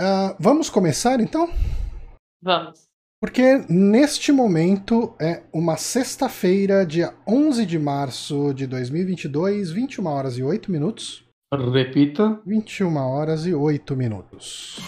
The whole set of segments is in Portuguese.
Uh, vamos começar então? Vamos. Porque neste momento é uma sexta-feira, dia 11 de março de 2022, 21 horas e 8 minutos. Repita. 21 horas e 8 minutos.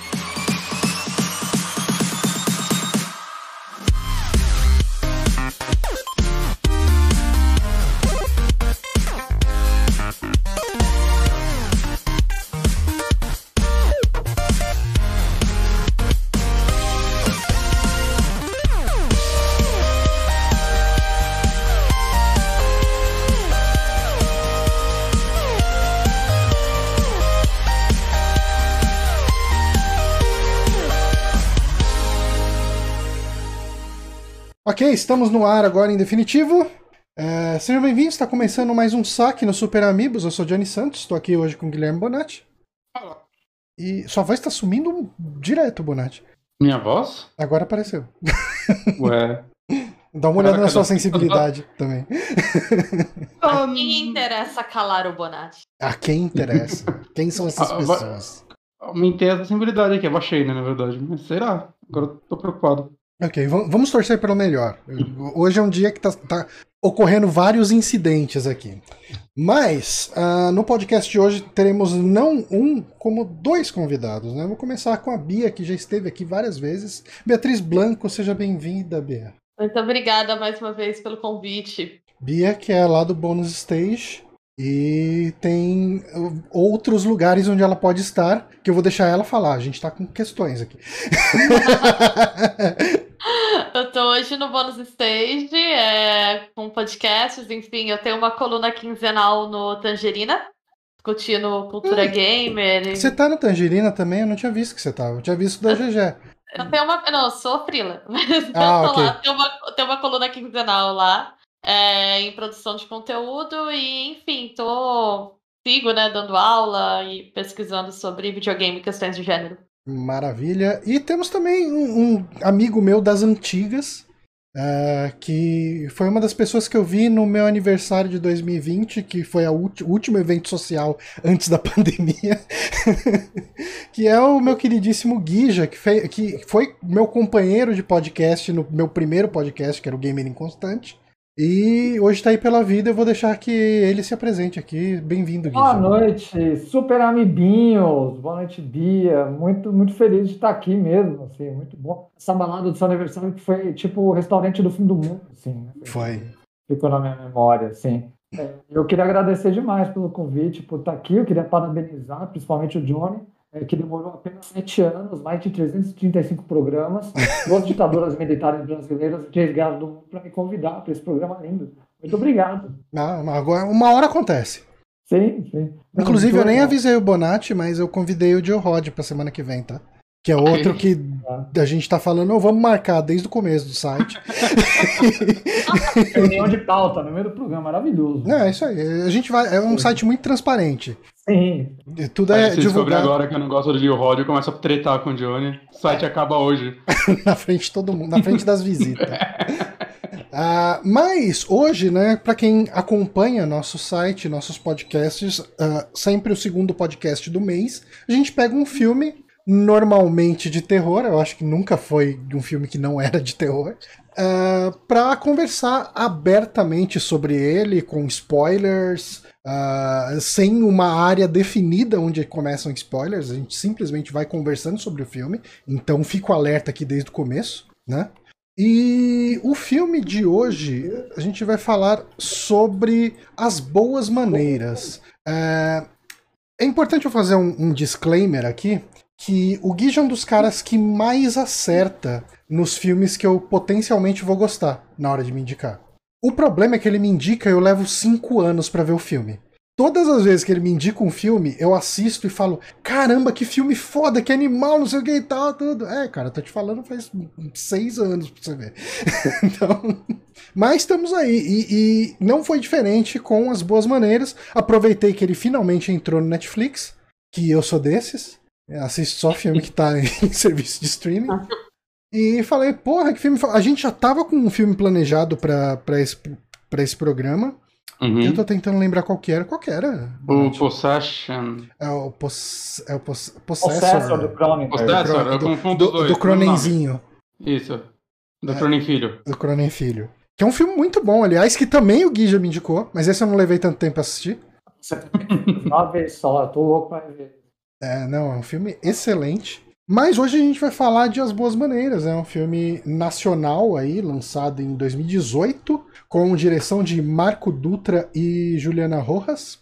Ok, estamos no ar agora em definitivo. É, sejam bem-vindos, está começando mais um saque no Super Amigos. Eu sou Johnny Santos, estou aqui hoje com o Guilherme Bonatti. Fala. E sua voz está sumindo direto, Bonatti. Minha voz? Agora apareceu. Ué. Dá uma olhada na sua sensibilidade também. A quem interessa calar o Bonatti? A quem interessa? Quem são essas Ah, pessoas? Aumentei a sensibilidade aqui, abaixei, né, na verdade. Mas será? Agora eu tô preocupado. Ok, vam- vamos torcer pelo melhor. Hoje é um dia que tá, tá ocorrendo vários incidentes aqui. Mas, ah, no podcast de hoje teremos não um, como dois convidados, né? Vou começar com a Bia, que já esteve aqui várias vezes. Beatriz Blanco, seja bem-vinda, Bia. Muito obrigada mais uma vez pelo convite. Bia, que é lá do Bonus Stage. E tem uh, outros lugares onde ela pode estar, que eu vou deixar ela falar. A gente tá com questões aqui. Eu tô hoje no Bônus Stage, é, com podcasts, enfim, eu tenho uma coluna quinzenal no Tangerina, discutindo cultura gamer. e- Você tá no Tangerina também? Eu não tinha visto que você tava. Eu tinha visto da GG. Eu tenho uma. Não, eu sou frila. Mas Ah, eu tô ok. lá, tenho uma, tenho uma coluna quinzenal lá, é, em produção de conteúdo, e enfim, tô. Sigo, né, dando aula e pesquisando sobre videogame e questões de gênero. Maravilha. E temos também um, um amigo meu das antigas, é, que foi uma das pessoas que eu vi no meu aniversário de 2020, que foi o último evento social antes da pandemia, que é o meu queridíssimo Guija, que, que foi meu companheiro de podcast no meu primeiro podcast, que era o Gamer Inconstante. E hoje tá aí pela vida, eu vou deixar que ele se apresente aqui. Bem-vindo, Guija. Boa noite, super amiguinhos. Boa noite, Bia. Muito, muito feliz de estar aqui mesmo, assim, muito bom. Essa balada do seu aniversário que foi tipo o restaurante do fim do mundo, assim, né? Foi. Ficou na minha memória, assim. É, eu queria agradecer demais pelo convite, por estar aqui. Eu queria parabenizar, principalmente o Johnny, é, que demorou apenas sete anos, mais de 335 programas, duas ditaduras militares brasileiras desviadas do mundo para me convidar para esse programa lindo. Muito obrigado. Ah, agora, uma hora acontece. Sim, sim. Inclusive, eu nem avisei o Bonatti, mas eu convidei o Joe Rod pra semana que vem, tá? Que é outro que a gente tá falando, "Ô, vamos marcar desde o começo do site. Reunião de pauta no meio do programa, maravilhoso. É isso aí. A gente vai. É um site muito transparente. Sim. E Tudo Aí é divulgado agora que eu não gosto de Lil Rod e começa a tretar com o Johnny. O site acaba hoje. na frente de todo mundo, na frente das visitas. Ah, mas hoje, né, para quem acompanha nosso site, nossos podcasts, ah, sempre o segundo podcast do mês, a gente pega um filme normalmente de terror, eu acho que nunca foi um filme que não era de terror, ah, para conversar abertamente sobre ele, com spoilers, ah, sem uma área definida onde começam spoilers, a gente simplesmente vai conversando sobre o filme, então fico alerta aqui desde o começo, né? E o filme de hoje, a gente vai falar sobre as boas maneiras. É, é importante eu fazer um, um disclaimer aqui, que o Guija é um dos caras que mais acerta nos filmes que eu potencialmente vou gostar na hora de me indicar. O problema é que ele me indica e eu levo cinco anos pra ver o filme. Todas as vezes que ele me indica um filme, eu assisto e falo: caramba, que filme foda, que animal, não sei o que e tal, tudo. É, cara, tô te falando faz seis anos pra você ver. então. Mas estamos aí. E, e não foi diferente com as boas maneiras. Aproveitei que ele finalmente entrou no Netflix, que eu sou desses. Eu assisto só filme que tá em serviço de streaming. E falei, porra, que filme. A gente já tava com um filme planejado pra pra esse, pra esse programa. Uhum. Eu tô tentando lembrar qual que era. Qual que era? O Possession. É o, poss... é o poss... Possessor Possessor. do Cronenberg. Possessor, eu do- confundo os do, dois. do nome. Cronenzinho. Isso. Do É. Cronen Filho. Do Cronen Filho. Que é um filme muito bom, aliás, que também o Gui já me indicou, mas esse eu não levei tanto tempo pra assistir. Uma vez só, eu tô louco pra ver. É, não, é um filme excelente. Mas hoje a gente vai falar de As Boas Maneiras, é um filme nacional aí, lançado em 2018, com direção de Marco Dutra e Juliana Rojas,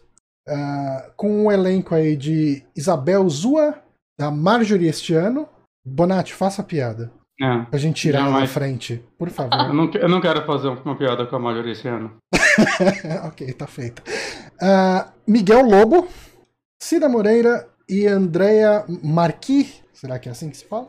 ah, com um elenco aí de Isabel Zua, da Marjorie este ano. Bonatti, faça a piada, É. pra gente tirar Jamais. frente, por Eu favor. não, que- eu não quero fazer uma piada com a maioria esse ano. ok, tá feita. Ah, Miguel Lobo, Cida Moreira e Andrea Marqui. Será que é assim que se fala?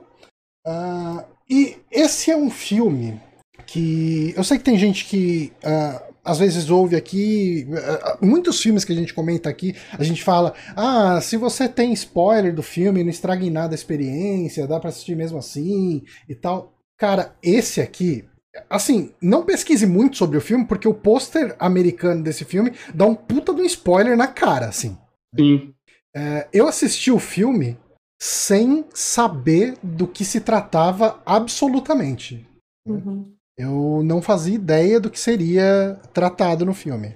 Ah, e esse é um filme que eu sei que tem gente que ah, às vezes ouve aqui, ah, muitos filmes que a gente comenta aqui, a gente fala: ah, se você tem spoiler do filme, não estraga em nada a experiência, dá pra assistir mesmo assim e tal. Cara, esse aqui, assim, não pesquise muito sobre o filme, porque o pôster americano desse filme dá um puta de um spoiler na cara, assim. Sim. É, eu assisti o filme sem saber do que se tratava absolutamente. Uhum. Eu não fazia ideia do que seria tratado no filme.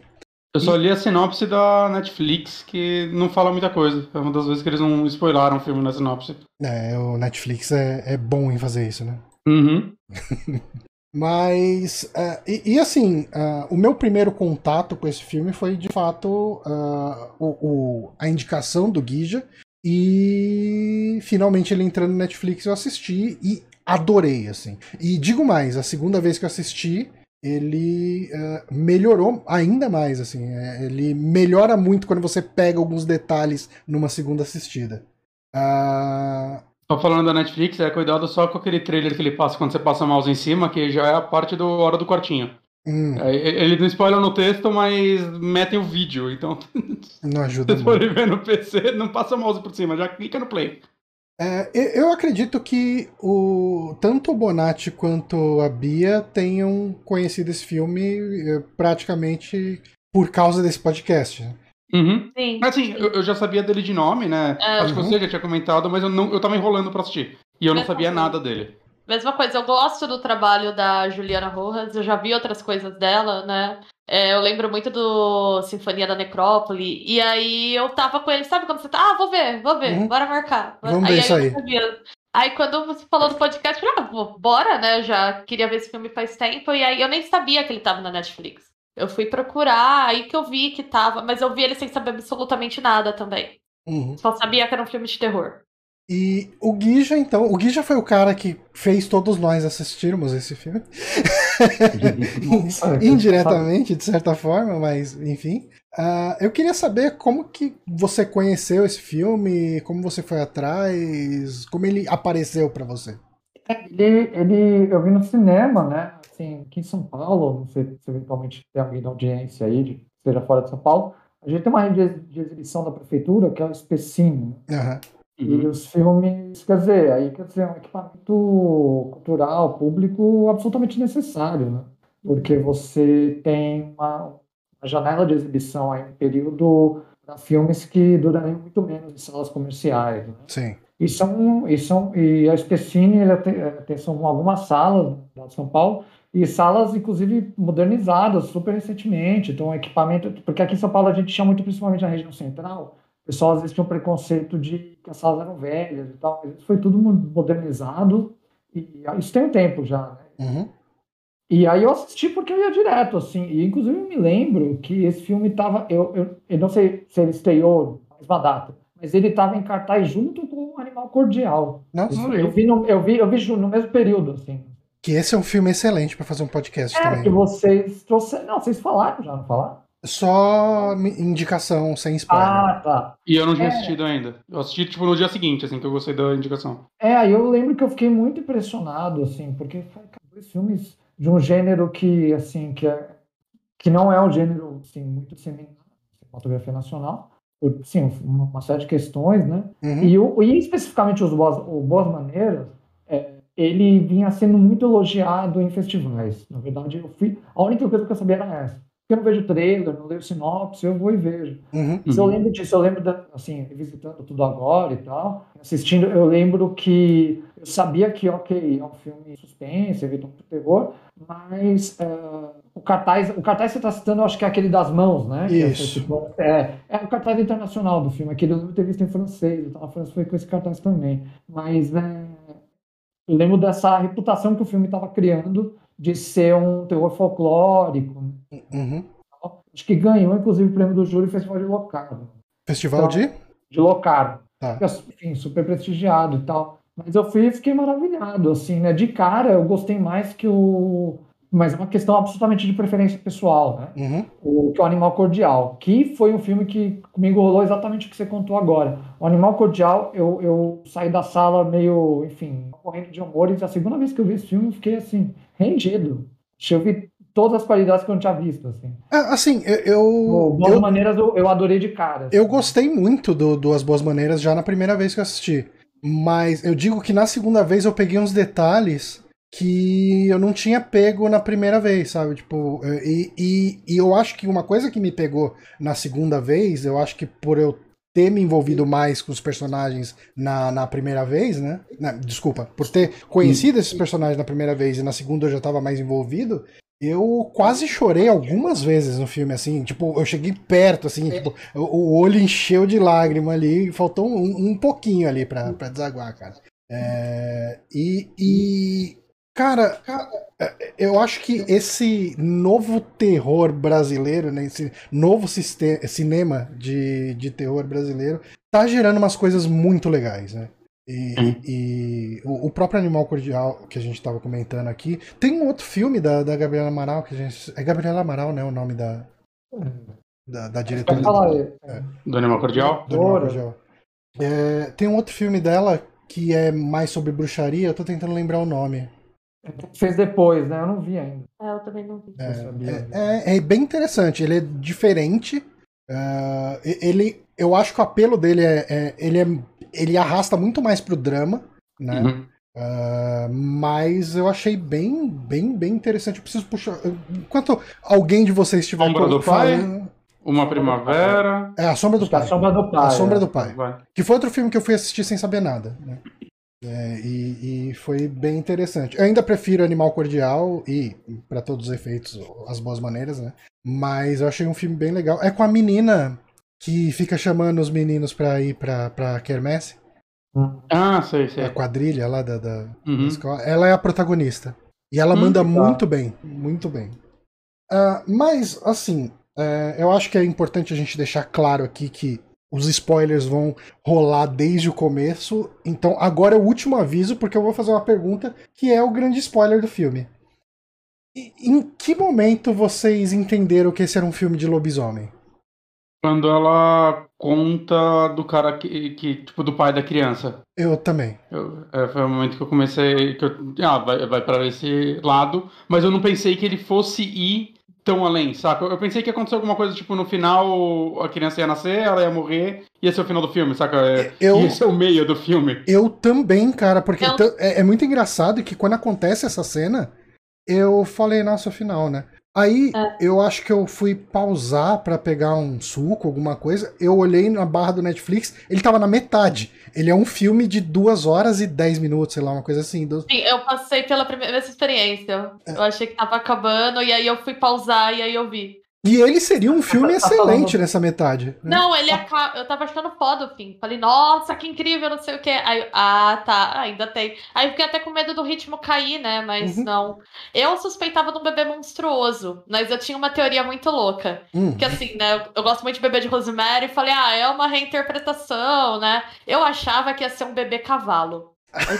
Eu só li a sinopse da Netflix, que não fala muita coisa. É uma das vezes que eles não spoilaram o filme na sinopse. É, o Netflix é, é bom em fazer isso, né? Uhum. Mas, é, e, e assim, ah, o meu primeiro contato com esse filme foi de fato ah, o, o- a indicação do Guija. E finalmente ele entrando no Netflix eu assisti e adorei, assim. E digo mais, a segunda vez que eu assisti, ele melhorou ainda mais, assim. Ele melhora muito quando você pega alguns detalhes numa segunda assistida. Ah, Tô falando da Netflix, é cuidado só com aquele trailer que ele passa quando você passa o mouse em cima, que já é a parte do hora do quartinho. hum, É, Ele não spoiler no texto, mas metem o vídeo. Então, não ajuda se forem ver no PC, não passa o mouse por cima, já clica no play. É, eu eu acredito que o, tanto o Bonatti quanto a Bia tenham conhecido esse filme eh, praticamente por causa desse podcast. né? Uhum. Sim. Assim, eu, eu já sabia dele de nome, né? É. Acho que Uhum. você já tinha comentado, mas eu, não, eu tava enrolando pra assistir. E eu não Mesma sabia coisa. nada dele. Mesma coisa, eu gosto do trabalho da Juliana Rojas, eu já vi outras coisas dela, né? É, eu lembro muito do Sinfonia da Necrópole, e aí eu tava com ele, sabe quando você tá? Ah, vou ver, vou ver, Uhum. bora marcar. Vamos ver isso aí. não. Aí quando você falou do podcast, eu falei, ah, bora, né? Eu já queria ver esse filme faz tempo, e aí eu nem sabia que ele tava na Netflix. Eu fui procurar, aí que eu vi que tava, mas eu vi ele sem saber absolutamente nada também. Uhum. Só sabia que era um filme de terror. E o Guija, então, o Guija foi o cara que fez todos nós assistirmos esse filme. Indiretamente, de certa forma, mas enfim. Ah, eu queria saber como que você conheceu esse filme, como você foi atrás, como ele apareceu pra você. Ele, ele, eu vi no cinema, né? Assim, aqui em São Paulo, não sei se eventualmente tem alguém da audiência aí, de, seja fora de São Paulo. A gente tem uma rede de, de exibição da prefeitura, que é o Especine. né? Aham. E os filmes, quer dizer, aí quer dizer, é um equipamento cultural, público absolutamente necessário, né? Porque você tem uma, uma janela de exibição aí, um período para filmes que durariam muito menos em salas comerciais, né? Sim. E são, e são, e a Specine, ela tem, ela tem- são algumas salas lá de São Paulo, e salas, inclusive, modernizadas super recentemente. Então, equipamento. Porque aqui em São Paulo a gente tinha muito, principalmente na região central, o pessoal às vezes tinha um preconceito de que as salas eram velhas e tal, mas isso foi tudo mo- modernizado, e isso tem um tempo já, né? Uhum. E aí eu assisti porque eu ia direto, assim. E inclusive eu me lembro que esse filme tava. Eu, eu, eu não sei se ele estreou na mesma data, mas ele estava em cartaz junto com o Animal Cordial. Nossa, Eu vi no, eu vi, eu vi no mesmo período, assim. Que esse é um filme excelente pra fazer um podcast É, que também. vocês trouxeram. Não, vocês falaram já, não falaram? Só indicação sem spoiler. Ah, tá. E eu não tinha É. assistido ainda. Eu assisti, tipo, no dia seguinte, assim, que eu gostei da indicação. É, aí eu lembro que eu fiquei muito impressionado, assim, porque foi dois filmes de um gênero que, assim, que, é, que não é um gênero, assim, muito disseminado na cinematografia nacional, por, sim, uma, uma série de questões, né? Uhum. E, o, e especificamente os Boas, o Boas Maneiras, ele vinha sendo muito elogiado em festivais. Na verdade, eu fui, a única coisa que eu sabia era essa. eu não vejo trailer, não leio sinopse, eu vou e vejo. Uhum. Eu lembro disso, eu lembro, da, assim, visitando tudo agora e tal, assistindo, eu lembro que eu sabia que, ok, é um filme suspense, evita um terror, mas eh, o cartaz, o cartaz que você está citando, eu acho que é aquele das mãos, né? É, Isso. é, é o cartaz internacional do filme, aquele eu lembro ter visto em francês, então a França foi com esse cartaz também. Mas é, eu lembro dessa reputação que o filme estava criando de ser um terror folclórico. né? Uhum. Acho que ganhou, inclusive, o prêmio do júri Festival de Locarno. Festival Então, de? De Locarno. Tá. Enfim, super prestigiado e tal. Mas eu fui e fiquei maravilhado, assim, né? De cara, eu gostei mais que o... Mas é uma questão absolutamente de preferência pessoal, né? Uhum. o, que é o Animal Cordial, que foi um filme que comigo rolou exatamente o que você contou agora. O Animal Cordial, eu, eu saí da sala meio, enfim, correndo de amores. A segunda vez que eu vi esse filme, eu fiquei, assim, rendido. Eu vi todas as qualidades que eu não tinha visto, assim. Ah, Assim, eu, Boas eu, Maneiras eu, eu adorei de cara. assim. eu gostei muito do, do As Boas Maneiras já na primeira vez que eu assisti. Mas eu digo que na segunda vez eu peguei uns detalhes que eu não tinha pego na primeira vez, sabe? Tipo, e, e, e eu acho que uma coisa que me pegou na segunda vez, eu acho que por eu ter me envolvido mais com os personagens na, na primeira vez, né? Na- desculpa, por ter conhecido esses personagens na primeira vez e na segunda eu já tava mais envolvido, eu quase chorei algumas vezes no filme, assim, tipo, eu cheguei perto, assim, tipo, o, o olho encheu de lágrima ali, faltou um, um pouquinho ali pra, pra desaguar, cara. É, e, e, cara, cara, é, eu acho que esse novo terror brasileiro, né, esse novo cinema de, de terror brasileiro, tá gerando umas coisas muito legais, né? E, Hum. e o, o próprio Animal Cordial que a gente tava comentando aqui. Tem um outro filme da, da Gabriela Amaral que a gente. É Gabriela Amaral, né? O nome da, da, da diretora. Falar, do- é, Do Animal Cordial? do Animal Dora. Cordial. É, tem um outro filme dela que é mais sobre bruxaria, eu tô tentando lembrar o nome. Fez depois, né? Eu não vi ainda. É, eu também não vi. Eu sabia. É, é- é bem interessante, ele é diferente. e- ele, eu acho que o apelo dele é, é- ele, é ele arrasta muito mais pro drama, né? Uhum. Ah, mas eu achei bem, bem, bem interessante. Eu preciso puxar. Enquanto alguém de vocês estiver Sombra do falando- Uma Primavera. É A Sombra do é Pai. a Sombra do Pai. A Sombra é. do Pai. Vai. Que foi outro filme que eu fui assistir sem saber nada. Né? É, e, e foi bem interessante. Eu ainda prefiro Animal Cordial e, para todos os efeitos, As Boas Maneiras, né? Mas eu achei um filme bem legal. É com a menina que fica chamando os meninos pra ir pra, pra Kermesse. Ah, sei, sei. a quadrilha lá da, da, Uhum. da escola. Ela é a protagonista. E ela Hum, manda tá. muito bem, muito bem. Ah, mas, assim, é, eu acho que é importante a gente deixar claro aqui que os spoilers vão rolar desde o começo. Então, agora é o último aviso, porque eu vou fazer uma pergunta que é o grande spoiler do filme. E- Em que momento vocês entenderam que esse era um filme de lobisomem? Quando ela conta do cara que, que tipo, do pai da criança. Eu também. Eu- é, foi o momento que eu comecei. Que eu, ah, vai, vai para esse lado, mas eu não pensei que ele fosse ir tão além, saca? Eu pensei que ia acontecer alguma coisa, tipo, no final a criança ia nascer, ela ia morrer, ia ser o final do filme, saca? É, Eu- Ia ser o meio do filme. Eu também, cara, porque Eu- t- é, é muito engraçado que quando acontece essa cena, eu falei, nossa, final, né? Aí É. eu acho que eu fui pausar pra pegar um suco, alguma coisa. Eu olhei na barra do Netflix, ele tava na metade. Ele é um filme de duas horas e dez minutos, sei lá, uma coisa assim. do- Sim, eu passei pela primeira mesma experiência. Eu achei que tava acabando, e aí eu fui pausar e aí eu vi. E ele seria um filme Tá excelente falando- nessa metade. né? Não, ele acaba. Eu tava achando foda o fim. Falei, nossa, que incrível, não sei o quê. Aí, ah, tá, ainda tem. Aí eu fiquei até com medo do ritmo cair, né? Mas Uhum. não. Eu suspeitava de um bebê monstruoso, mas eu tinha uma teoria muito louca. Hum. Que assim, né? eu- Eu gosto muito de bebê de Rosemary e falei, ah, é uma reinterpretação, né? Eu achava que ia ser um bebê cavalo.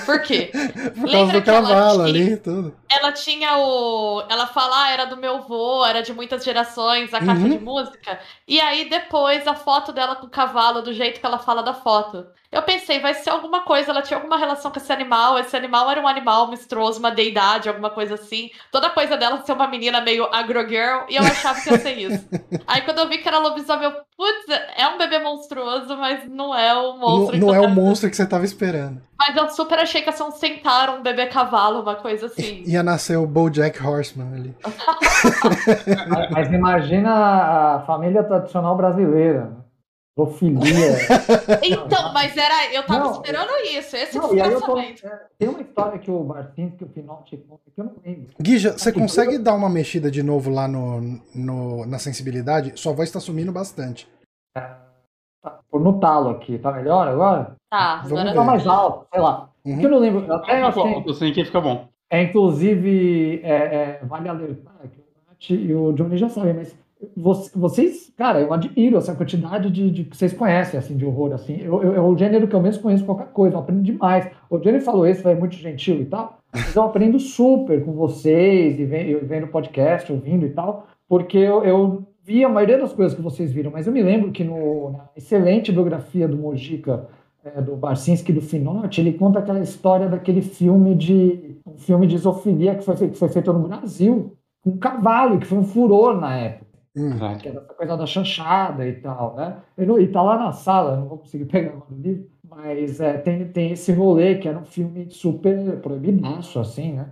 Por quê? Por causa lembra do cavalo tinha- ali tudo. Ela tinha o. Ela fala, ah, era do meu avô, era de muitas gerações, a caixa Uhum. de música. E aí depois a foto dela com o cavalo, do jeito que ela fala da foto. Eu pensei, vai ser alguma coisa, ela tinha alguma relação com esse animal, esse animal era um animal monstruoso, uma deidade, alguma coisa assim. Toda coisa dela ser uma menina meio agro-girl, e eu achava que ia ser isso. Aí quando eu vi que era lobisomem, eu, putz, é um bebê monstruoso, mas não é o monstro Não, não que é o monstro que você tava esperando. Mas eu super achei que ia ser um centauro, um bebê cavalo, uma coisa assim. Ia nascer o Bojack Horseman ali. Mas, mas imagina a família tradicional brasileira. Zoofilia. Então, mas era. Eu tava Não, esperando isso, esse Não, foi o aí eu tô, pensamento. é, tem uma história que o Barcinski, o Pinotti conta, que eu não lembro. Guija, você consegue dar uma mexida de novo lá no, no- na sensibilidade? Sua voz tá sumindo bastante. Tá, por no talo aqui, tá melhor agora? Tá, Vamos agora ver. Tá mais alto, sei lá. Uhum. Que eu não lembro. Até eu achei, bom, assim que fica bom. É, inclusive, é, é, vale alertar que o Nath e o Johnny já sabem, mas vocês, cara, eu admiro essa quantidade de, de que vocês conhecem, assim, de horror, assim. Eu, eu- é o gênero que eu mesmo conheço qualquer coisa, eu aprendo demais. O Johnny falou isso, é muito gentil e tal, mas eu aprendo super com vocês, e ven- eu podcast, ouvindo e tal, porque eu, eu vi a maioria das coisas que vocês viram, mas eu me lembro que no, na excelente biografia do Mojica, é, do Barcinski do Finotti, ele conta aquela história daquele filme de um filme de zoofilia que foi, que foi feito no Brasil com um cavalo, que foi um furor na época, Hum. Caralho. que era essa coisa da chanchada e tal, né? Eu não- E tá lá na sala, eu não vou conseguir pegar o livro, mas é, tem, tem esse rolê que era um filme super proibidaço, assim, né?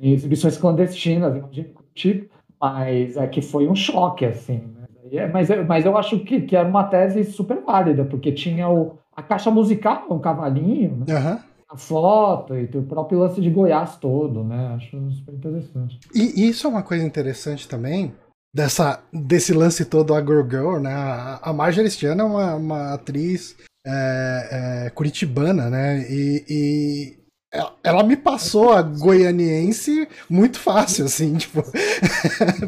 Exibições clandestinas, imagina tipo, mas é que foi um choque, assim, né? E é- Mas, mas eu acho que, que era uma tese super válida, porque tinha o, a caixa musical, um cavalinho, né? Aham. a foto e o próprio lance de Goiás todo, né? Acho super interessante. E isso é uma coisa interessante também, dessa, desse lance todo agro-girl, né? A, a Marjorie este ano é uma, uma atriz é, é, curitibana, né? E, e ela, ela me passou a goianiense muito fácil, assim, tipo...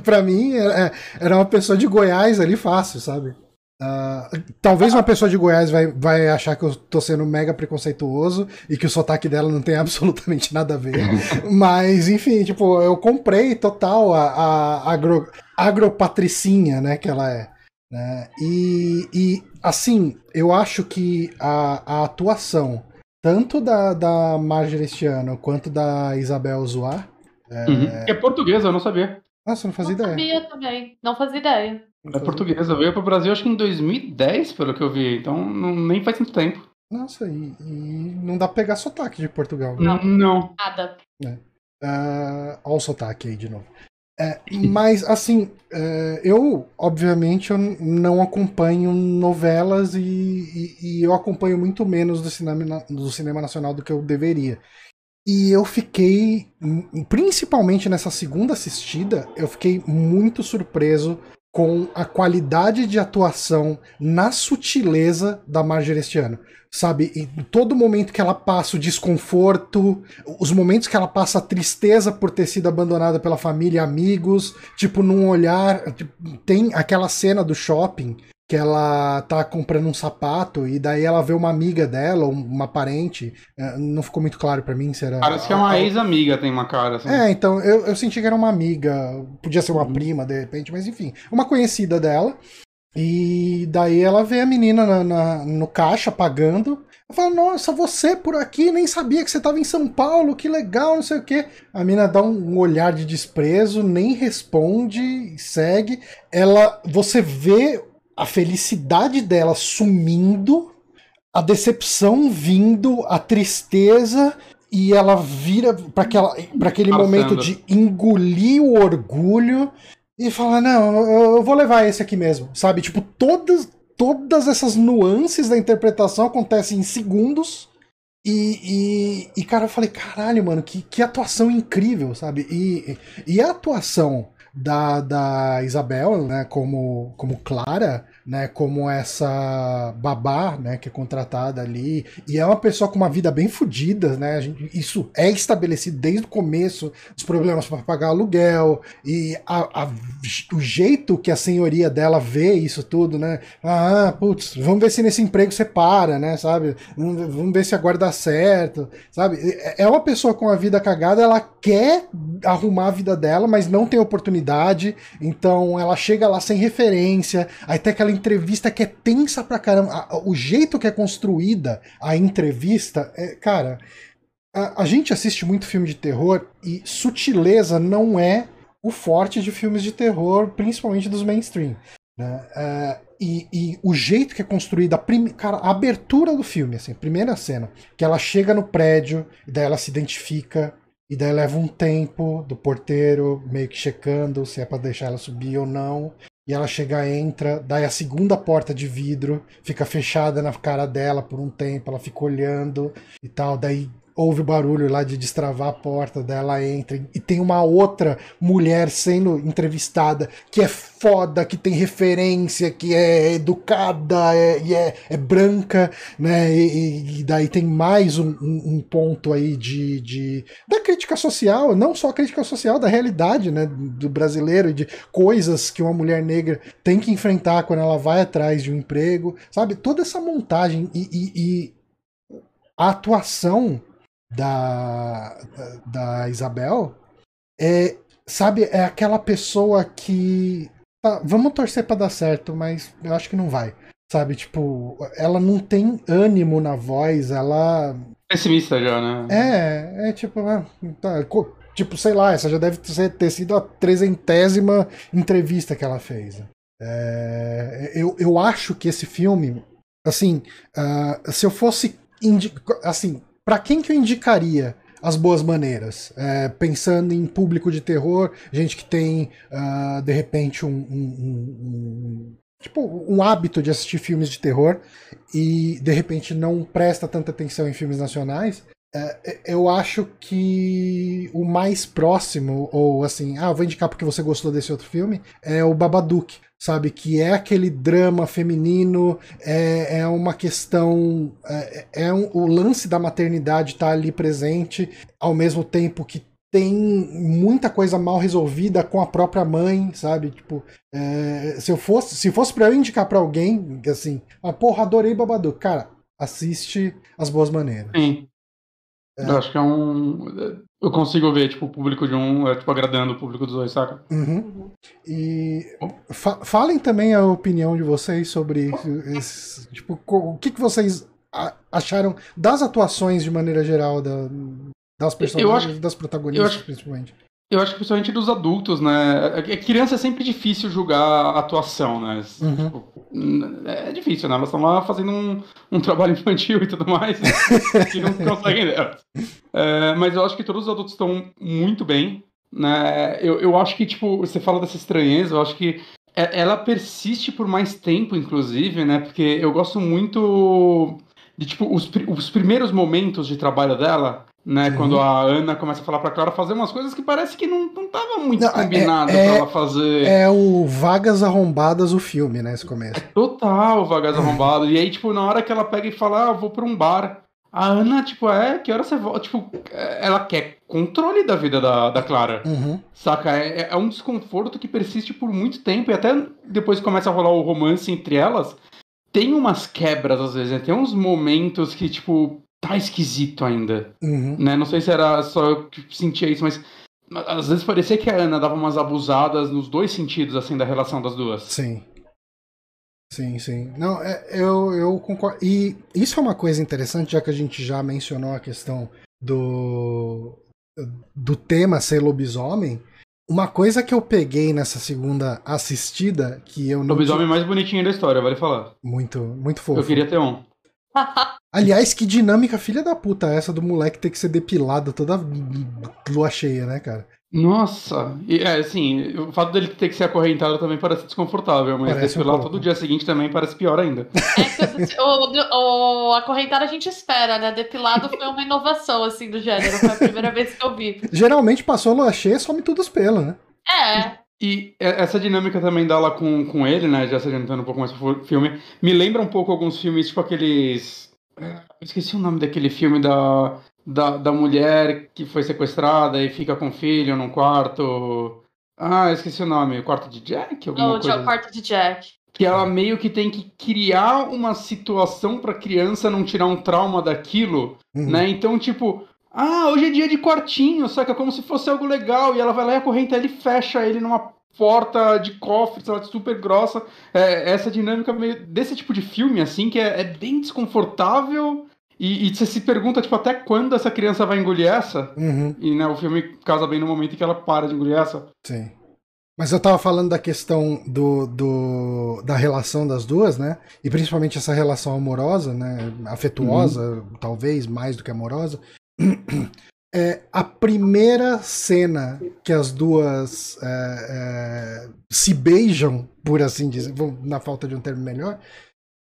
pra mim, é- era uma pessoa de Goiás ali fácil, sabe? Ah, talvez uma pessoa de Goiás vai, vai achar que eu tô sendo mega preconceituoso e que o sotaque dela não tem absolutamente nada a ver. Mas, enfim, tipo, eu comprei total a, a agro, agropatricinha, né, que ela é. Né? E, e, assim, eu acho que a, a atuação, tanto da, da Marjorie este ano quanto da Isabel Zoar. Uhum. Que é portuguesa, eu não sabia. Nossa, eu não fazia Não ideia. sabia também. Não fazia ideia. É portuguesa. Veio pro Brasil acho que em 2010, pelo que eu vi. Então não- nem faz tanto tempo. Nossa, e, e não dá pra pegar sotaque de Portugal. né? Não. Não. Nada. Ah, Olha o sotaque aí de novo. É, mas, assim, é, eu, obviamente, eu não acompanho novelas e, e- e eu acompanho muito menos do cinema, do cinema nacional do que eu deveria. E eu fiquei, principalmente nessa segunda assistida, eu fiquei muito surpreso com a qualidade de atuação na sutileza da Marjorie este ano. Sabe, em todo momento que ela passa o desconforto, os momentos que ela passa a tristeza por ter sido abandonada pela família e amigos, tipo, num olhar. tipo, tem aquela cena do shopping que ela tá comprando um sapato e daí ela vê uma amiga dela, um- uma parente. eh, Não ficou muito claro pra mim se era. Parece que é uma ex-amiga, tem uma cara assim. É, então, eu, eu senti que era uma amiga, podia ser uma prima de repente, mas enfim, uma conhecida dela. E daí ela vê a menina na- na- no caixa pagando. Ela fala, nossa, você por aqui, nem sabia que você estava em São Paulo, que legal, não sei o quê. A menina dá um olhar de desprezo, nem responde, segue. Ela, você vê a felicidade dela sumindo, a decepção vindo, a tristeza, e ela vira para aquele Passando. momento de engolir o orgulho e fala: Não, eu, eu vou levar esse aqui mesmo, sabe? Tipo, todas, todas essas nuances da interpretação acontecem em segundos. E, e, e, cara, eu falei: Caralho, mano, que, que atuação incrível, sabe? E, e a atuação da, da Isabel, né, como, como Clara, né, como essa babá, né, que é contratada ali, e é uma pessoa com uma vida bem fodida, né, gente, isso é estabelecido desde o começo, os problemas para pagar aluguel, e a, a, o jeito que a senhoria dela vê isso tudo, né, ah, putz, vamos ver se nesse emprego você para, né, sabe, vamos, ver se agora dá certo, sabe, é uma pessoa com a vida cagada, ela quer arrumar a vida dela, mas não tem oportunidade, então ela chega lá sem referência, aí tem aquela aquela entrevista que é tensa pra caramba. O jeito que é construída a entrevista, é, cara. A, a gente assiste muito filme de terror e sutileza não é o forte de filmes de terror, principalmente dos mainstream. Né? É, e, e o jeito que é construída, a, cara, a abertura do filme, assim, a primeira cena, que ela chega no prédio, e daí ela se identifica, e daí leva um tempo do porteiro meio que checando se é pra deixar ela subir ou não. E ela chega, entra, daí a segunda porta de vidro fica fechada na cara dela por um tempo, ela fica olhando e tal, daí ouve o barulho lá de destravar a porta, daí ela entra e tem uma outra mulher sendo entrevistada que é foda, que tem referência, que é educada é, e é, é branca, né? E, e daí tem mais um, um- ponto aí de, de da crítica social, não só crítica social, da realidade, né? Do brasileiro e de coisas que uma mulher negra tem que enfrentar quando ela vai atrás de um emprego, sabe? Toda essa montagem e, e- e a atuação da, da, Isabel é, sabe, é aquela pessoa que. tá, vamos torcer pra dar certo, mas eu acho que não vai. Sabe, tipo, ela não tem ânimo na voz, ela. Pessimista já, né? É, é tipo, ah, tá, tipo, sei lá, essa já deve ter, sido a trezentésima entrevista que ela fez. É, eu, eu acho que esse filme, assim, ah, se eu fosse, assim, pra quem que eu indicaria as boas maneiras? É, pensando em público de terror, gente que tem, ah, de repente, um, um- um- tipo, um hábito de assistir filmes de terror e, de repente, não presta tanta atenção em filmes nacionais, eu acho que o mais próximo, ou assim, ah, vou indicar porque você gostou desse outro filme, é o Babadook, sabe? Que é aquele drama feminino, é, é uma questão. É, é um- o lance da maternidade tá ali presente, ao mesmo tempo que tem muita coisa mal resolvida com a própria mãe, sabe? Tipo, é, se eu fosse, se fosse para eu indicar para alguém, assim, ah, porra, adorei Babadook, cara, assiste As Boas Maneiras. Sim. Eu acho que é um. Eu consigo ver, tipo, o público de um é, tipo, agradando o público dos dois, saca? Uhum. E fa- falem também a opinião de vocês sobre esse, tipo, o que, que vocês acharam das atuações de maneira geral da- das personagens, das protagonistas, eu acho- principalmente. Eu acho que principalmente dos adultos, né? É que criança é sempre difícil julgar a atuação, né? Uhum. Tipo, é difícil, né? Elas estão lá fazendo um, um trabalho infantil e tudo mais, que não conseguem. É, mas eu acho que todos os adultos estão muito bem, né? Eu, eu acho que, tipo, você fala dessa estranheza, eu acho que é- ela persiste por mais tempo, inclusive, né? Porque eu gosto muito de, tipo, os, os primeiros momentos de trabalho dela, né? Sim. Quando a Ana começa a falar pra Clara fazer umas coisas que parece que não, não tava muito Não, é- combinado é- pra ela fazer. É o Vagas Arrombadas, o filme, né? Esse começo. Total, vagaz arrombado. E aí, tipo, na hora que ela pega e fala, ah, eu vou pra um bar. A Ana, tipo, é, que hora você volta? Tipo, é, ela quer controle da vida da, da Clara. Uhum. Saca? É, é um desconforto que persiste por muito tempo. E até depois que começa a rolar o romance entre elas, tem umas quebras às vezes, né? Tem uns momentos que, tipo, tá esquisito ainda. Uhum. Né? Não sei se era só eu que sentia isso, mas às vezes parecia que a Ana dava umas abusadas nos dois sentidos, assim, da relação das duas. Sim. Sim, sim. Não, é, eu, eu concordo. E isso é uma coisa interessante, já que a gente já mencionou a questão do, do tema ser lobisomem. Uma coisa que eu peguei nessa segunda assistida, que eu não. Lobisomem mais bonitinho da história, vale falar. Muito, muito fofo. Eu queria ter um. Aliás, que dinâmica filha da puta é essa do moleque ter que ser depilado toda lua cheia, né, cara? Nossa, e, é assim, o fato dele ter que ser acorrentado também parece desconfortável, mas Parece um depilar pouco. todo dia seguinte também parece pior ainda. É que o, o acorrentado a gente espera, né? Depilado foi uma inovação, assim, do gênero. Foi a primeira vez que eu vi. Geralmente passou lua cheia, some tudo os pelos, né? É, E é- essa dinâmica também dela com, com ele, né, já se adiantando um pouco mais pro filme, me lembra um pouco alguns filmes, tipo aqueles... é, Eu esqueci o nome daquele filme da, da, da mulher que foi sequestrada e fica com o filho num quarto... Ah, eu esqueci o nome, o quarto de Jack? Alguma o coisa Jack- quarto de Jack. que ela meio que tem que criar uma situação pra criança não tirar um trauma daquilo, Uhum. né? Então, tipo, ah, hoje é dia de quartinho, saca? Como se fosse algo legal, e ela vai lá e acorrenta ele fecha ele numa porta de cofre, sei lá, super grossa. É, essa dinâmica meio desse tipo de filme, assim, que é, é bem desconfortável. E, e, você se pergunta, tipo, até quando essa criança vai engolir essa? Uhum. E né, o filme casa bem no momento em que ela para de engolir essa. Sim. Mas eu tava falando da questão do, do, da relação das duas, né? E principalmente essa relação amorosa, né? Afetuosa, uhum. talvez, mais do que amorosa. É, a primeira cena que as duas é, é, se beijam, por assim dizer, na falta de um termo melhor,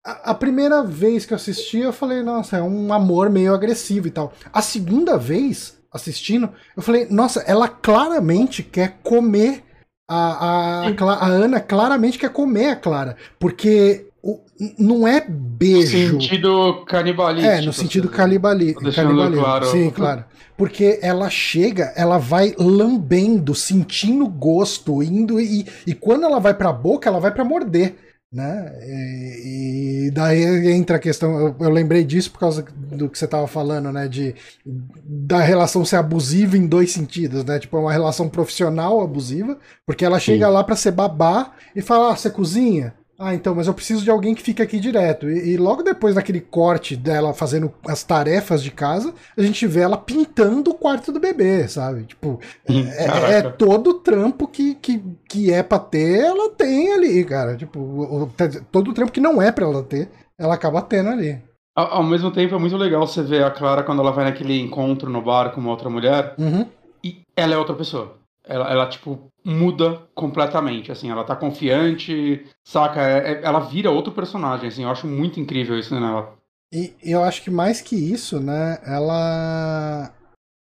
a, a, primeira vez que eu assisti, eu falei, nossa, é um amor meio agressivo e tal. A segunda vez, assistindo, eu falei, nossa, ela claramente quer comer a, a, a, Ana claramente quer comer a Clara. Porque o, não é beijo. No sentido canibalístico. É, no sentido canibali canibalismo. Claro. Sim, claro. Porque ela chega, ela vai lambendo, sentindo gosto, indo e, e quando ela vai pra boca, ela vai para morder né? E, e, daí entra a questão, eu, eu, lembrei disso por causa do que você estava falando, né? De da relação ser abusiva em dois sentidos, né? Tipo, é uma relação profissional abusiva, porque ela chega Sim. lá para ser babá e fala: ah, você cozinha? Ah, então, mas eu preciso de alguém que fique aqui direto. E, e, logo depois daquele corte dela fazendo as tarefas de casa, a gente vê ela pintando o quarto do bebê, sabe? Tipo, é, é, é, todo o trampo que, que, que é pra ter, ela tem ali, cara. Tipo, o, todo o trampo que não é pra ela ter, ela acaba tendo ali. Ao, ao, mesmo tempo, é muito legal você ver a Clara quando ela vai naquele encontro no bar com uma outra mulher. Uhum. E ela é outra pessoa. Ela, ela, tipo, muda completamente, assim, ela tá confiante, saca? É, é, ela vira outro personagem, assim, eu acho muito incrível isso nela. E eu acho que mais que isso, né, ela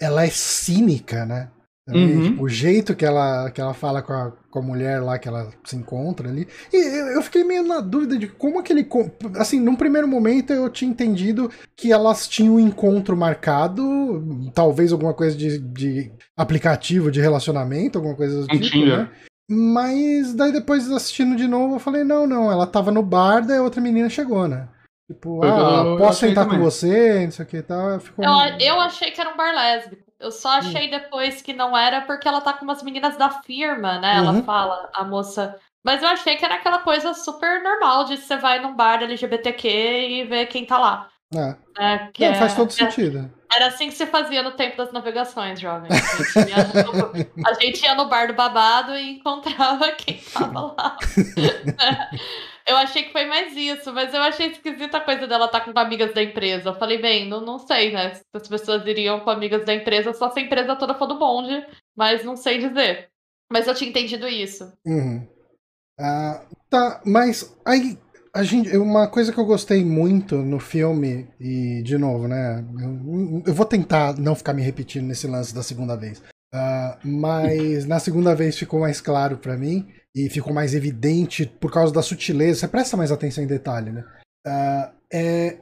ela é cínica, né? Uhum. Tipo, o jeito que ela, que ela fala com a, com a mulher lá que ela se encontra ali. E eu fiquei meio na dúvida de como aquele. Assim, num primeiro momento eu tinha entendido que elas tinham um encontro marcado, talvez alguma coisa de, de aplicativo de relacionamento, alguma coisa do tipo, né? Mas daí depois assistindo de novo eu falei, não, não, ela tava no bar, daí a outra menina chegou, né? Tipo, ah, eu, posso sentar com você, não sei o que e tal. Ficou... Eu, eu achei que era um bar lésbico. Eu só achei hum. depois que não era porque ela tá com umas meninas da firma, né? Uhum. Ela fala, a moça. Mas eu achei que era aquela coisa super normal de você vai num bar LGBTQ e ver quem tá lá. É. é que não, é, faz todo é, sentido. Era assim que se fazia no tempo das navegações, jovem. A gente ia no, a gente ia no bar do babado e encontrava quem tava lá. Eu achei que foi mais isso, mas eu achei esquisita a coisa dela estar tá com amigas da empresa. Eu falei, bem, não, não sei, né? Se as pessoas iriam com amigas da empresa só se a empresa toda for do bonde, mas não sei dizer. Mas eu tinha entendido isso. Uhum. Ah, tá, mas aí a gente, uma coisa que eu gostei muito no filme, e de novo, né? Eu, eu vou tentar não ficar me repetindo nesse lance da segunda vez. Uh, mas na segunda vez ficou mais claro para mim e ficou mais evidente por causa da sutileza. Você presta mais atenção em detalhe, né? Uh, é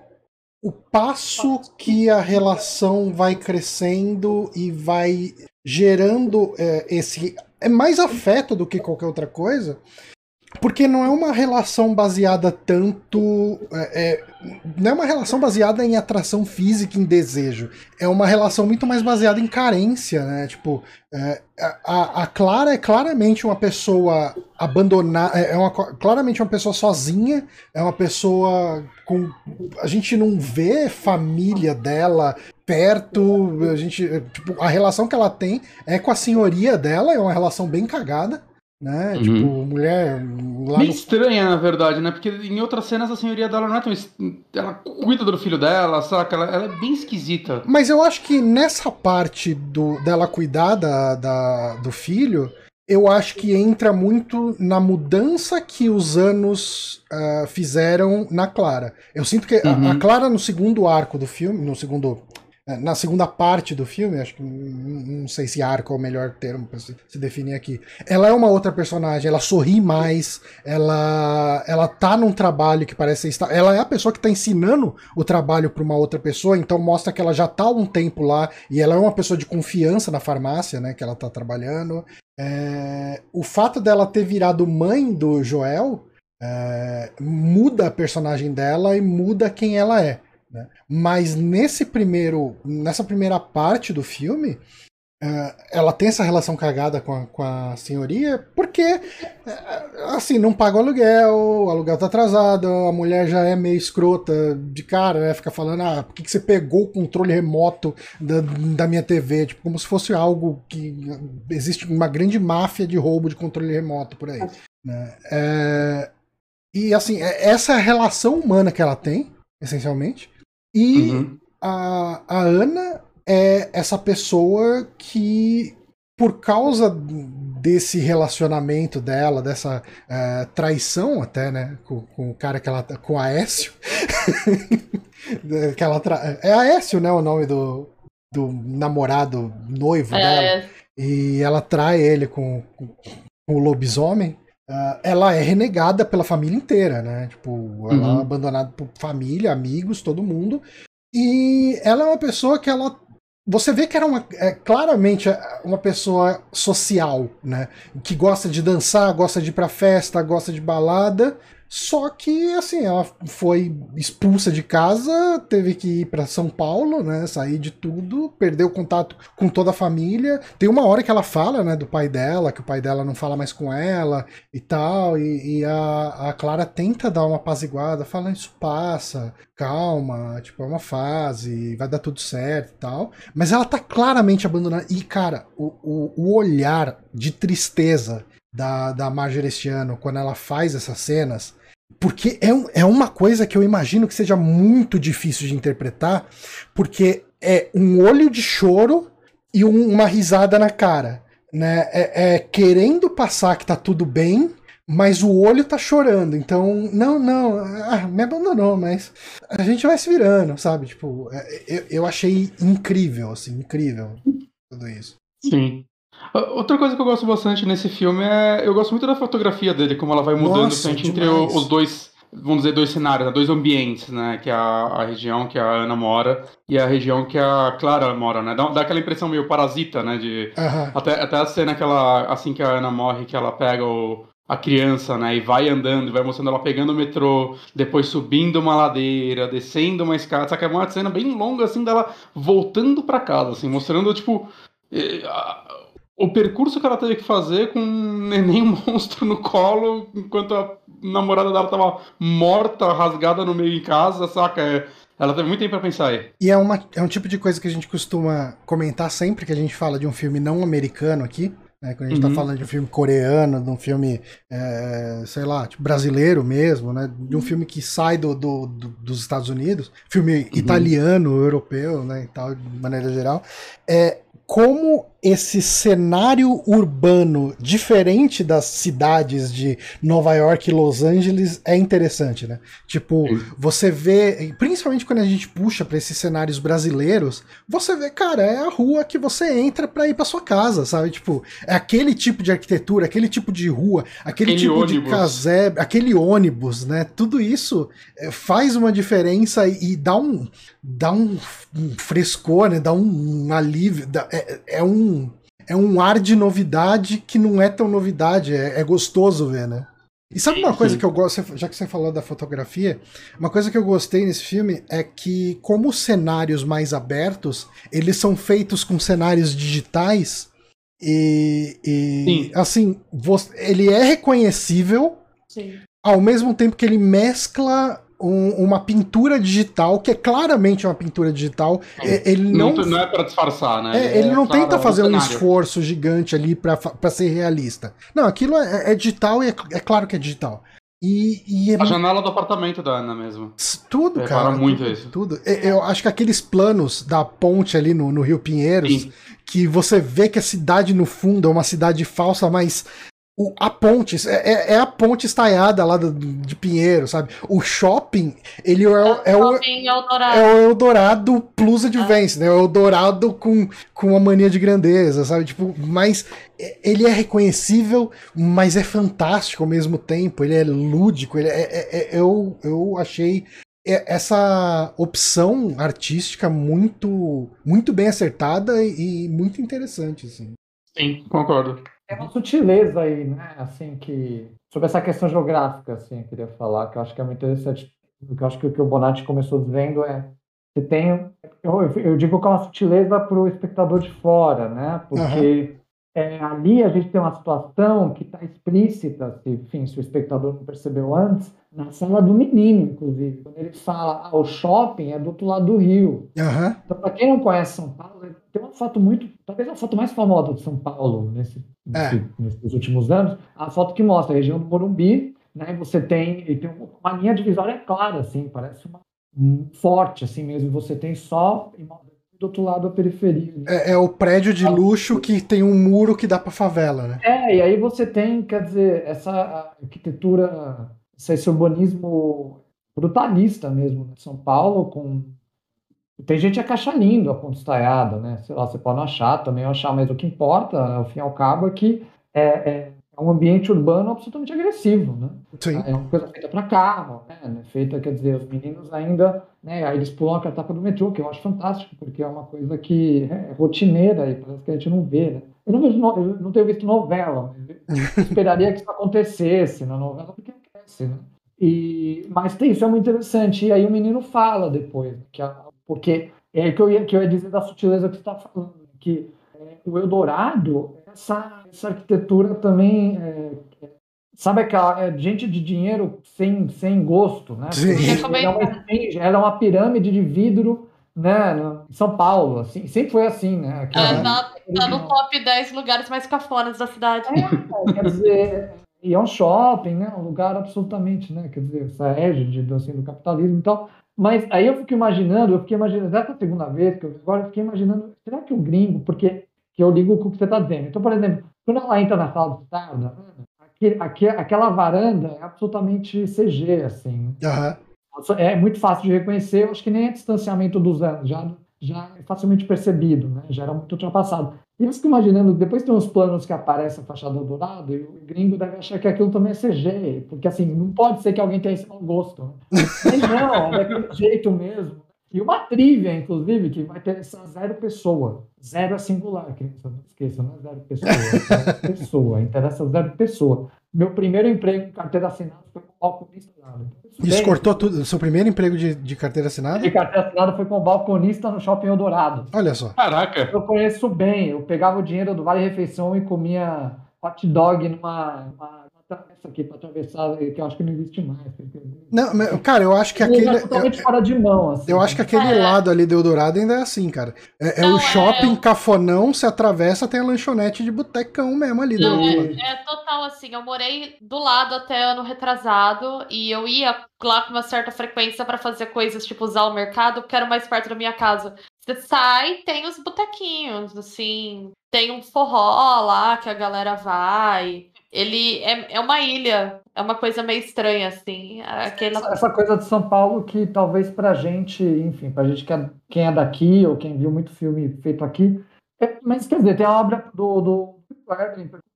o passo que a relação vai crescendo e vai gerando é, esse. É mais afeto do que qualquer outra coisa, porque não é uma relação baseada tanto. É, é, não é uma relação baseada em atração física, em desejo. É uma relação muito mais baseada em carência, né? Tipo, é, a, a, Clara é claramente uma pessoa abandonada. É, é uma, claramente uma pessoa sozinha. É uma pessoa com. A gente não vê família dela perto. A gente. Tipo, a relação que ela tem é com a senhoria dela, é uma relação bem cagada né? Uhum. Tipo, mulher. Lá Bem no... estranha, na verdade, né? Porque em outras cenas a senhoria dela não é tão. Ela cuida do filho dela, saca? Ela, ela é bem esquisita. Mas eu acho que nessa parte do, dela cuidar da, da, do filho, eu acho que entra muito na mudança que os anos uh, fizeram na Clara. Eu sinto que uhum. a, a, Clara, no segundo arco do filme, no segundo na segunda parte do filme, acho que não sei se arco é o melhor termo para se, se, definir aqui. Ela é uma outra personagem, ela sorri mais, ela ela tá num trabalho que parece estar, ela é a pessoa que tá ensinando o trabalho para uma outra pessoa, então mostra que ela já tá há um tempo lá e ela é uma pessoa de confiança na farmácia, né, que ela tá trabalhando. É, o fato dela ter virado mãe do Joel é, muda a personagem dela e muda quem ela é. Mas nesse primeiro, nessa primeira parte do filme, Uh, ela tem essa relação cagada com a, com a senhoria porque, uh, assim, não paga o aluguel, o aluguel tá atrasado, a mulher já é meio escrota de cara, né? Fica falando, ah, por que, que você pegou o controle remoto da, da minha TV? Tipo, como se fosse algo que existe uma grande máfia de roubo de controle remoto por aí. Né? É, e, assim, é essa relação humana que ela tem, essencialmente. E uhum. a, a Ana é essa pessoa que, por causa desse relacionamento dela, dessa uh, traição até, né, com, com, o cara que ela, com a Aécio, que ela tra... é Aécio, né, o nome do, do namorado noivo é, dela, é. e ela trai ele com, com, com o lobisomem, ela é renegada pela família inteira, né, tipo, ela é uhum. é abandonada por família, amigos, todo mundo, e ela é uma pessoa que ela você vê que era uma, é, claramente uma pessoa social, né? Que gosta de dançar, gosta de ir pra festa, gosta de balada, só que, assim, ela foi expulsa de casa, teve que ir para São Paulo, né? Sair de tudo, perdeu contato com toda a família. Tem uma hora que ela fala, né, do pai dela, que o pai dela não fala mais com ela e tal. E, e a, a Clara tenta dar uma apaziguada, fala: Isso passa, calma, tipo, é uma fase, vai dar tudo certo e tal. Mas ela tá claramente abandonada. E, cara, o, o, o olhar de tristeza da, da Marjorie este ano, quando ela faz essas cenas, porque é, um, é uma coisa que eu imagino que seja muito difícil de interpretar, porque é um olho de choro e um, uma risada na cara. Né? É, é, querendo passar que tá tudo bem, mas o olho tá chorando. Então, não, não, ah, me abandonou, mas a gente vai se virando, sabe? Tipo, é, eu, eu achei incrível, assim, incrível tudo isso. Sim. Outra coisa que eu gosto bastante nesse filme é. Eu gosto muito da fotografia dele, como ela vai mudando Nossa, entre os dois. Vamos dizer, dois cenários, né? dois ambientes, né? Que é a, a, região que a Ana mora e a região que a Clara mora, né? Dá, dá aquela impressão meio parasita, né? De, até, até a cena que ela. Assim que a Ana morre, que ela pega o, a criança, né? E vai andando, vai mostrando ela pegando o metrô, depois subindo uma ladeira, descendo uma escada. Só que é uma cena bem longa, assim, dela voltando para casa, assim, mostrando, tipo o percurso que ela teve que fazer com um neném monstro no colo, enquanto a namorada dela tava morta, rasgada no meio em casa, saca? É, ela teve muito tempo pra pensar aí. E é, uma, é um tipo de coisa que a gente costuma comentar sempre que a gente fala de um filme não americano aqui. Né, quando a gente tá uhum. tá falando de um filme coreano, de um filme, é, sei lá, tipo, brasileiro mesmo, né? De um filme que sai do, do, do dos Estados Unidos, filme uhum. italiano, europeu, né? E tal, de maneira geral. É, como esse cenário urbano diferente das cidades de Nova York e Los Angeles é interessante, né? Tipo, você vê, principalmente quando a gente puxa para esses cenários brasileiros, você vê, cara, é a rua que você entra para ir para sua casa, sabe? Tipo, é aquele tipo de arquitetura, aquele tipo de rua, aquele, aquele tipo ônibus. de casebre, aquele ônibus, né? Tudo isso é, faz uma diferença e, dá um dá um, frescor, né? Dá um, um alívio, dá, é, é um é um ar de novidade que não é tão novidade, é, é gostoso ver, né? E sabe uma coisa que eu gosto, já que você falou da fotografia, uma coisa que eu gostei nesse filme é que, como os cenários mais abertos, eles são feitos com cenários digitais e, e assim, ele é reconhecível Sim. ao mesmo tempo que ele mescla um, uma pintura digital, que é claramente uma pintura digital. É, ele não, não, não é para disfarçar, né? É, ele é não tenta fazer um esforço gigante ali para ser realista. Não, aquilo é, é digital e é, é, claro que é digital. E, e a janela do apartamento da Ana mesmo. Tudo, cara. muito tudo, isso. Tudo. Eu acho que aqueles planos da ponte ali no, no Rio Pinheiros, Sim. que você vê que a cidade no fundo é uma cidade falsa, mas o, a ponte, é, é, é, a ponte estaiada lá do, de Pinheiro, sabe? O shopping, ele é, é, o, é o Eldorado Plus Advance, ah. né? O Eldorado com, com a mania de grandeza, sabe? Tipo, mas ele é reconhecível, mas é fantástico ao mesmo tempo, ele é lúdico, ele é, é, é eu, eu achei essa opção artística muito muito bem acertada e muito interessante, assim. Sim, concordo. Tem uma sutileza aí, né? Assim, que. Sobre essa questão geográfica, assim, eu queria falar, que eu acho que é muito interessante. Que eu acho que o que o Bonatti começou dizendo é Você tem. Eu, eu digo que é uma sutileza para o espectador de fora, né? Porque é, ali a gente tem uma situação que está explícita, se, enfim, se o espectador não percebeu antes, na sala do menino, inclusive, quando ele fala ah, o shopping é do outro lado do rio. Uhum. Então, para quem não conhece São Paulo, tem uma foto muito, talvez a foto mais famosa de São Paulo nesse, nesse, é. nesses últimos anos, a foto que mostra a região do Morumbi, né? Você tem, e tem uma linha divisória clara, assim, parece uma um, forte, assim mesmo. Você tem só do outro lado da periferia. Né? É, é, o prédio de luxo que tem um muro que dá para favela, né? É, e aí você tem, quer dizer, essa arquitetura, esse urbanismo brutalista mesmo, né? São Paulo com tem gente acachalindo a ponta estaiada, né? Sei lá, você pode não achar, também achar, mas o que importa, ao fim e ao cabo, é que é, é, é um ambiente urbano absolutamente agressivo, né? Sim. É uma coisa feita para carro, né? Feita, quer dizer, os meninos ainda, né? Aí eles pulam a etapa do metrô, que eu acho fantástico, porque é uma coisa que é rotineira e parece que a gente não vê, né? Eu não, vejo, eu não tenho visto novela, mas eu esperaria que isso acontecesse na novela, porque acontece, né? E, mas tem, isso é muito interessante. E aí o menino fala depois, que a, porque é que eu ia, que eu ia dizer da sutileza que você está falando, que é, o Eldorado, essa, essa arquitetura também é, é, sabe aquela é, gente de dinheiro sem, sem gosto, né? Era uma, era uma pirâmide de vidro né, em São Paulo, assim, sempre foi assim, né? Aquela, tá, tá no top 10 lugares mais cafonas da cidade. É, quer dizer, e é um shopping, né? Um lugar absolutamente, né? Quer dizer, essa égide assim, do capitalismo e tal. Mas aí eu fico imaginando, eu fiquei imaginando, essa segunda vez que eu agora, eu fiquei imaginando, será que o gringo, porque que eu ligo com o que você está dizendo. Então, por exemplo, quando ela entra na sala do Estado, aquela varanda é absolutamente CG, assim. Uhum. É muito fácil de reconhecer, eu acho que nem é distanciamento dos anos, já, já é facilmente percebido, né? já era muito ultrapassado. E eu fico imaginando, depois tem uns planos que aparece a fachada dourada, e o gringo deve achar que aquilo também é CG, porque assim, não pode ser que alguém tenha esse mau gosto. Né? Mas não, é daquele jeito mesmo. E uma trivia, inclusive, que vai ter essa zero pessoa. Zero é singular, criança, não esqueça, não é zero pessoa. É zero pessoa, interessa zero pessoa. Meu primeiro emprego em carteira assinada foi com balconista. Isso cortou tudo. Seu primeiro emprego de, de carteira assinada? De carteira assinada foi com balconista no Shopping Eldorado. Olha só. Caraca. Eu conheço bem. Eu pegava o dinheiro do Vale Refeição e comia hot dog numa, numa essa aqui para atravessar, que eu acho que não existe mais. Não, cara, eu acho que aquele. É totalmente fora de mão. Assim, eu acho que aquele é. lado ali do Eldorado ainda é assim, cara. É, é não, o shopping é... cafonão, se atravessa, tem a lanchonete de botecão mesmo ali. Não, é, é, total assim. Eu morei do lado até ano retrasado e eu ia lá com uma certa frequência para fazer coisas tipo usar o mercado, porque era mais perto da minha casa. Você sai, tem os botequinhos, assim, tem um forró lá que a galera vai. Ele é, é uma ilha, é uma coisa meio estranha, assim. Aquela... Essa coisa de São Paulo que talvez pra gente, enfim, pra gente que é, quem é daqui ou quem viu muito filme feito aqui, é, mas quer dizer, tem a obra do, do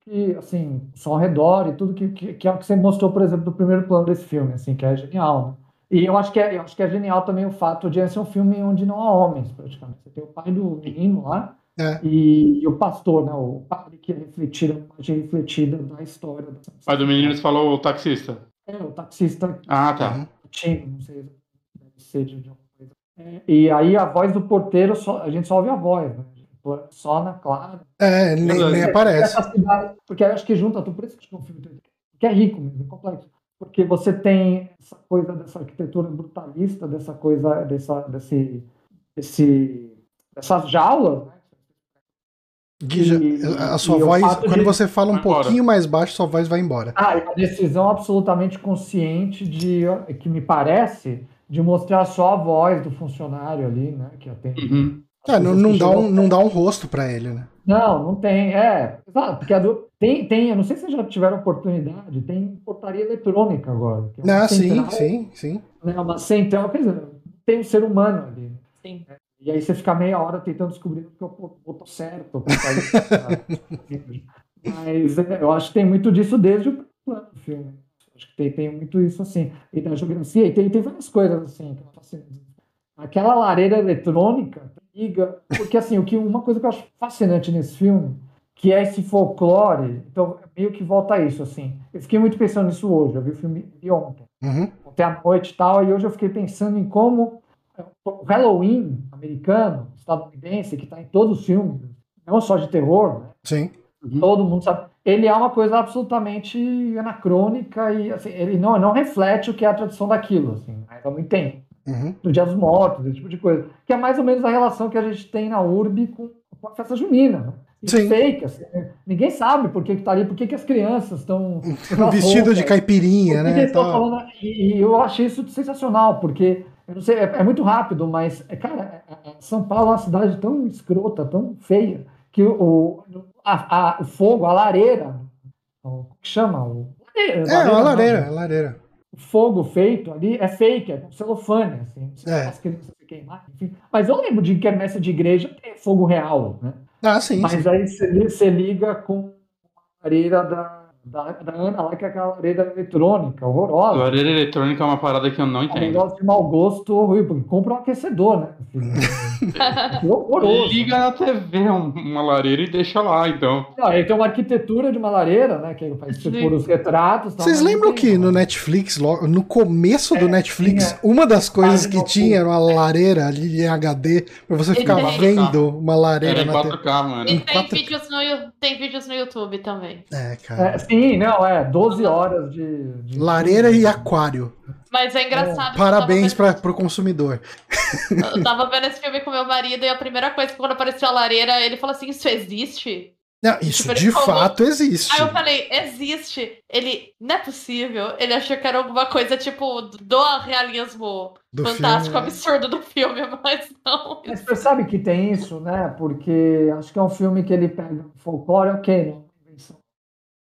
que, assim, só ao redor e tudo que, que, que, é o que você mostrou, por exemplo, do primeiro plano desse filme, assim, que é genial, né? E eu acho que é, eu acho que é genial também o fato de ser um filme onde não há homens, praticamente. Você tem o pai do menino lá, é. E, e, o pastor, né, o padre que refletiram, imagem refletida da história. Da pai do menino, você falou o taxista. É, o taxista. Ah, tá. Tinha, não sei, deve ser de alguma coisa. É, e aí a voz do porteiro, só, a gente só ouve a voz, né? Só na clara. É, nem, nem é, aparece. Cidade, porque acho que junta tudo, por isso que é um filme que é rico mesmo, é complexo. Porque você tem essa coisa dessa arquitetura brutalista, dessa coisa, dessa, desse, desse, dessas jaulas, né? Guija, a sua voz, quando de... você fala um pouquinho mais baixo, sua voz vai embora. Ah, e uma decisão absolutamente consciente de que me parece de mostrar só a voz do funcionário ali, né? Que atende. Uhum. É, não, não, dá um, não dá um rosto para ele, né? Não, não tem. É, porque do, tem, tem, eu não sei se vocês já tiveram oportunidade, tem portaria eletrônica agora. Que é ah, central, sim, sim, sim. Né, uma central, quer dizer, tem um ser humano ali. Sim. É, e aí você fica meia hora tentando descobrir que eu botou certo. Mas é, eu acho que tem muito disso desde o plano do filme. Acho que tem, tem muito isso assim. E da geografia, e tem, tem várias coisas assim. Aquela lareira eletrônica liga. Porque assim, o que, uma coisa que eu acho fascinante nesse filme, que é esse folclore, então meio que volta a isso, assim. Eu fiquei muito pensando nisso hoje, eu vi o filme de ontem. Uhum. Ontem à noite e tal, e hoje eu fiquei pensando em como o Halloween americano, estadunidense, que está em todos os filmes, não só de terror, né? Sim. Uhum. todo mundo sabe. Ele é uma coisa absolutamente anacrônica e assim, ele não, não reflete o que é a tradição daquilo, assim, mas há muito tempo. Uhum. Do Dia dos Mortos, esse tipo de coisa. Que é mais ou menos a relação que a gente tem na URB com, com a festa junina. Né? E Sim. fake, assim, né? Ninguém sabe por que, que tá ali, por que, que as crianças estão. Vestido de caipirinha, né? tal. falando- e, e eu achei isso sensacional, porque eu não sei, é, é muito rápido, mas, é, cara, é- é- São Paulo é uma cidade tão escrota, tão feia, que o, a- a- o fogo, a lareira, o, que chama? O, lareira, É, uma não, lareira, é lareira. O fogo feito ali é fake, é celofane, assim, É. as crianças se queimar, enfim. Mas eu lembro de quermesse de igreja ter fogo real, né? Ah, sim. sim. Mas aí você li- você liga com a lareira da, da, da Ana lá, que é aquela lareira eletrônica, horrorosa. Lareira eletrônica é uma parada que eu não É um entendo. negócio de mau gosto horrível. Compra um aquecedor, né? Que horroroso. Liga na TV um- uma lareira e deixa lá, então. Não, aí tem uma arquitetura de uma lareira, né? Que faz Sim. por os retratos. tal, Vocês lembram que no Netflix, logo- no começo do É, Netflix, tinha uma das coisas que tinha era uma lareira ali em HD, pra você ficar Ele- vendo uma lareira Era em na TV. 4K, mano. E Em tem quatro- vídeos, no, tem vídeos no YouTube também. É, cara. É, sim, não, é 12 horas de. de Lareira e aquário. Mas é engraçado. Parabéns eu tava vendo- pra, pro consumidor. Eu tava vendo esse filme com meu marido e a primeira coisa que quando apareceu a lareira, ele falou assim: Isso existe? Não, isso Tipo, de falou- fato existe. Aí eu falei: Existe. Ele, não é possível. Ele achou que era alguma coisa tipo do realismo Do fantástico, filme. absurdo do filme, mas não. Mas você sabe que tem isso, né? Porque acho que é um filme que ele pega folclore, ok, não é uma invenção.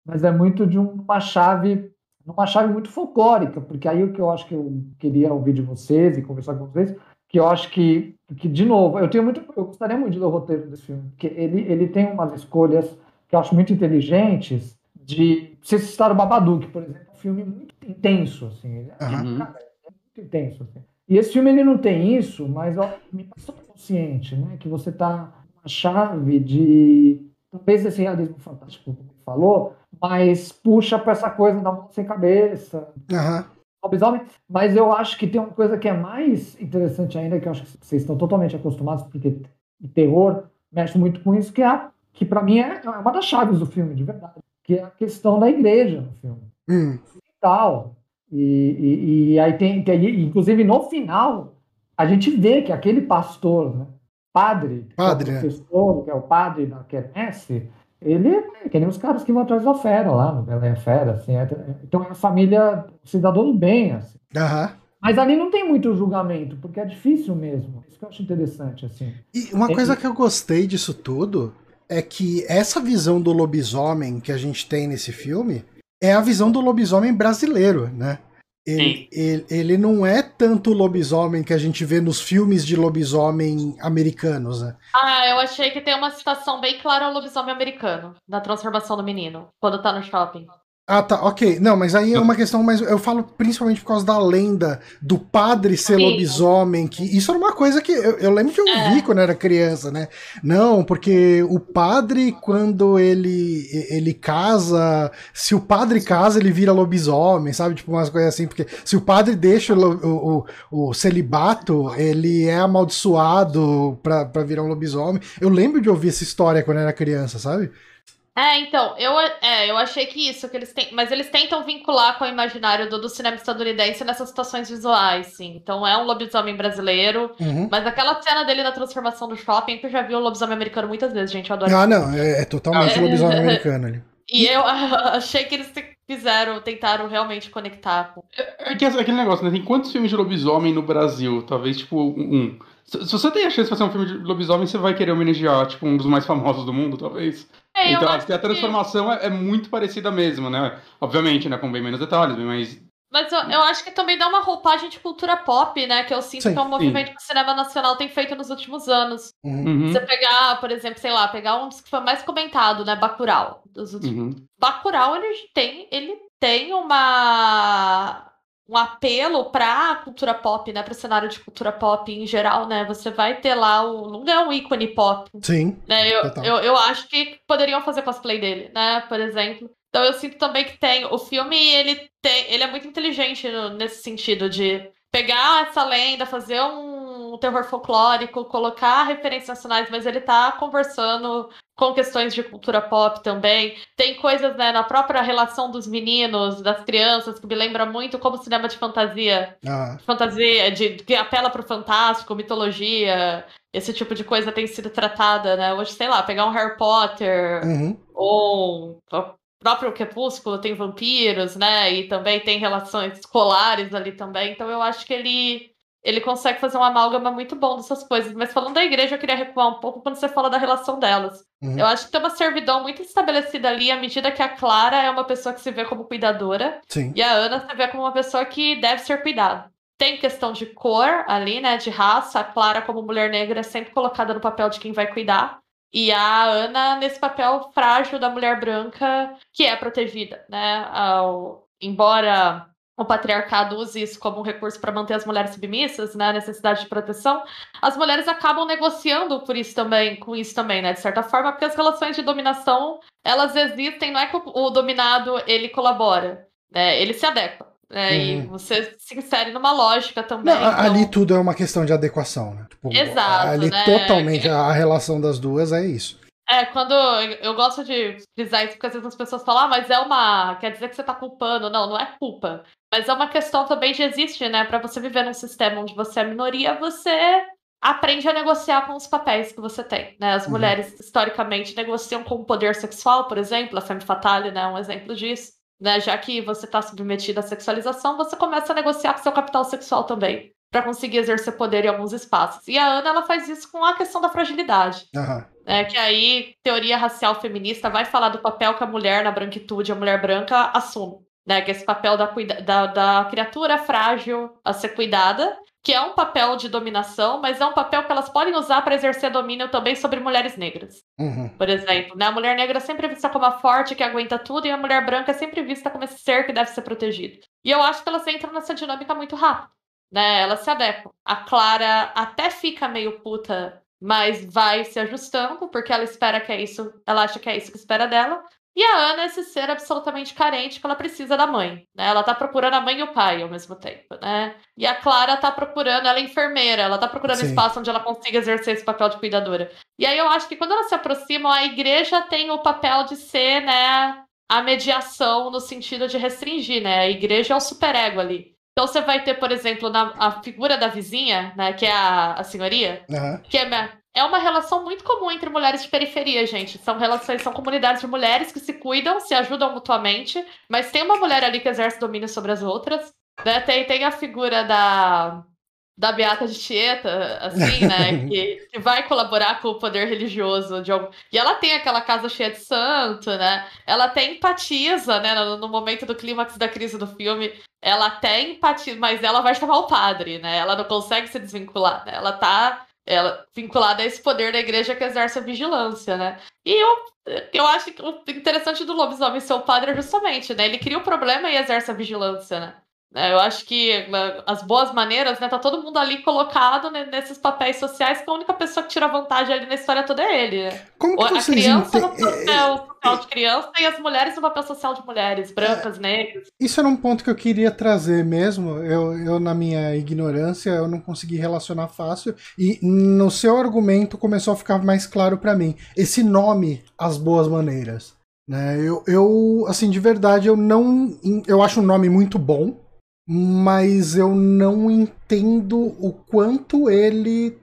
Mas é muito de um- uma chave, uma chave muito folclórica, porque aí o que eu acho que eu queria ouvir de vocês e conversar com vocês, que eu acho que, que de novo, eu tenho muito, eu gostaria muito de ler o roteiro desse filme, porque ele, ele tem umas escolhas que eu acho muito inteligentes de vocês citaram o Babadook, por exemplo, é um filme muito intenso, assim. Uhum. cara, é muito intenso. Assim. E esse filme ele não tem isso, mas ó, me passou consciente, né? Que você tá uma chave de talvez esse realismo fantástico, como ele falou, mas puxa para essa coisa da mão sem cabeça, Aham. lobisomem. Mas eu acho que tem uma coisa que é mais interessante ainda, que eu acho que vocês estão totalmente acostumados, porque o terror mexe muito com isso, que é a- que para mim é uma das chaves do filme, de verdade, que é a questão da igreja no filme Hum. tal. E, e, e aí tem, tem- inclusive no final, a gente vê que aquele pastor, né, padre, que Padre, é né? o professor, que é o padre da quermesse, ele é que nem os caras que vão atrás da fera lá, no Belém é Fera, assim, é- então é a família cidadão bem, assim. Aham. Mas ali não tem muito julgamento, porque é difícil mesmo. Isso que eu acho interessante, assim. E uma É, coisa que eu gostei disso tudo é que essa visão do lobisomem que a gente tem nesse filme é a visão do lobisomem brasileiro, né? Ele, ele, ele não é tanto o lobisomem que a gente vê nos filmes de lobisomem americanos, né? Ah, eu achei que tem uma citação bem clara ao lobisomem americano, da transformação do menino, quando tá no shopping. Ah, tá, ok. Não, mas aí é uma questão, mas eu falo principalmente por causa da lenda do padre ser Sim. lobisomem, que isso era uma coisa que eu, eu lembro de ouvir É. quando eu era criança, né? Não, porque o padre, quando ele, ele casa, se o padre casa, ele vira lobisomem, sabe? Tipo umas coisas assim, porque se o padre deixa o, o, o, celibato, ele é amaldiçoado pra, pra virar um lobisomem. Eu lembro de ouvir essa história quando eu era criança, sabe? É, então, eu, é, eu achei que isso, que eles têm. Mas eles tentam vincular com o imaginário do, do cinema estadunidense nessas situações visuais, sim. Então é um lobisomem brasileiro. Uhum. Mas aquela cena dele da transformação do shopping, que eu já vi o lobisomem americano muitas vezes, gente. Eu adoro Ah, não, é, é totalmente É. lobisomem americano ali. E eu achei que eles fizeram, tentaram realmente conectar com. É que é aquele negócio, né? Tem quantos filmes de lobisomem no Brasil? Talvez, tipo, um. Se, se você tem a chance de fazer um filme de lobisomem, você vai querer homenagear, tipo, um dos mais famosos do mundo, talvez. É, então, acho que a que- transformação é, é muito parecida mesmo, né? Obviamente, né? Com bem menos detalhes, bem mais. Mas eu, eu acho que também dá uma roupagem de cultura pop, né? Que eu sinto Sim, que é um movimento que o cinema nacional tem feito nos últimos anos. Uhum. Uhum, Você pegar, por exemplo, sei lá, pegar um dos que foi mais comentado, né? Bacurau. Dos últimos uhum. Bacurau, ele tem, ele tem uma um apelo pra cultura pop, né, pro cenário de cultura pop em geral, né? Você vai ter lá o não é um ícone pop, Sim. né? Eu, eu, eu acho que poderiam fazer cosplay dele, né, por exemplo. Então eu sinto também que tem o filme, ele tem, ele é muito inteligente no- nesse sentido de pegar essa lenda, fazer um um terror folclórico, colocar referências nacionais, mas ele tá conversando com questões de cultura pop também. Tem coisas né, na própria relação dos meninos, das crianças, que me lembra muito como cinema de fantasia. Ah, Fantasia, de, que apela pro fantástico, mitologia, esse tipo de coisa tem sido tratada, né? Hoje, sei lá, pegar um Harry Potter uhum. ou o próprio Crepúsculo tem vampiros, né? E também tem relações escolares ali também. Então eu acho que ele ele consegue fazer um amálgama muito bom dessas coisas. Mas falando da igreja, eu queria recuar um pouco quando você fala da relação delas. Uhum. Eu acho que tem uma servidão muito estabelecida ali à medida que a Clara é uma pessoa que se vê como cuidadora Sim. e a Ana se vê como uma pessoa que deve ser cuidada. Tem questão de cor ali, né? De raça. A Clara, como mulher negra, é sempre colocada no papel de quem vai cuidar. E a Ana nesse papel frágil da mulher branca que é protegida, né? Ao- embora o patriarcado use isso como um recurso para manter as mulheres submissas, né? A necessidade de proteção, as mulheres acabam negociando por isso também, com isso também, né? De certa forma, porque as relações de dominação elas existem, não é que o, dominado ele colabora, né? Ele se adequa. Né? E Uhum. você se insere numa lógica também. Não, então- ali tudo é uma questão de adequação, né? Tipo, Exato, Ali né? totalmente a relação das duas é isso. É, quando eu gosto de frisar isso, porque às vezes as pessoas falam, ah, mas é uma. Quer dizer que você tá culpando. Não, não é culpa. Mas é uma questão também de existe, né? Pra você viver num sistema onde você é minoria, você aprende a negociar com os papéis que você tem. Né? As Uhum. mulheres, historicamente, negociam com o poder sexual, por exemplo, a femme fatale né, é um exemplo disso. Né? Já que você está submetida à sexualização, você começa a negociar com seu capital sexual também, para conseguir exercer poder em alguns espaços. E a Ana ela faz isso com a questão da fragilidade. Aham. É que aí teoria racial feminista vai falar do papel que a mulher na branquitude, a mulher branca, assume. Né? Que é esse papel da, da, da criatura frágil a ser cuidada, que é um papel de dominação, mas é um papel que elas podem usar para exercer domínio também sobre mulheres negras. Uhum. Por exemplo, né? a mulher negra é sempre vista como a forte que aguenta tudo, e a mulher branca é sempre vista como esse ser que deve ser protegido. E eu acho que elas entram nessa dinâmica muito rápido. Né? Elas se adequam. A Clara até fica meio puta, mas vai se ajustando, porque ela espera que é isso, ela acha que é isso que espera dela. E a Ana é esse ser absolutamente carente que ela precisa da mãe, né? Ela tá procurando a mãe e o pai ao mesmo tempo, né? E a Clara tá procurando, ela é enfermeira, ela tá procurando Sim. espaço onde ela consiga exercer esse papel de cuidadora. E aí eu acho que quando elas se aproximam, a igreja tem o papel de ser, né, a mediação no sentido de restringir, né? A igreja é o superego ali. Então você vai ter, por exemplo, na, a figura da vizinha, né, que é a, a senhoria, Aham. que é, é uma relação muito comum entre mulheres de periferia, gente. São relações, são comunidades de mulheres que se cuidam, se ajudam mutuamente, mas tem uma mulher ali que exerce domínio sobre as outras. Né? Tem, tem a figura da, da Beata de Tieta, assim, né? que, que vai colaborar com o poder religioso de algum. E ela tem aquela casa cheia de santo, né? Ela até empatiza, né? No, no momento do clímax da crise do filme, ela até empatiza, mas ela vai chamar o padre, né? Ela não consegue se desvincular, né? Ela tá ela, vinculada a esse poder da igreja que exerce a vigilância, né? E eu, eu acho que o interessante do lobisomem ser o padre é justamente, né? Ele cria o problema e exerce a vigilância, né? É, Eu acho que eh, as boas maneiras, né? Tá todo mundo ali colocado né, nesses papéis sociais, que a única pessoa que tira vantagem ali na história toda é ele, né? Como que A criança no papel social de criança e as mulheres no papel social de mulheres, brancas, negras. Isso era um ponto que eu queria trazer mesmo. Eu, eu, na minha ignorância, eu não consegui relacionar fácil. E no seu argumento começou a ficar mais claro pra mim. Esse nome, As Boas Maneiras. Né? Eu, eu, assim, de verdade, eu não. Eu acho um nome muito bom, mas eu não entendo o quanto ele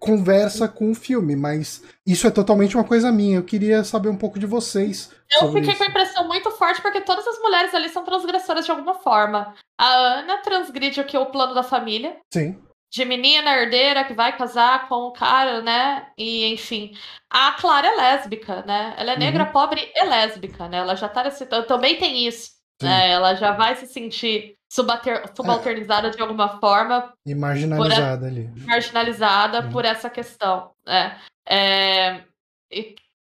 conversa com o filme. Mas isso é totalmente uma coisa minha. Eu queria saber um pouco de vocês. Eu fiquei isso. com a impressão muito forte porque todas as mulheres ali são transgressoras de alguma forma. A Ana transgride o que é o plano da família. Sim. De menina herdeira que vai casar com o cara, né? E enfim. A Clara é lésbica, né? Ela é negra, pobre e lésbica, né? Ela já tá nesse. Também tem isso. Sim. Né? Ela já vai se sentir subalter- subalternizada de alguma forma E marginalizada ali. marginalizada por essa questão. Né? É,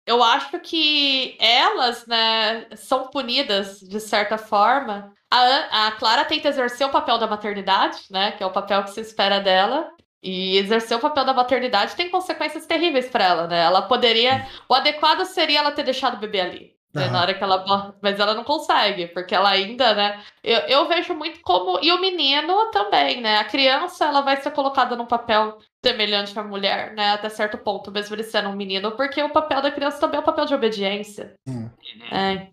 eu acho que elas né, são punidas de certa forma. A, a Clara tenta exercer o papel da maternidade, né, que é o papel que se espera dela. E exercer o papel da maternidade tem consequências terríveis para ela, né? Ela poderia. O adequado seria ela ter deixado o bebê ali. Né, na hora que ela. Mas ela não consegue, porque ela ainda, né? Eu, eu vejo muito como. E o menino também, né? A criança, ela vai ser colocada num papel semelhante à mulher, né? Até certo ponto, mesmo ele sendo um menino, porque o papel da criança também é o papel de obediência. Hum. É.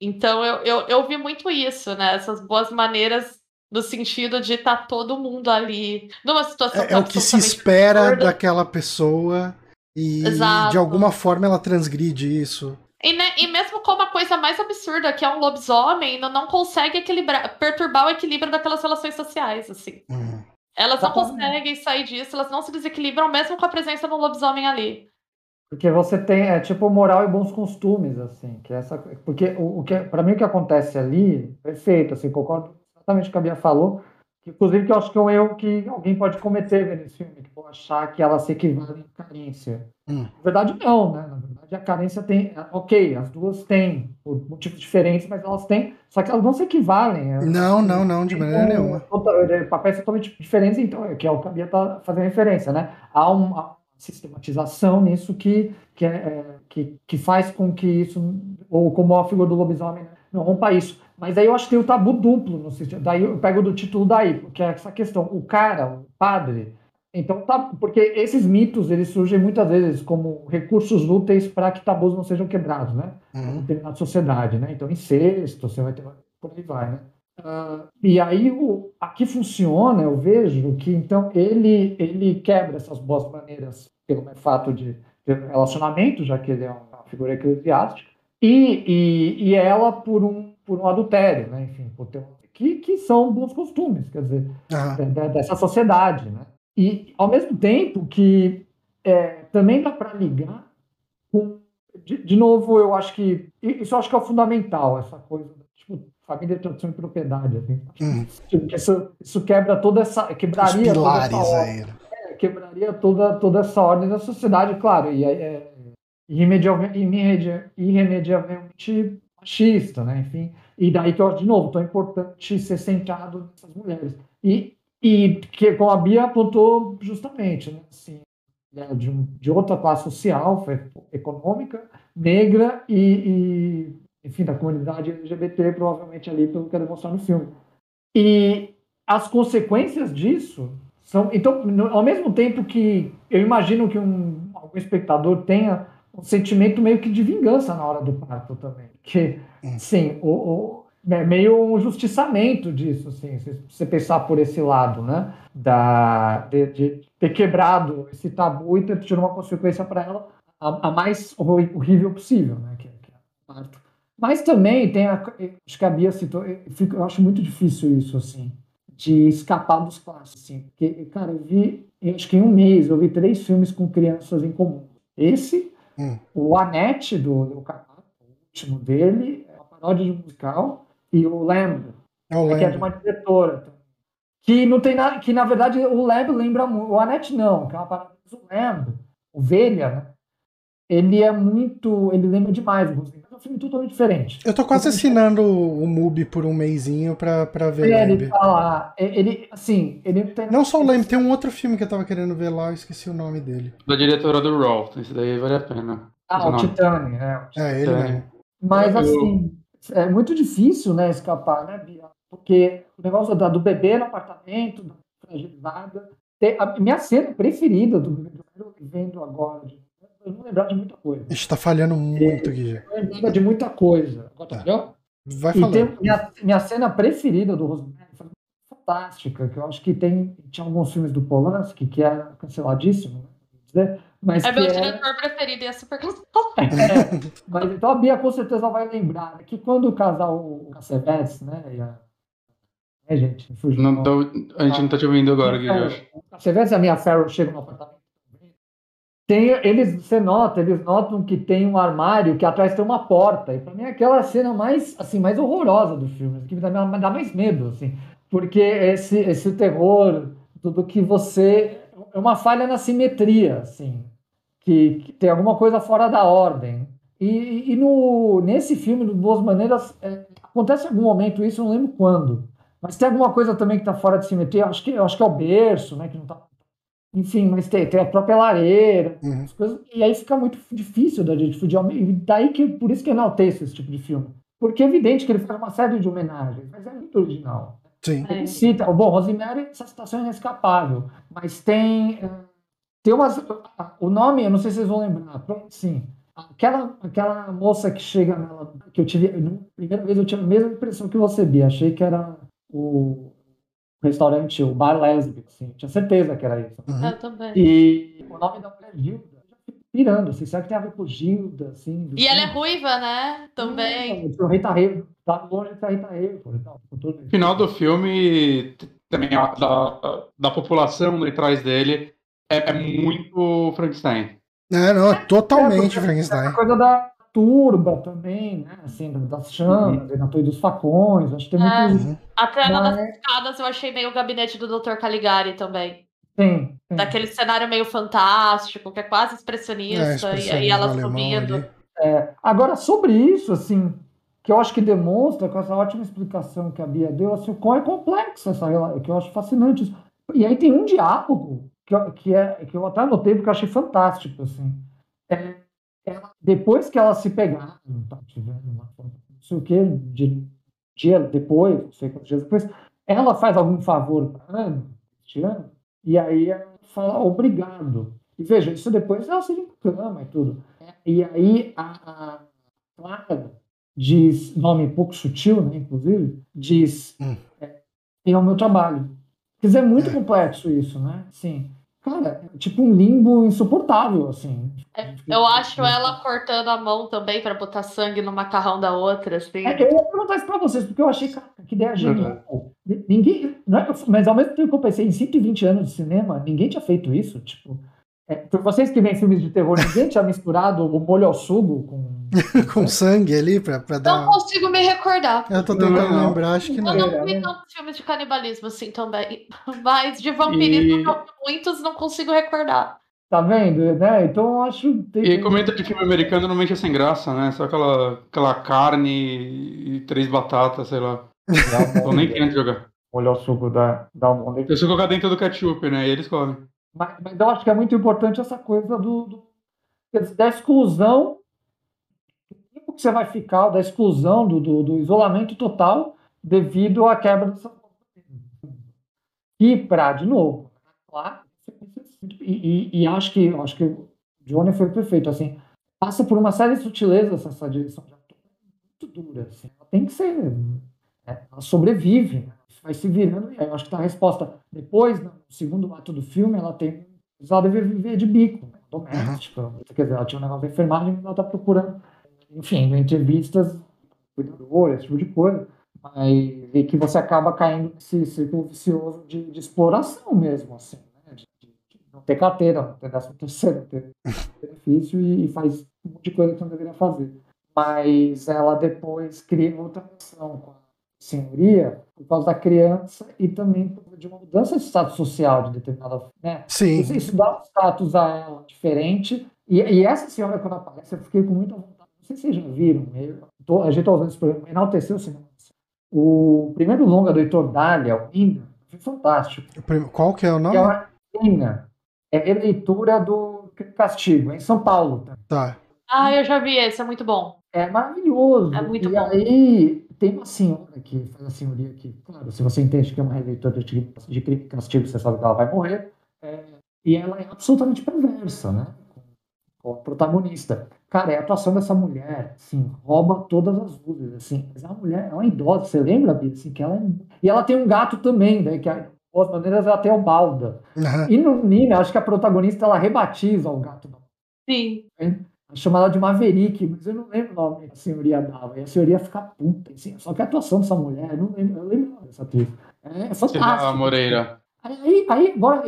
Então eu, eu, eu vi muito isso, né? Essas boas maneiras no sentido de estar tá todo mundo ali numa situação. É, é o que se espera absurda. daquela pessoa e Exato. de alguma forma ela transgride isso. E, né, e mesmo como a coisa mais absurda, que é um lobisomem, não, não consegue equilibrar, perturbar o equilíbrio daquelas relações sociais, assim. Hum. Elas não conseguem sair disso, elas não se desequilibram mesmo com a presença do lobisomem ali. Porque você tem, é tipo moral e bons costumes, assim, que é essa, porque o, o que, para mim o que acontece ali, perfeito, assim, concordo exatamente o que a Bia falou, que, inclusive que eu acho que é um erro que alguém pode cometer nesse filme, que pode achar que ela se equivale em carência. Hum. Na verdade, não, né? Na verdade, a carência tem. Ok, as duas têm, por motivos diferentes, mas elas têm, só que elas não se equivalem. Não, não, não, de maneira nenhuma. Papéis totalmente diferentes, então, que é o que a Bia está fazendo referência, né? Há uma sistematização nisso que, que, é, é, que, que faz com que isso, ou como a figura do lobisomem, né? não rompa isso. Mas aí eu acho que tem o tabu duplo no sentido. Daí eu pego do título daí, porque é essa questão. O cara, o padre. Então, tá, porque esses mitos eles surgem muitas vezes como recursos úteis para que tabus não sejam quebrados, né? Uhum. Na sociedade, né? Então, incesto, você vai ter. Por aí vai, né? Uh, e aí, o, aqui funciona, eu vejo que então ele, ele quebra essas boas maneiras pelo fato de relacionamento, já que ele é uma figura eclesiástica, e, e, e ela por um por um adultério, né? Enfim, por ter, que, que são bons costumes, quer dizer, uhum. dessa sociedade, né? E, ao mesmo tempo que é, também dá para ligar com... De, de, novo, eu acho que... Isso eu acho que é o fundamental, essa coisa, tipo, família, tradição e propriedade. Assim. Uhum. Isso, isso quebra toda essa... Quebraria toda essa ordem, é, quebraria toda, toda essa ordem da sociedade, claro, e é, irremediavelmente, irremediavelmente machista, né? Enfim, e daí que eu acho, de novo, tão importante ser centrado nessas mulheres. E, e que, como a Bia apontou justamente, né? Assim, né? de, de outra classe social, econômica, negra e, e, enfim, da comunidade LGBT, provavelmente ali, pelo que é demonstrar no filme. E as consequências disso são. Então, no, ao mesmo tempo que eu imagino que um, algum espectador tenha um sentimento meio que de vingança na hora do parto também. Que, hum. sim, o, o, é meio um justiçamento disso, assim, se você pensar por esse lado, né? Da, de, de ter quebrado esse tabu e ter tido uma consequência para ela a, a, mais horrível possível, né? Que, que é parto. Mas também tem a. Acho que a Bia citou, eu, fico, eu acho muito difícil isso, assim, de escapar dos clássicos, assim. Porque, cara, eu vi, acho que em um mês, eu vi três filmes com crianças em comum. Esse, Hum. O Anete, do, do o último dele, é uma paródia de musical, e o Lamb, é o que é de uma diretora. Que não tem nada, que na verdade o Lamb lembra muito, o Anete não, que é uma paródia do Lamb, Ovelha, né? Ele é muito, ele lembra demais o é um filme totalmente diferente. Eu tô quase assinando o MUBI por um mêsinho pra, pra ver é, Ele tá lá, ele, assim, ele tem... Não só o Lamb, tem um outro filme que eu tava querendo ver lá, eu esqueci o nome dele. Da diretora do Raw, esse daí vale a pena. Ah, o Titane, né? É, ele mesmo. Mas, assim, é muito difícil, né, escapar, né, Bia? Porque o negócio da, do bebê no apartamento, da fragilizada... A minha cena preferida do eu vendo agora, eu não lembrar de muita coisa. Está falhando muito aqui já. Eu lembro de muita coisa. Agora tá, tá. Vai falando. E tem minha, minha cena preferida do Rosemary foi fantástica, que eu acho que tem tinha alguns filmes do Polanski que era canceladíssimo, né? Mas é meu é... diretor preferido e é super cancelado. É, mas então a Bia com certeza vai lembrar que quando o casal Cassavetes, né, e a é, gente, não tô, a gente não tá te ouvindo agora, Guilherme. O e a minha Farrell chegam no apartamento tem, eles, você nota, eles notam que tem um armário que atrás tem uma porta. E para mim é aquela cena mais, assim, mais horrorosa do filme, que me dá, me dá mais medo, assim, porque esse, esse terror, tudo que você é uma falha na simetria, assim, que, que tem alguma coisa fora da ordem. E, e no, nesse filme, do Boas Maneiras, é, acontece em algum momento isso, não lembro quando. Mas tem alguma coisa também que está fora de simetria. Acho que, acho que é o berço, né? Que não está enfim, mas tem, tem a própria lareira, Uhum. as coisas, e aí fica muito difícil da gente fugir. E daí que, por isso que eu enalteço esse tipo de filme. Porque é evidente que ele faz uma série de homenagens, mas é muito original. Sim. É. Ele cita, bom, Rosemary, essa situação é inescapável, mas tem, eh, tem umas, o nome, eu não sei se vocês vão lembrar, sim, aquela, aquela moça que chega nela, que eu tive, na primeira vez eu tive a mesma impressão que você, Bia, achei que era o restaurante, o bar lésbico, assim, tinha certeza que era isso. Uhum. Eu também. E o nome da mulher é Gilda, pirando, assim, será que tem a ver com Gilda, assim? E ela é filme? ruiva, né? Também. Não, O Rita Hayworth, tá longe de ser Rita tudo No final do filme, também a- da, da população atrás dele é, é muito Frankenstein. É, não, é totalmente É, Frankenstein. A coisa da turba também, né? Assim, das chamas, e na torre dos facões, acho que tem É. muito. Uhum. A cena das escadas eu achei meio o gabinete do Dr. Caligari também. Tem, tem. Daquele cenário meio fantástico, que é quase É, expressionista, e aí expressionismo ela subindo. É, agora, sobre isso, assim, que eu acho que demonstra, com essa ótima explicação que a Bia deu, assim, o quão é complexo essa relação, que eu acho fascinante. isso. E aí tem um diálogo que, eu- que, é, que eu até anotei porque eu achei fantástico, assim. É, ela- depois que elas se pegaram, tá, uma, não sei o que, de, dia depois, não sei quantos dias depois, ela faz algum favor para ano, e aí ela fala obrigado. E veja, isso depois ela se cama e tudo. E aí a, a Clara diz, nome um pouco sutil, né, inclusive, diz, Hum. é, é o meu trabalho. Quer dizer, é muito É. complexo isso, né? Assim, cara, é tipo um limbo insuportável, assim. Eu acho ela cortando a mão também pra botar sangue no macarrão da outra, assim. É, eu ia perguntar isso pra vocês, porque eu achei, cara, que ideia genial. Ninguém, não é- mas ao mesmo tempo que eu pensei, em 120 anos de cinema, ninguém tinha feito isso. Tipo, é, por vocês que veem filmes de terror, ninguém tinha misturado o molho ao sugo com. Com sangue ali pra, pra dar. Não consigo me recordar. Eu tô tentando Não, não. lembrar, acho que Eu não. não É, vi né? tantos filmes de canibalismo assim também. Mas de vampirismo, E- vi muitos não consigo recordar. Tá vendo? Né? Então eu acho. tem- E comenta de filme americano normalmente é sem graça, né? Só aquela, aquela carne e três batatas, sei lá. Tô nem querendo jogar. Molho ao sugo da, da almôndega. Eu só colocar dentro do ketchup, né? E eles comem. Mas, mas eu acho que é muito importante essa coisa do, do- da exclusão, do tempo que você vai ficar, da exclusão, do, do, do isolamento total devido à quebra dessa. E para, de novo, claro, e, e, e acho que acho que o Johnny foi perfeito, assim, passa por uma série de sutilezas essa direção de ator muito dura, assim, ela tem que ser, é, ela sobrevive, né? vai se virando, e aí eu acho que tá a resposta depois, no segundo ato do filme, ela tem, ela deve viver de bico, né? doméstica, quer dizer, ela tinha um negócio de enfermagem, mas ela tá procurando, enfim, entrevistas, cuidador, esse tipo de coisa, mas e que você acaba caindo nesse círculo vicioso de, de exploração mesmo, assim, né? de, de- de não ter carteira, não ter décimo terceiro, não ter benefício e, e faz um monte de coisa que não deveria fazer. Mas ela depois cria outra relação com senhoria por causa da criança e também por causa de uma mudança de status social de determinada, né? Sim. Isso, isso dá um status a ela diferente. E, e essa senhora, quando aparece, eu fiquei com muita vontade. Não sei se vocês já viram, eu, tô- a gente está usando esse programa, enalteceu o cinema. O primeiro longa do Heitor Dália, o Inga, foi fantástico. Qual que é o Que nome? é uma Inga, é releitura do Castigo, em São Paulo. Tá? Tá. Ah, eu já vi esse, é muito bom. É maravilhoso. É muito e bom. aí tem uma senhora que faz a senhoria que, claro, se você entende que é uma releitura de, de crime e castigo, você sabe que ela vai morrer. É, e ela é absolutamente perversa, né? Com, a protagonista. Cara, é a atuação dessa mulher, assim, rouba todas as luzes, assim. Mas é uma mulher, é uma idosa, você lembra, Bia? Assim, que ela é... E ela tem um gato também, né? Que, de boas maneiras, ela tem o balda. Aham. E no Nina, acho que a protagonista, ela rebatiza o gato da Sim. chama ela de Maverick, mas eu não lembro o nome que a senhoria dava. E a senhoria fica puta. Assim, só que a atuação dessa mulher, eu não lembro, eu lembro dessa atriz. É, é Você dá a fantástico. Moreira. Aí, aí, agora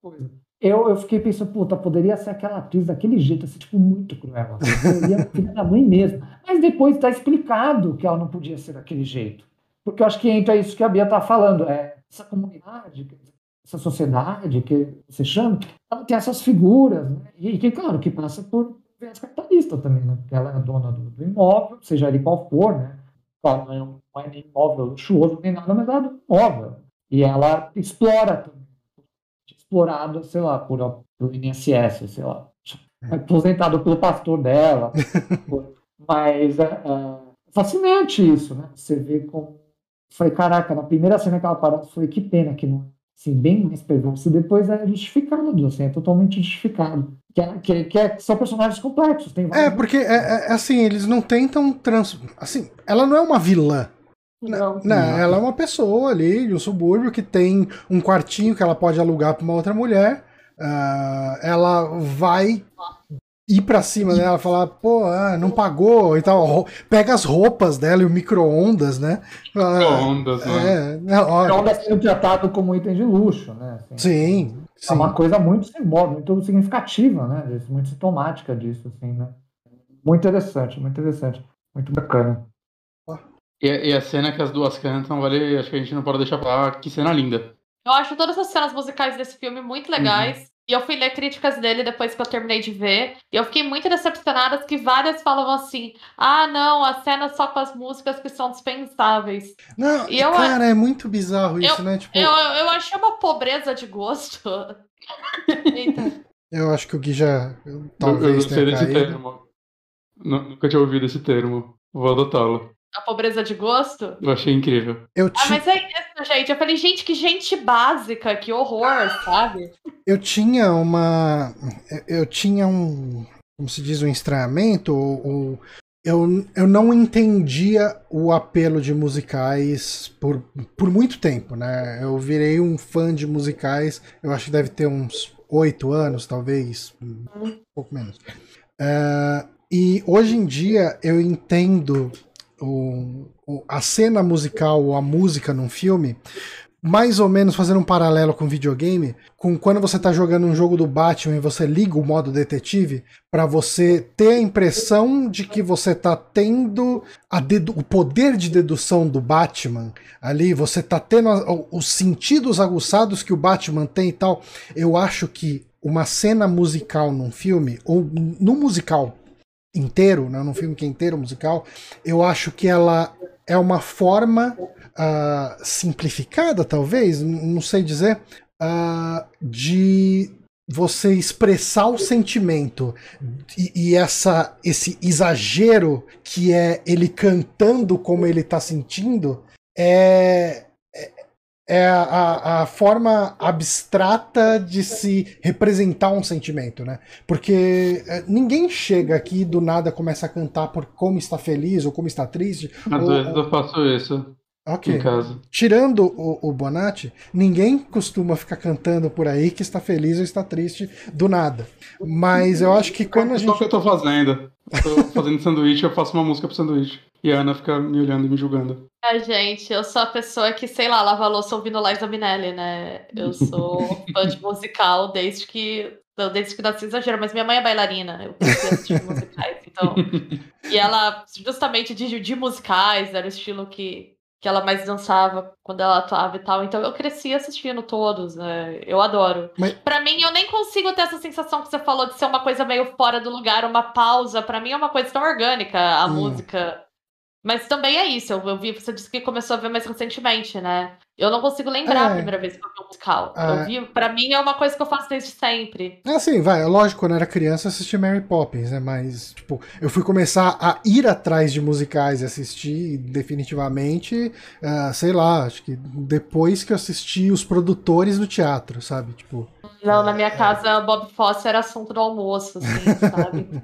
coisa, eu, eu fiquei pensando, puta, poderia ser aquela atriz daquele jeito, assim, tipo, muito cruel. Assim, seria filha da mãe mesmo. Mas depois está explicado que ela não podia ser daquele jeito. Porque eu acho que entra isso que a Bia tá falando. É, essa comunidade, essa sociedade que você chama, ela tem essas figuras, né? E que, claro, que passa por viés capitalista também, né? Porque ela é dona do, do imóvel, seja ele qual for, né? Claro, não é, um, não é nem imóvel luxuoso nem nada, mas ela é do imóvel. E ela explora também. explorada, sei lá, por, pelo INSS, sei lá. Aposentado pelo pastor dela. Mas é, é, fascinante isso, né? Você vê como. Foi, caraca, na primeira cena que ela parou, foi que pena que não. Assim, bem mais perverso. E depois é justificado, assim, é totalmente justificado. Que, é, que, que é, são personagens complexos. Tem é, porque é, é, é, assim, eles não tentam trans. Assim, ela não é uma vilã. Não, não, ela é uma pessoa ali de um subúrbio que tem um quartinho que ela pode alugar para uma outra mulher. Uh, ela vai ir pra cima dela, falar, pô, ah, não pagou e tal. Pega as roupas dela e o micro-ondas, né? Micro-ondas, né? É, micro-ondas sendo tratado como item de luxo, né? Assim, sim, É uma coisa muito simbólica, muito significativa, né? Muito sintomática disso, assim, né? Muito interessante, muito interessante. Muito bacana. E, e, a cena que as duas cantam, vale, acho que a gente não pode deixar pra que cena linda. Eu acho todas as cenas musicais desse filme muito legais. Uhum. E eu fui ler críticas dele depois que eu terminei de ver. E eu fiquei muito decepcionada que várias falavam assim: ah, não, a cena só com as músicas que são dispensáveis. Não, e eu, cara, é muito bizarro isso, eu, né? Tipo... Eu, eu achei uma pobreza de gosto. então. Eu acho que o Gui já. Talvez eu, eu não sei desse termo. Nunca tinha ouvido esse termo. Vou adotá-lo a pobreza de gosto. Eu achei incrível. Eu ah, mas é isso, gente. Eu falei, gente, que gente básica, que horror, sabe? Eu tinha uma. Eu tinha um. Como se diz, um estranhamento, ou, ou eu, eu não entendia o apelo de musicais por, por muito tempo, né? Eu virei um fã de musicais, eu acho que deve ter uns oito anos, talvez, um pouco menos. Uh, e hoje em dia eu entendo o, o, a cena musical ou a música num filme, mais ou menos fazendo um paralelo com videogame, com quando você está jogando um jogo do Batman e você liga o modo detetive, para você ter a impressão de que você está tendo o poder de dedução do Batman ali, você está tendo os sentidos aguçados que o Batman tem e tal. Eu acho que uma cena musical num filme, ou no musical inteiro, né, num filme que é inteiro musical, eu acho que ela é uma forma uh, simplificada, talvez, não sei dizer, uh, de você expressar o sentimento. E, e, essa esse exagero que é ele cantando como ele está sentindo é é a, a, forma abstrata de se representar um sentimento, né? Porque é, ninguém chega aqui do nada começa a cantar por como está feliz ou como está triste. Às ou, vezes eu faço isso. Ok. Em casa. Tirando o, o Bonatti, ninguém costuma ficar cantando por aí que está feliz ou está triste do nada. Mas eu acho que quando a gente. Só que eu tô fazendo. Eu tô fazendo sanduíche, eu faço uma música pro sanduíche. E a Ana fica me olhando e me julgando. É, gente, eu sou a pessoa que, sei lá, lava louça ouvindo Liza Minelli, né? Eu sou fã de musical desde que. Desde que nasci exagero, mas minha mãe é bailarina, eu comecei assistir musicais, então. E ela, justamente de, de musicais, era o estilo que, que ela mais dançava quando ela atuava e tal. Então eu cresci assistindo todos, né? Eu adoro. Mas... Para mim, eu nem consigo ter essa sensação que você falou de ser uma coisa meio fora do lugar, uma pausa. Para mim é uma coisa tão orgânica a hum. música. Mas também é isso, eu, eu, vi, você disse que começou a ver mais recentemente, né? Eu não consigo lembrar é. a primeira vez que eu vi um musical. É. Eu vi, pra mim é uma coisa que eu faço desde sempre. É assim, vai, lógico, quando eu era criança eu assisti Mary Poppins, né? Mas, tipo, eu fui começar a ir atrás de musicais e assistir definitivamente, uh, sei lá, acho que depois que eu assisti os produtores do teatro, sabe? Tipo. Não, na minha casa, Bob Fosse era assunto do almoço, assim, sabe?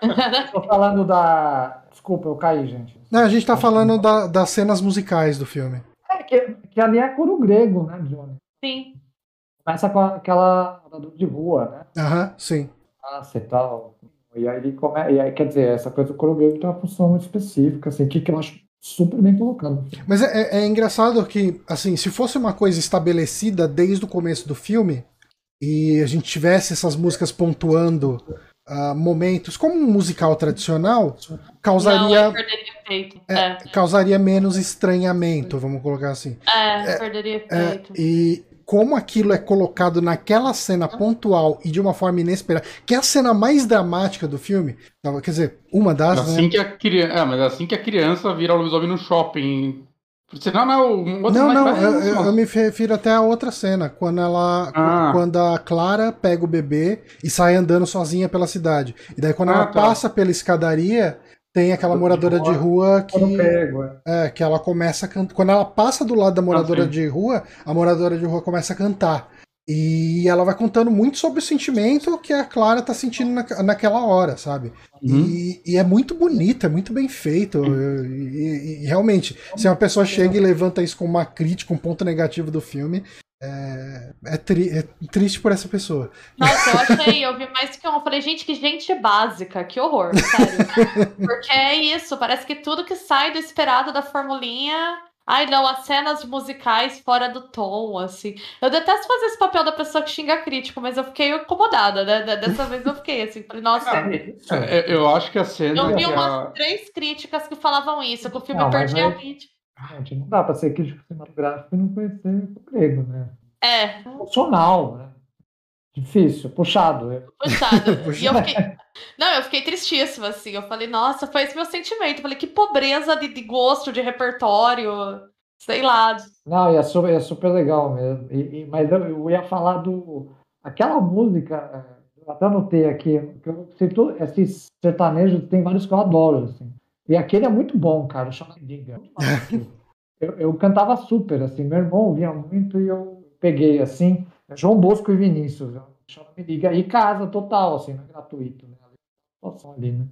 Tô falando da. Desculpa, eu caí, gente. Não, a gente tá falando da, das cenas musicais do filme. É, que, que ali é coro grego, né, Johnny? Sim. Começa com aquela de rua, né? Aham, sim. Nossa, e tal. E aí ele come... e aí, quer dizer, essa coisa do coro grego tem uma função muito específica, assim, que, que eu acho super bem colocado. Mas é, é, é engraçado que, assim, se fosse uma coisa estabelecida desde o começo do filme, e a gente tivesse essas músicas pontuando uh, momentos, como um musical tradicional, causaria. Não, efeito. É, é. Causaria menos estranhamento, vamos colocar assim. É, é perderia efeito. e como aquilo é colocado naquela cena pontual e de uma forma inesperada, que é a cena mais dramática do filme, quer dizer, uma das. Assim né? que a criança, é, mas assim que a criança vira lobisomem no shopping Senão não é o outro Não, não, eu, eu- eu me refiro até a outra cena, quando ela. Ah. Quando a Clara pega o bebê e sai andando sozinha pela cidade. E daí quando Ah, ela tá. passa pela escadaria, tem aquela moradora de rua. rua que. Pego, é. É, que ela começa a cantar. Quando ela passa do lado da moradora sim. de rua, a moradora de rua começa a cantar. E ela vai contando muito sobre o sentimento que a Clara tá sentindo na, naquela hora, sabe? Uhum. E, e é muito bonito, é muito bem feito. E, e- e realmente, se uma pessoa chega e levanta isso como uma crítica, um ponto negativo do filme, é, é tri- é triste por essa pessoa. Nossa, eu achei, eu vi mais que um. Eu falei, gente, que gente básica, que horror, sério. Porque é isso, parece que tudo que sai do esperado da formulinha. Ai, não, as cenas musicais fora do tom, assim. Eu detesto fazer esse papel da pessoa que xinga crítico, mas eu fiquei incomodada, né? De- Dessa vez eu fiquei assim, falei, nossa. Isso. É, eu acho que a cena. Eu vi que a- umas três críticas que falavam isso, que o filme Não, mas perdia aí- a ritmo. Gente, não dá pra ser crítico cinematográfico e não conhecer o grego, né? É, Emocional, né? Difícil, puxado. É, puxado. e eu Puxado. fiquei. Não, eu fiquei tristíssima, assim. Eu falei, nossa, foi esse meu sentimento. Eu falei, que pobreza de, de gosto, de repertório. Sei lá. Não, e é super, é super legal mesmo. E- e- mas eu, eu ia falar do. Aquela música, é, eu até anotei aqui, que eu cito, esses sertanejos tem vários que eu adoro, assim. E aquele é muito bom, cara, chama Liga. Eu, eu cantava super, assim, meu irmão ouvia muito e eu peguei, assim, João Bosco e Vinícius, Me Liga, e casa total, assim, não é gratuito, né? A situação ali, né?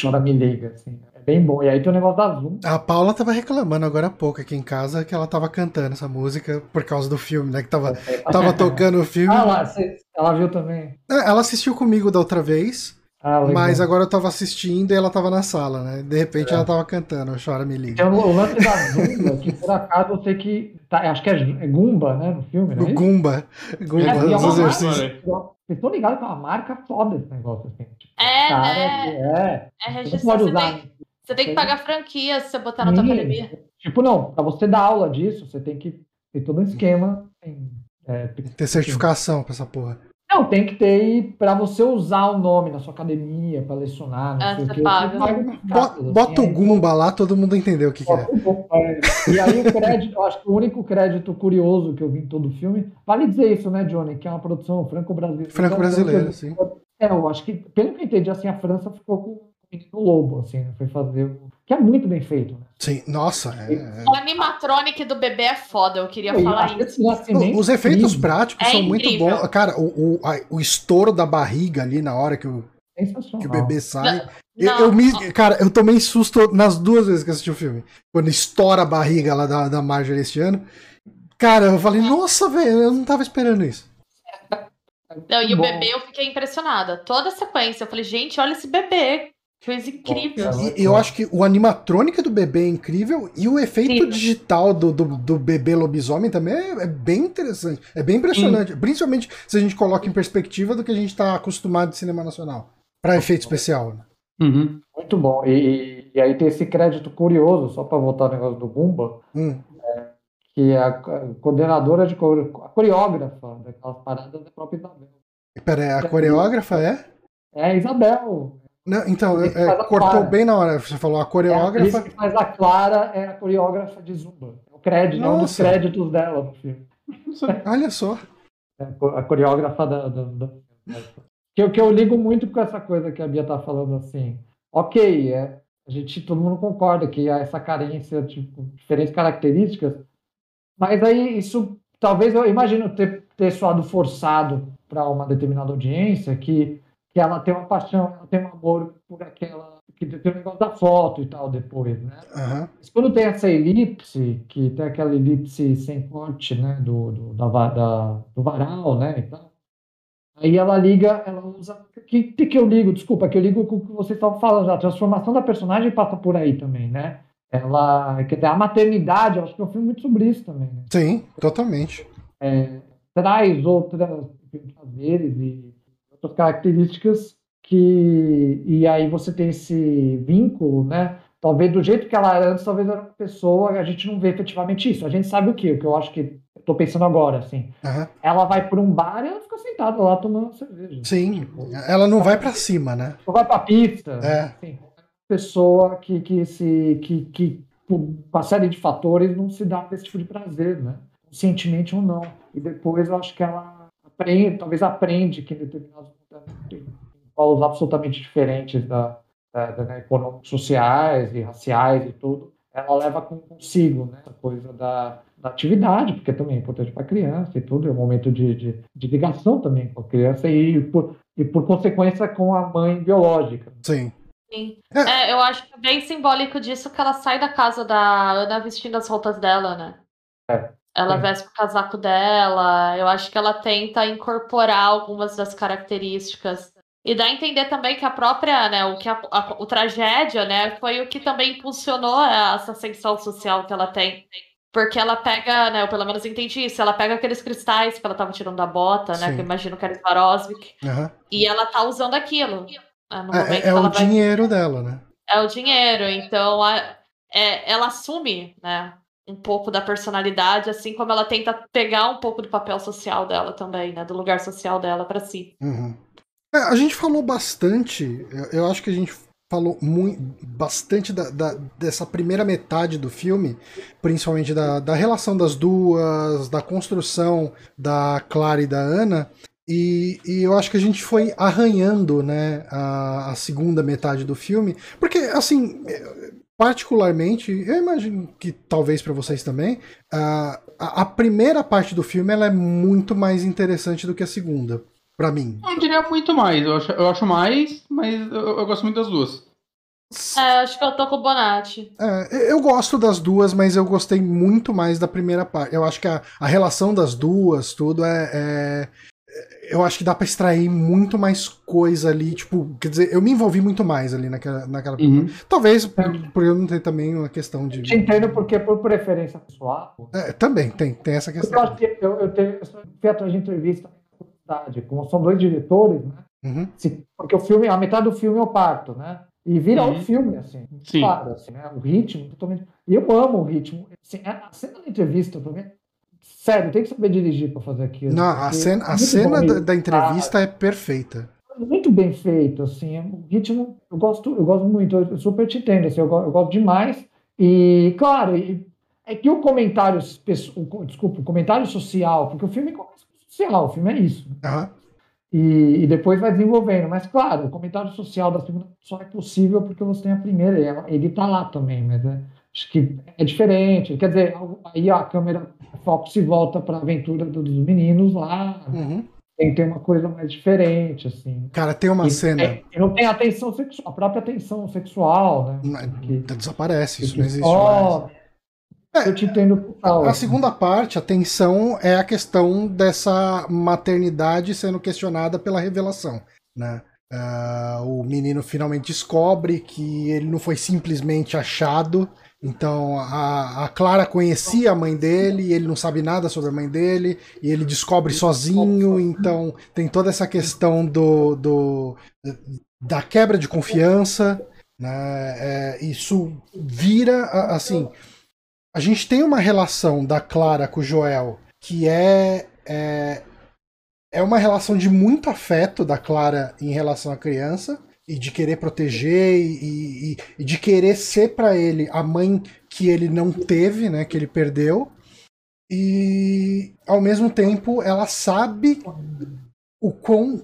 Chora Me Liga, assim, é bem bom. E aí tem o negócio da Zoom, A Paula tava reclamando agora há pouco aqui em casa que ela tava cantando essa música por causa do filme, né? Que tava, tava tocando o filme. Ah, lá, ela viu também? É, Ela assistiu comigo da outra vez, Ah, mas agora eu tava assistindo e ela tava na sala, né? De repente ela tava cantando, Chora Me Liga. Tem o, lance da Zumba, que por acaso eu sei que. Tá, acho que é, é Gumba, né? No filme, né? Gumba. Gumba, É, é os uma exercícios. marca. Vocês estão ligados que é uma marca foda esse negócio, assim. Tipo, É, cara, né? É. É pode Você usar. tem, você tem que pagar franquia se você botar na tua academia. Tipo, não, pra você dar aula disso, você tem que ter todo um esquema. assim, é, tem- Ter certificação pra essa porra. Não, tem que ter e pra você usar o nome na sua academia, pra lecionar, não Ah, sei o paga. Assim, Bota o aí- Gumba lá, todo mundo entendeu o que, que é. O é. E aí o crédito, eu acho que o único crédito curioso que eu vi em todo o filme, vale dizer isso, né, Johnny? Que é uma produção franco-brasileira. Franco-brasileira, sim. É, eu acho que, pelo que eu entendi, assim, a França ficou com o menino lobo, assim, né? Foi fazer. o- Que é muito bem feito, né? Sim, nossa. é- é- O animatronic do bebê é foda, eu queria falar isso. esse nascimento Os efeitos incrível, práticos É são muito incrível. bons. Cara, o, o, a- o estouro da barriga ali na hora que o, que o bebê sai. Eu, Não, eu me, cara, eu tomei susto nas duas vezes que assisti o filme. Quando estoura a barriga lá da, da Marjorie este ano. Cara, eu falei, nossa, velho, eu não tava esperando isso. Não, e o bebê eu fiquei impressionada. Toda a sequência, eu falei, gente, olha esse bebê. Coisa incrível. E eu acho que o animatrônica do bebê é incrível e o efeito Incrível. digital do, do, do bebê lobisomem também é, é bem interessante. É bem impressionante. Principalmente se a gente coloca em perspectiva do que a gente tá acostumado de cinema nacional. Pra efeito especial. né? Uhum. Muito bom. E, e aí tem esse crédito curioso, só para voltar ao negócio do Bumba, Hum. que é a co- coordenadora de core- a coreógrafa daquelas paradas da própria Isabel. Pera aí, a coreógrafa é? É a Isabel. Não, então, é, a cortou bem na hora. Você falou a É a coreógrafa. que faz a Clara é a coreógrafa de Zumba. É o crédito, é um dos créditos dela no filme. Olha só. É a co- a coreógrafa da. da, da- que, eu, que eu ligo muito com essa coisa que a Bia tá falando assim. Ok, é, a gente, todo mundo concorda que há essa carência, tipo, diferentes características, mas aí isso, talvez eu imagino ter, ter soado forçado para uma determinada audiência que, que ela tem uma paixão, ela tem um amor por aquela. que tem o negócio da foto e tal depois, né? Aham. Mas quando tem essa elipse, que tem aquela elipse sem corte, né, do, do, da, da- do varal, né, e tal, aí ela liga, ela usa, que, que que eu ligo, desculpa, que eu ligo com o que vocês estavam falando, a transformação da personagem passa por aí também, né, ela, quer dizer, a maternidade, eu acho que é um filme muito sobre isso também, né, Sim, totalmente. é, traz outras prazeres e outras características que e aí você tem esse vínculo, né? Talvez do jeito que ela era antes, talvez era uma pessoa, a gente não vê efetivamente isso. A gente sabe o que, o que eu acho que tô pensando agora, assim. Aham. Ela vai por um bar e ela fica sentada lá tomando cerveja. Sim. Tipo, Ela não vai pra cima, né? ou vai pra pista. É. Assim, pessoa que, que se que, que por uma série de fatores, não se dá esse tipo de prazer, né? Conscientemente ou não. E depois eu acho que ela aprende, talvez aprende que em determinados em polos absolutamente diferentes da, da, da, econômicos, sociais e raciais e tudo, ela leva consigo né, essa coisa da, da atividade, porque também é importante para a criança e tudo, é um momento de, de, de, ligação também com a criança e por, e por consequência com a mãe biológica. Sim. Sim. É. é, eu acho que é bem simbólico disso que ela sai da casa da Ana vestindo as roupas dela, né? É. Ela Sim. veste o casaco dela. Eu acho que ela tenta incorporar algumas das características e dá a entender também que a própria, né, o que a, a, o tragédia, né, foi o que também impulsionou essa ascensão social que ela tem. Porque ela pega, né, eu pelo menos entendi isso, ela pega aqueles cristais que ela tava tirando da bota, né, Sim. que eu imagino que era Swarovski, uhum. e ela tá usando aquilo. Né, é, é o vai... dinheiro dela, né? É o dinheiro, então a, é, ela assume, né, um pouco da personalidade, assim como ela tenta pegar um pouco do papel social dela também, né, do lugar social dela para si. Uhum. É, a gente falou bastante, eu, acho que a gente falou muito, bastante da, da, dessa primeira metade do filme, principalmente da, da relação das duas, da construção da Clara e da Ana, e, e, eu acho que a gente foi arranhando né, a, a segunda metade do filme, porque, assim, particularmente, eu imagino que talvez para vocês também, a, a, primeira parte do filme ela é muito mais interessante do que a segunda para mim. Não diria muito mais, eu acho, eu acho mais, mas eu, eu gosto muito das duas. É, acho que eu tô com o Bonatti. É, eu gosto das duas, mas eu gostei muito mais da primeira parte. Eu acho que a, a relação das duas, tudo é, é eu acho que dá para extrair muito mais coisa ali, tipo, quer dizer, eu me envolvi muito mais ali naquela, naquela uhum. Talvez por eu não ter também uma questão de. Te entendo porque por preferência pessoal. É, também tem, tem essa questão. Eu acho que eu, eu tenho eu fui atrás de entrevista como são dois diretores, né? Uhum. Se, porque o filme, a metade do filme eu parto, né? E vira uhum. um filme, assim. Sim. Claro, assim, né? O ritmo, totalmente. E eu amo o ritmo. Assim, a cena da entrevista, pra mim, sério, tem que saber dirigir para fazer aquilo. Não, a cena, a cena da, da, entrevista ah, é perfeita. Muito bem feito, assim. O ritmo, eu gosto, eu gosto muito, eu super te entendo, assim, eu, eu gosto demais. E, claro, é que o comentário, desculpa, o comentário social, porque o filme é social, o filme é isso. Uhum. E, e, depois vai desenvolvendo. Mas, claro, o comentário social da segunda só é possível porque você tem a primeira, ele está lá também, mas é, acho que é diferente. Quer dizer, aí a câmera, o foco se volta para a aventura dos meninos lá. Uhum. Tem que ter uma coisa mais diferente, assim. Cara, tem uma e, cena. É, e não tem a tensão sexual, a própria tensão sexual, né? Que, desaparece, isso não existe mais. É, eu te entendo total. A assim. segunda parte, a tensão, é a questão dessa maternidade sendo questionada pela revelação, né? Uh, o menino finalmente descobre que ele não foi simplesmente achado. Então a, a, Clara conhecia a mãe dele, e ele não sabe nada sobre a mãe dele, e ele descobre sozinho. Então tem toda essa questão do, do da quebra de confiança. Né? É, isso vira assim a gente tem uma relação da Clara com o Joel que é, é, é uma relação de muito afeto da Clara em relação à criança e de querer proteger e, e, e de querer ser para ele a mãe que ele não teve, né, que ele perdeu. E ao mesmo tempo ela sabe o quão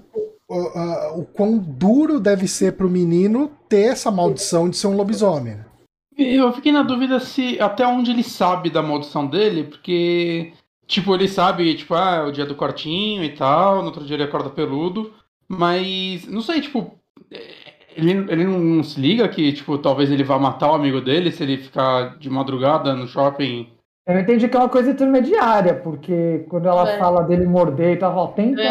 uh, uh, o quão duro deve ser para o menino ter essa maldição de ser um lobisomem. Eu fiquei na dúvida se até onde ele sabe da maldição dele, porque, tipo, ele sabe, tipo, ah, é o dia do cortinho e tal, no outro dia ele acorda peludo, mas, não sei, tipo, ele, ele não se liga que, tipo, talvez ele vá matar o amigo dele se ele ficar de madrugada no shopping. Eu entendi que é uma coisa intermediária, porque quando ela é. fala dele morder e tal, tenta.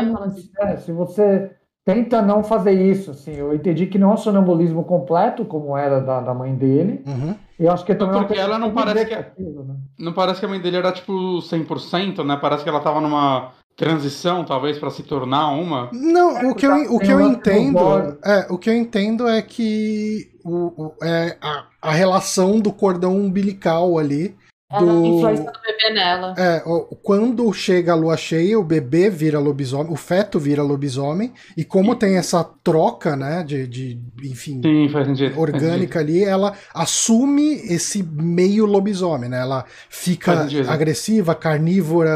É, se você tenta não fazer isso, assim. Eu entendi que não é um sonambulismo completo, como era da, da mãe dele. Uhum. Eu acho que também Porque ela não parece que... Aquilo, né? Não parece que a mãe dele era, tipo, 100%, né? Parece que ela tava numa transição, talvez, para se tornar uma. Não, é, o que eu, o que eu entendo... É, o que eu entendo é que o, o é a, a relação do cordão umbilical ali Ela do- influenciando o bebê nela. É, quando chega a lua cheia, o bebê vira lobisomem, o feto vira lobisomem, e como tem essa troca, né, de, de enfim, Sim, sentido. orgânica ali, ela assume esse meio lobisomem, né? Ela fica agressiva, carnívora.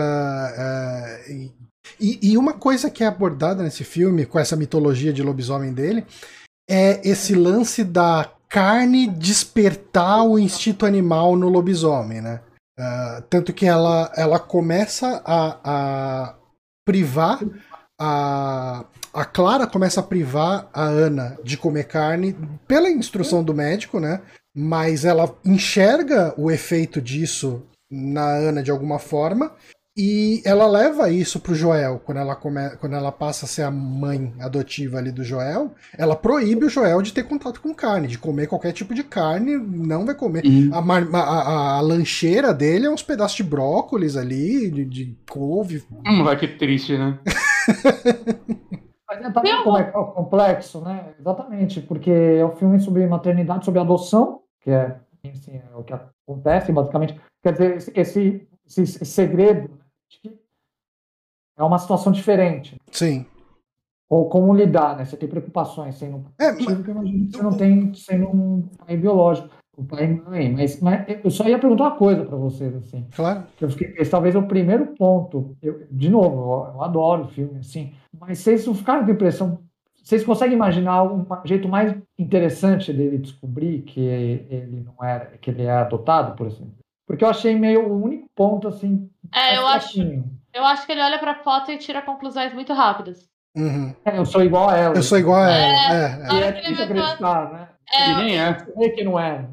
é, e- e uma coisa que é abordada nesse filme, com essa mitologia de lobisomem dele, é esse lance da carne despertar o instinto animal no lobisomem, né? Ah, tanto que ela, ela começa a, a privar a, a Clara começa a privar a Ana de comer carne pela instrução do médico, né? Mas ela enxerga o efeito disso na Ana de alguma forma e ela leva isso pro Joel quando ela, come, quando ela passa a ser a mãe adotiva ali do Joel. Ela proíbe o Joel de ter contato com carne, de comer qualquer tipo de carne, não vai comer. Uhum. A, mar- a- a- a lancheira dele é uns pedaços de brócolis ali, de, de couve. Hum, vai que triste, né? Mas é, é complexo, né? Exatamente, porque é um filme sobre maternidade, sobre adoção, que é, assim, é o que acontece, basicamente. Quer dizer, esse, esse, segredo é uma situação diferente. Sim. Ou como lidar, né? Você tem preocupações sendo um É, pai que eu imagino que você não tem sendo um pai biológico, um pai e mãe. Mas, mas eu só ia perguntar uma coisa para vocês, assim. Claro. eu fiquei, esse talvez é o primeiro ponto. Eu, de novo, eu, eu adoro o filme, assim, mas vocês não ficaram com a impressão. Vocês conseguem imaginar um jeito mais interessante dele descobrir que ele não era, que ele é adotado, por exemplo? Porque eu achei meio o único ponto, assim. É, eu mais acho, fraquinho. eu acho que ele olha pra foto e tira conclusões muito rápidas. Uhum. É, eu sou igual a ela. Eu sou igual a ela. É, é. E hora é que ele difícil vai falar- acreditar, né? E É, nem é. É que não é.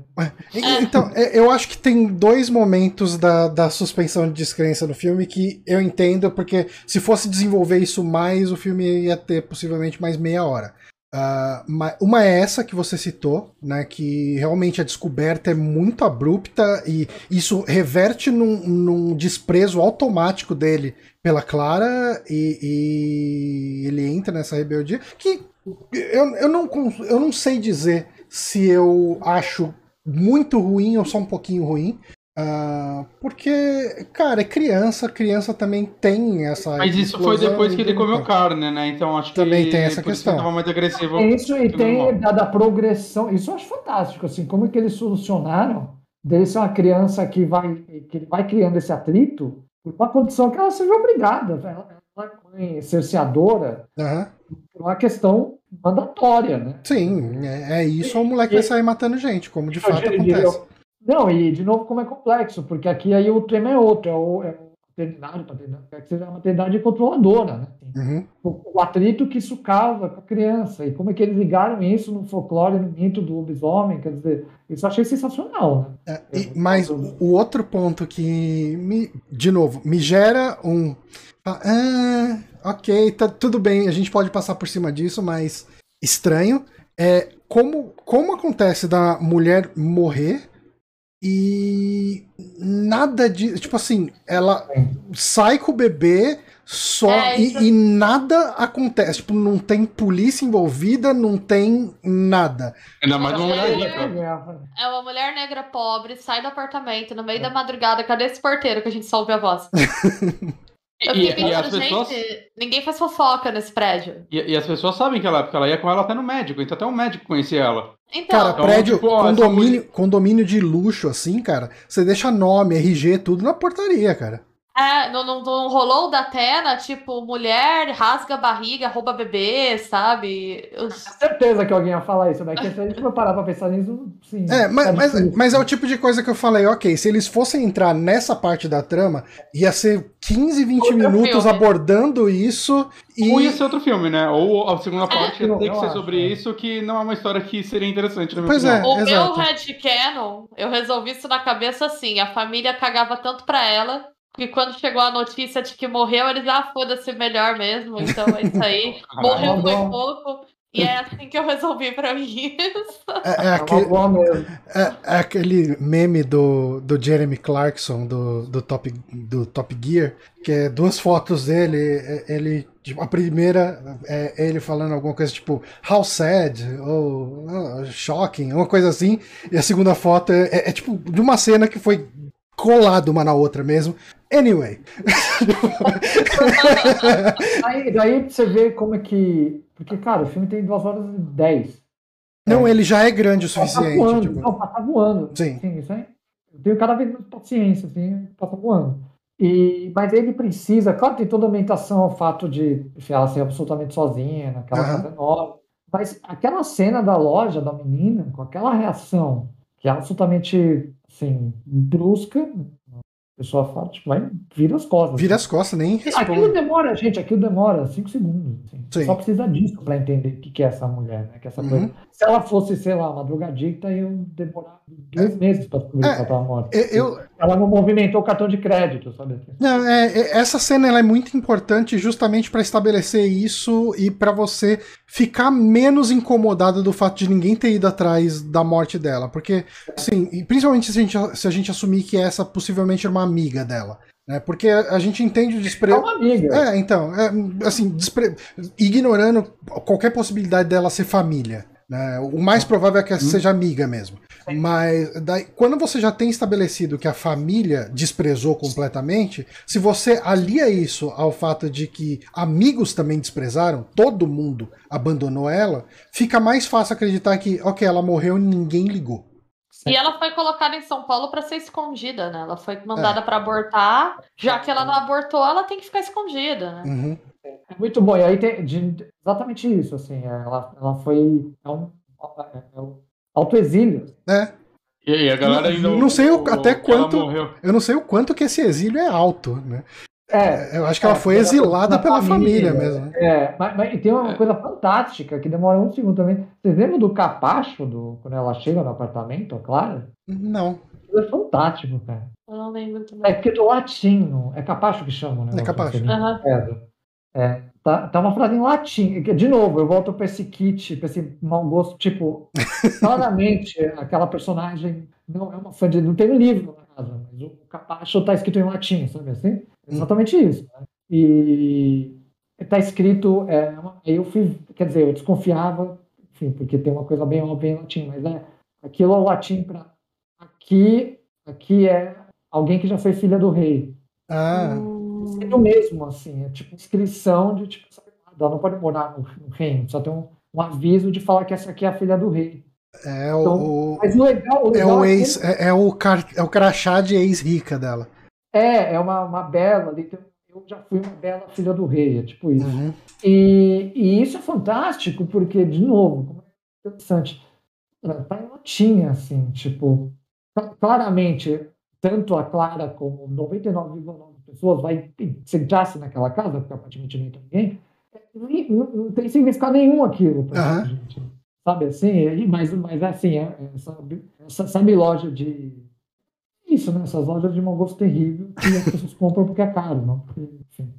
E- Então, é, eu acho que tem dois momentos da, da suspensão de descrença no filme que eu entendo, porque se fosse desenvolver isso mais, o filme ia ter possivelmente mais meia hora. Ah, ma- uma é essa que você citou, né? Que realmente a descoberta é muito abrupta e isso reverte num, num desprezo automático dele pela Clara e, e ele entra nessa rebeldia que eu, eu, não, eu não sei dizer se eu acho muito ruim ou só um pouquinho ruim. Ah, porque, cara, é criança, criança também tem essa. Mas isso foi depois que ele de- comeu carne, né? Então acho que Também tem essa isso questão. tava mais agressivo. Isso e tem da, da progressão. Isso eu acho fantástico, assim, como é que eles solucionaram dele ser uma criança que vai, que vai criando esse atrito por uma condição que ela seja obrigada. Ela, ela é cerceadora Aham. por uma questão mandatória, né? Sim, é, é isso, o moleque vai sair matando gente, como de fato Eu diria- acontece. Não, e de novo, como é complexo, porque aqui aí o tema é outro, é o, é maternidade, paternidade, quer que seja uma maternidade controladora, né? Uhum. O, o atrito que isso causa com a criança, e como é que eles ligaram isso no folclore, no mito do lobisomem, quer dizer, isso eu achei sensacional, né? É, e- mas o o outro ponto que, me, de novo, me gera um. Ah, ok, tá tudo bem, a gente pode passar por cima disso, mas estranho é como, como acontece da mulher morrer e nada de. Tipo assim, ela sai com o bebê. Só É, e, isso- e nada acontece, tipo, não tem polícia envolvida, não tem nada. Ainda mais uma mulher É. é uma mulher negra pobre, sai do apartamento no meio da madrugada. Cadê esse porteiro que a gente só ouve a voz? Eu E, fiquei e as pensando, pessoas, gente, ninguém faz fofoca nesse prédio. e, e as pessoas sabem que ela, porque ela ia com ela até no médico, então até um médico conhecia ela. Então, Cara, Então, prédio, tipo, essa condomínio, condomínio de luxo, assim, cara, você deixa nome, RG, tudo na portaria, cara. É, não, não, não rolou da Atena, tipo, mulher rasga a barriga, rouba bebê, sabe? Os- certeza que alguém ia falar isso, né? Que se a gente for parar pra pensar nisso, sim. É, mas, tá mas, difícil. mas é o tipo de coisa que eu falei, ok, se eles fossem entrar nessa parte da trama, ia ser 15, 20 Outro minutos filme. abordando isso e. Ou ia ser outro filme, né? Ou a segunda parte ia eu ter que ser acho, sobre é. isso, que não é uma história que seria interessante na minha Pois opinião. É, O meu exato. headcanon, eu resolvi isso na cabeça assim, a família cagava tanto pra ela, que quando chegou a notícia de que morreu, eles, ah, foda-se, melhor mesmo, então é isso aí. Morreu Ah, foi bom. pouco, e é assim que eu resolvi pra mim. É, é É uma aquele, é- é aquele meme do, do Jeremy Clarkson, do, do, Top, do Top Gear, que é duas fotos dele, é- ele. tipo, A primeira é ele falando alguma coisa tipo how sad ou oh, shocking, uma coisa assim, e a segunda foto é, é- é tipo de uma cena que foi colado uma na outra mesmo. Anyway. aí, daí você vê como é que. Porque, cara, o filme tem 2 horas e 10. Não, é. ele já é grande o suficiente. voando, tipo. não, passa voando. Sim. Sim, isso aí. Eu tenho cada vez mais paciência, assim, passa voando. E, mas ele precisa, claro, tem toda a ambientação ao fato de enfim, ela ser absolutamente sozinha, naquela Aham. casa enorme. Mas aquela cena da loja da menina, com aquela reação, que é absolutamente assim, brusca, a pessoa fala, tipo, vai, vira as costas. Vira as costas, nem Aquilo responde. demora, gente, aquilo demora 5 segundos. assim. Sim. Só precisa disso para entender o que que é essa mulher, né? Que essa Uhum. coisa. Se ela fosse, sei lá, uma drogadicta, eu demorar dois meses para descobrir É, que ela estava morta. Eu, Ela não movimentou o cartão de crédito, sabe? Não, é, é- essa cena ela é muito importante justamente para estabelecer isso e para você ficar menos incomodado do fato de ninguém ter ido atrás da morte dela, porque assim, principalmente se a gente, se a gente assumir que essa possivelmente era uma amiga dela, né? Porque a, gente entende o É desprezo. uma amiga. É, então, é, assim, despre- ignorando qualquer possibilidade dela ser família. Né? O mais provável é que seja amiga mesmo. Mas daí, quando você já tem estabelecido que a família desprezou completamente, se você alia isso ao fato de que amigos também desprezaram, todo mundo abandonou ela, fica mais fácil acreditar que, ok, ela morreu e ninguém ligou. E ela foi colocada em São Paulo pra ser escondida, né? Ela foi É. mandada pra abortar. Já que ela não abortou, ela tem que ficar escondida, né? Uhum. É muito bom. E aí tem de- exatamente isso, assim. Ela, ela foi. É um, é um autoexílio. É, E aí, a galera ainda. Não sei o- até que ela quanto- eu não sei o quanto que esse exílio é alto, né? É, Eu acho que ela É, foi pela- exilada pela pela família, família, mesmo. né? é mas, mas e tem uma É. coisa fantástica que demora um segundo também. Vocês lembram do capacho do, quando ela chega no apartamento, a Clara? Não, Aquilo é fantástico, cara. Eu não lembro É também. porque do latino. É capacho que chamam, né? É capacho. Aham. É, é. Tá, tá uma frase em latim. que, De novo, eu volto pra esse kit, pra esse mau gosto. Tipo, claramente, aquela personagem não é uma fã de. Não tem um livro na casa, mas o capacho tá escrito em latim, sabe assim? Exatamente isso. Né? E tá escrito. É, uma- aí eu fui. Quer dizer, eu desconfiava, enfim, porque tem uma coisa bem óbvia em latim, mas é. Aquilo é o latim para. Aqui, aqui é alguém que já foi filha do rei. Ah, Hum, Sendo mesmo, assim, é tipo inscrição de tipo, ela não pode morar no, no reino, só tem um, um aviso de falar que essa aqui é a filha do rei. é o, Então, o- Mas o legal, o é legal o é, que ex, é, é o car, é o crachá de ex-rica dela. é, é uma, uma bela, ali, eu já fui uma bela filha do rei, é tipo isso. Uhum. E, e isso é fantástico, porque, de novo, como é interessante, ela tá em latinha, assim, tipo, cla- claramente, tanto a Clara como 99,9 pessoas vai sentar-se naquela casa, porque aparentemente não entra ninguém, não, não tem significado nenhum aquilo pra Aham. gente. Sabe assim? Mas, mas assim, é- é essa, essa, sabe loja de. Isso, né? Essas lojas de mau gosto terrível que as pessoas compram porque é caro, não porque, enfim,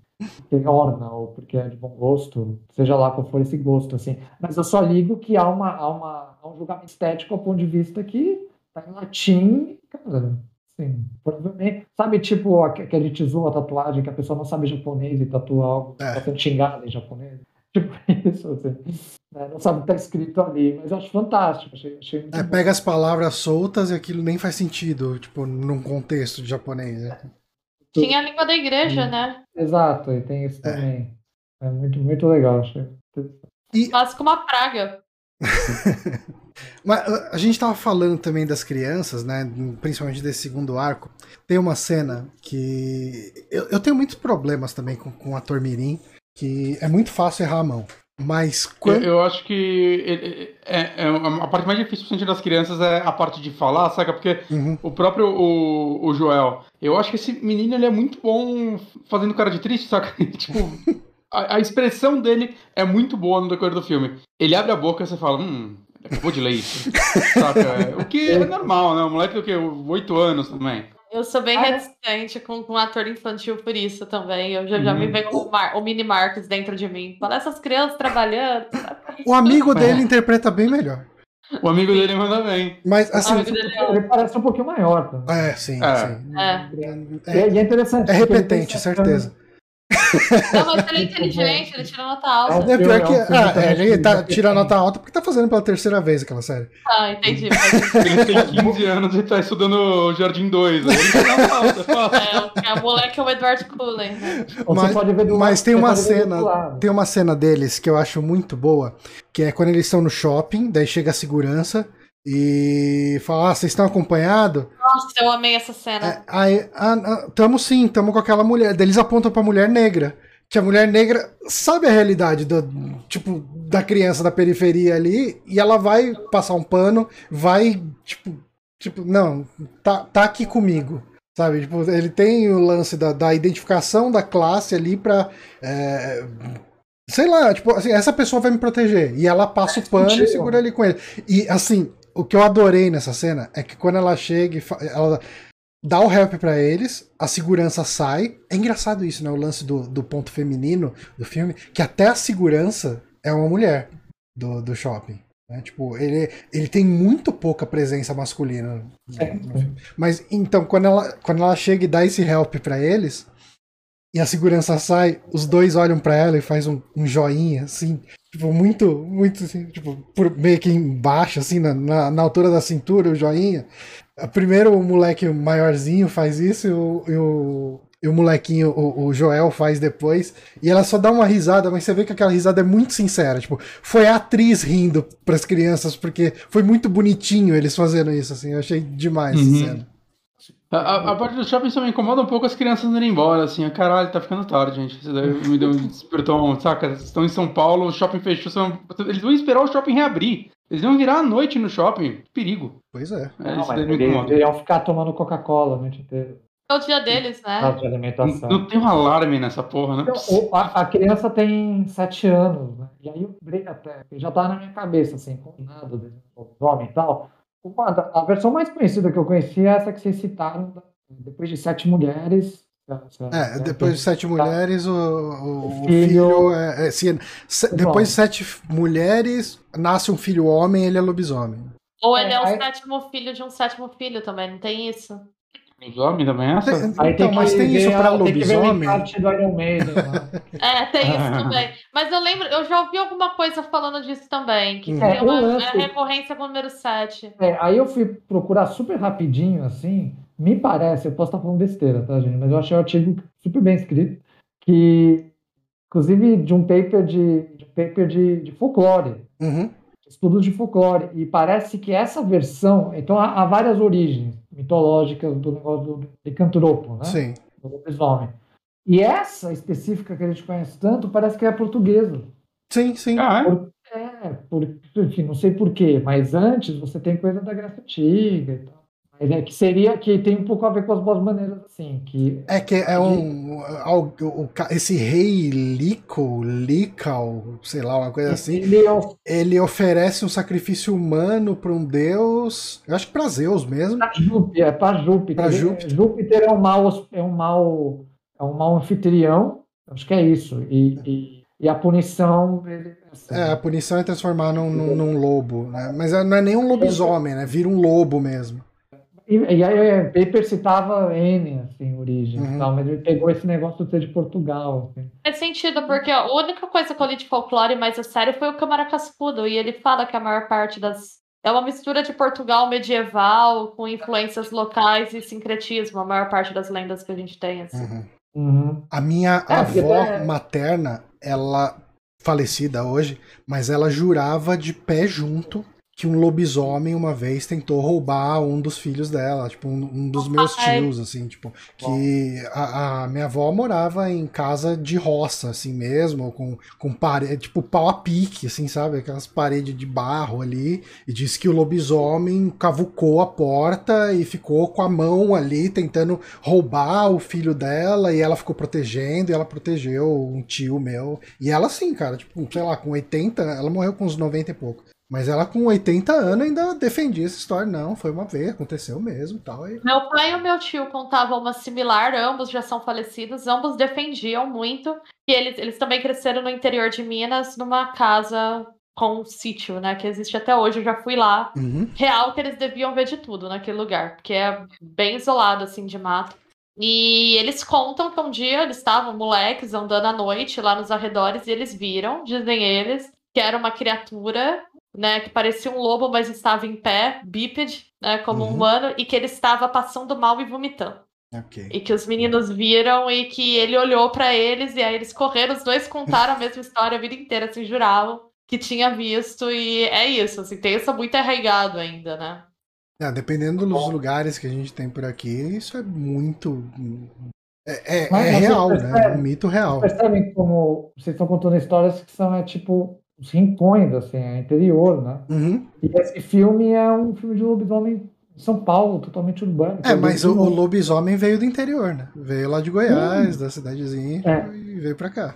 porque orna ou porque é de bom gosto, seja lá qual for esse gosto, assim. Mas eu só ligo que há, uma, há, uma, há um julgamento estético ao ponto de vista que tá em latim, cara, assim, provavelmente. Sabe, tipo, a, que a gente zoa a tatuagem, que a pessoa não sabe japonês e tatua algo, É. tá sendo xingada em japonês? Tipo isso, assim. né? Não sabe o que tá escrito ali, mas eu acho fantástico, achei, achei muito É, bom. pega as palavras soltas e aquilo nem faz sentido, tipo, num contexto de japonês. né? Tinha a língua da igreja, Hum. né? Exato, e tem isso também. É muito, muito legal, achei. Quase como uma praga. Mas uh, a gente tava falando também das crianças, né? Principalmente desse segundo arco. Tem uma cena que. Eu, eu tenho muitos problemas também com, com o ator Mirim, que é muito fácil errar a mão. Mas Eu, quando. eu acho que é, é, a parte mais difícil principalmente das crianças é a parte de falar, saca? Porque Uhum. o próprio o, o Joel, eu acho que esse menino ele é muito bom fazendo cara de triste, saca? tipo, a, a expressão dele é muito boa no decorrer do filme. Ele abre a boca e você fala, hum, acabou de ler isso. saca? O que é normal, né? O moleque do que? Oito anos também. Eu sou bem Ah, é? resistente com, com ator infantil por isso também. Eu já, já me Uhum. vem o, Mar- o mini Marcos dentro de mim. Fala essas crianças trabalhando. O amigo dele interpreta bem melhor. O amigo dele manda bem. Mas assim. amigo dele é- Ele parece um pouquinho maior também. É, sim, É. sim. É. E é, é interessante. É tem repetente, certeza. Não, mas ele é inteligente, ele tira nota alta. É pior que. É filme Ah, também ele que tá tem. nota alta porque tá fazendo pela terceira vez aquela série. Ah, entendi. Mas, Ele tem 15 anos e tá estudando Jardim 2. Aí ele tá falta, fala. é, o- é, o moleque é o Edward Cullen, né? Mas- pode ver do Mas tem uma cena, tem uma cena deles que eu acho muito boa, que é quando eles estão no shopping, daí chega a segurança e fala: "Ah, vocês estão acompanhados?" Nossa, eu amei essa cena. É, aí, ah, tamo sim, tamo com aquela mulher. Daí eles apontam pra mulher negra. Que a mulher negra sabe a realidade do, tipo, da criança da periferia ali, e ela vai passar um pano, vai, tipo, tipo, não, tá, tá aqui comigo. Sabe? Tipo, ele tem o lance da, da identificação da classe ali pra. é, sei lá, tipo, assim, essa pessoa vai me proteger. E ela passa o pano e segura ali com ele. E assim, o que eu adorei nessa cena é que quando ela chega e ela dá o help pra eles, a segurança sai. É engraçado isso, né? O lance do, do ponto feminino do filme, que até a segurança é uma mulher do, do shopping. né? Tipo, ele, ele tem muito pouca presença masculina no, Sim, no filme. Mas então, quando ela, quando ela chega e dá esse help pra eles, e a segurança sai, os dois olham pra ela e faz um, um joinha, assim, tipo, muito, muito assim, tipo, por, meio que embaixo, assim, na, na, na altura da cintura, o joinha. Primeiro o moleque maiorzinho faz isso e o, e o, e o molequinho, o, o Joel, faz depois. E ela só dá uma risada, mas você vê que aquela risada é muito sincera. Tipo, foi a atriz rindo pras crianças, porque foi muito bonitinho eles fazendo isso, assim. Eu achei demais essa Uhum. cena. A, a- a parte do shopping só me incomoda um pouco as crianças indo embora, assim. Caralho, tá ficando tarde, gente. Isso daí me deu, um- saca? Vocês Estão em São Paulo, o shopping fechou. são- Eles vão esperar o shopping reabrir. Eles vão virar à noite no shopping. Perigo. Pois é. É, Não, isso mas daí me eles incomoda. iriam ficar tomando Coca-Cola a noite inteira. É o dia deles, né? De Não, alimentação. não tem um alarme nessa porra, né? Então, o- a, a criança tem sete anos, né? E aí eu lembrei até, já tá na minha cabeça, assim, combinado do homem e tal. A versão mais conhecida que eu conheci é essa que vocês citaram, depois de sete mulheres. essa- É, né, depois de sete mulheres, o, o- o Filho- filho. é, é, se- se- Igual. depois de sete mulheres, nasce um filho homem, ele é lobisomem. Ou ele é o É, aí- sétimo filho de um sétimo filho também, não tem isso? Os homens também é essa? Tem- Aí Então, tem mas tem isso pra a- tem que ver o lobisomem? encarte do Iron Maiden. né? É, tem isso também. Mas eu lembro, eu já ouvi alguma coisa falando disso também, que Hum. tem É, uma o lance- é recorrência com o número 7. É, aí eu fui procurar super rapidinho, assim, me parece, eu posso estar falando besteira, tá, gente? Mas eu achei o artigo super bem escrito, que, inclusive, de um paper de, de, um paper de, de folclore, Uhum. estudos de folclore, e parece que essa versão, então há, há várias origens mitológicas do negócio do licantropo, né? Sim. Do lobisomem. E essa específica que a gente conhece tanto, parece que é portuguesa. Sim, sim. Ah, é? Por- É, por, enfim, não sei porquê, mas antes você tem coisa da Grécia Antiga e tal. É que seria, que tem um pouco a ver com as boas maneiras, assim, que É que é um. al- o- o esse rei Lico, Lical, sei lá, uma coisa assim, ele é ele oferece um sacrifício humano para um deus. Eu acho que pra Zeus mesmo. pra Júpiter, é para Júpiter. Pra Júpiter. Júpiter é um mau, é um mau, é um mau anfitrião, acho que é isso. E, e, e a punição ele, assim, É, a punição é transformar num, num- num lobo, né? Mas não é nem um lobisomem, né? Vira um lobo mesmo. E, e aí o paper citava N, assim, origem, Uhum. e tal, mas ele pegou esse negócio de ser de Portugal. Assim. Faz sentido, porque a única coisa que eu li de folclore mais a sério foi o Câmara Cascudo, e ele fala que a maior parte das. É uma mistura de Portugal medieval com influências locais e sincretismo, a maior parte das lendas que a gente tem. Assim. Uhum. Uhum. A minha É, avó até- materna, ela falecida hoje, mas ela jurava de pé junto que um lobisomem uma vez tentou roubar um dos filhos dela, tipo, um, um dos meus tios, assim, tipo, que a, a minha avó morava em casa de roça, assim mesmo, com, com parede, tipo, pau a pique, assim, sabe? Aquelas paredes de barro ali, e disse que o lobisomem cavucou a porta e ficou com a mão ali tentando roubar o filho dela, e ela ficou protegendo, e ela protegeu um tio meu. E ela, assim, cara, tipo, sei lá, com 80, ela morreu com uns 90 e pouco. Mas ela com 80 anos ainda defendia essa história. Não, foi uma vez, aconteceu mesmo e tal. E... Meu pai e o meu tio contavam uma similar, ambos já são falecidos, ambos defendiam muito. E eles, eles também cresceram no interior de Minas, numa casa com um sítio, né? Que existe até hoje. Eu já fui lá. Uhum. Real que eles deviam ver de tudo naquele lugar, porque é bem isolado, assim, de mato. E eles contam que um dia eles estavam moleques andando à noite lá nos arredores e eles viram, dizem eles, que era uma criatura, né, que parecia um lobo, mas estava em pé, bípede, né, como Uhum. um humano, e que ele estava passando mal e vomitando. Ok. E que os meninos viram e que ele olhou pra eles e aí eles correram, os dois contaram a mesma história a vida inteira, assim, juravam que tinha visto e é isso, assim, tem isso muito arraigado ainda, né? É, dependendo dos lugares que a gente tem por aqui, isso é muito. É, é- Mas é real, né? percebe? É um mito real. Percebem como vocês estão contando histórias que são, é, tipo, os rincões, assim, é interior, né? Uhum. E esse filme é um filme de lobisomem em São Paulo, totalmente urbano. É, mas o, o lobo lobisomem veio do interior, né? Veio lá de Goiás, da cidadezinha, É. e veio pra cá.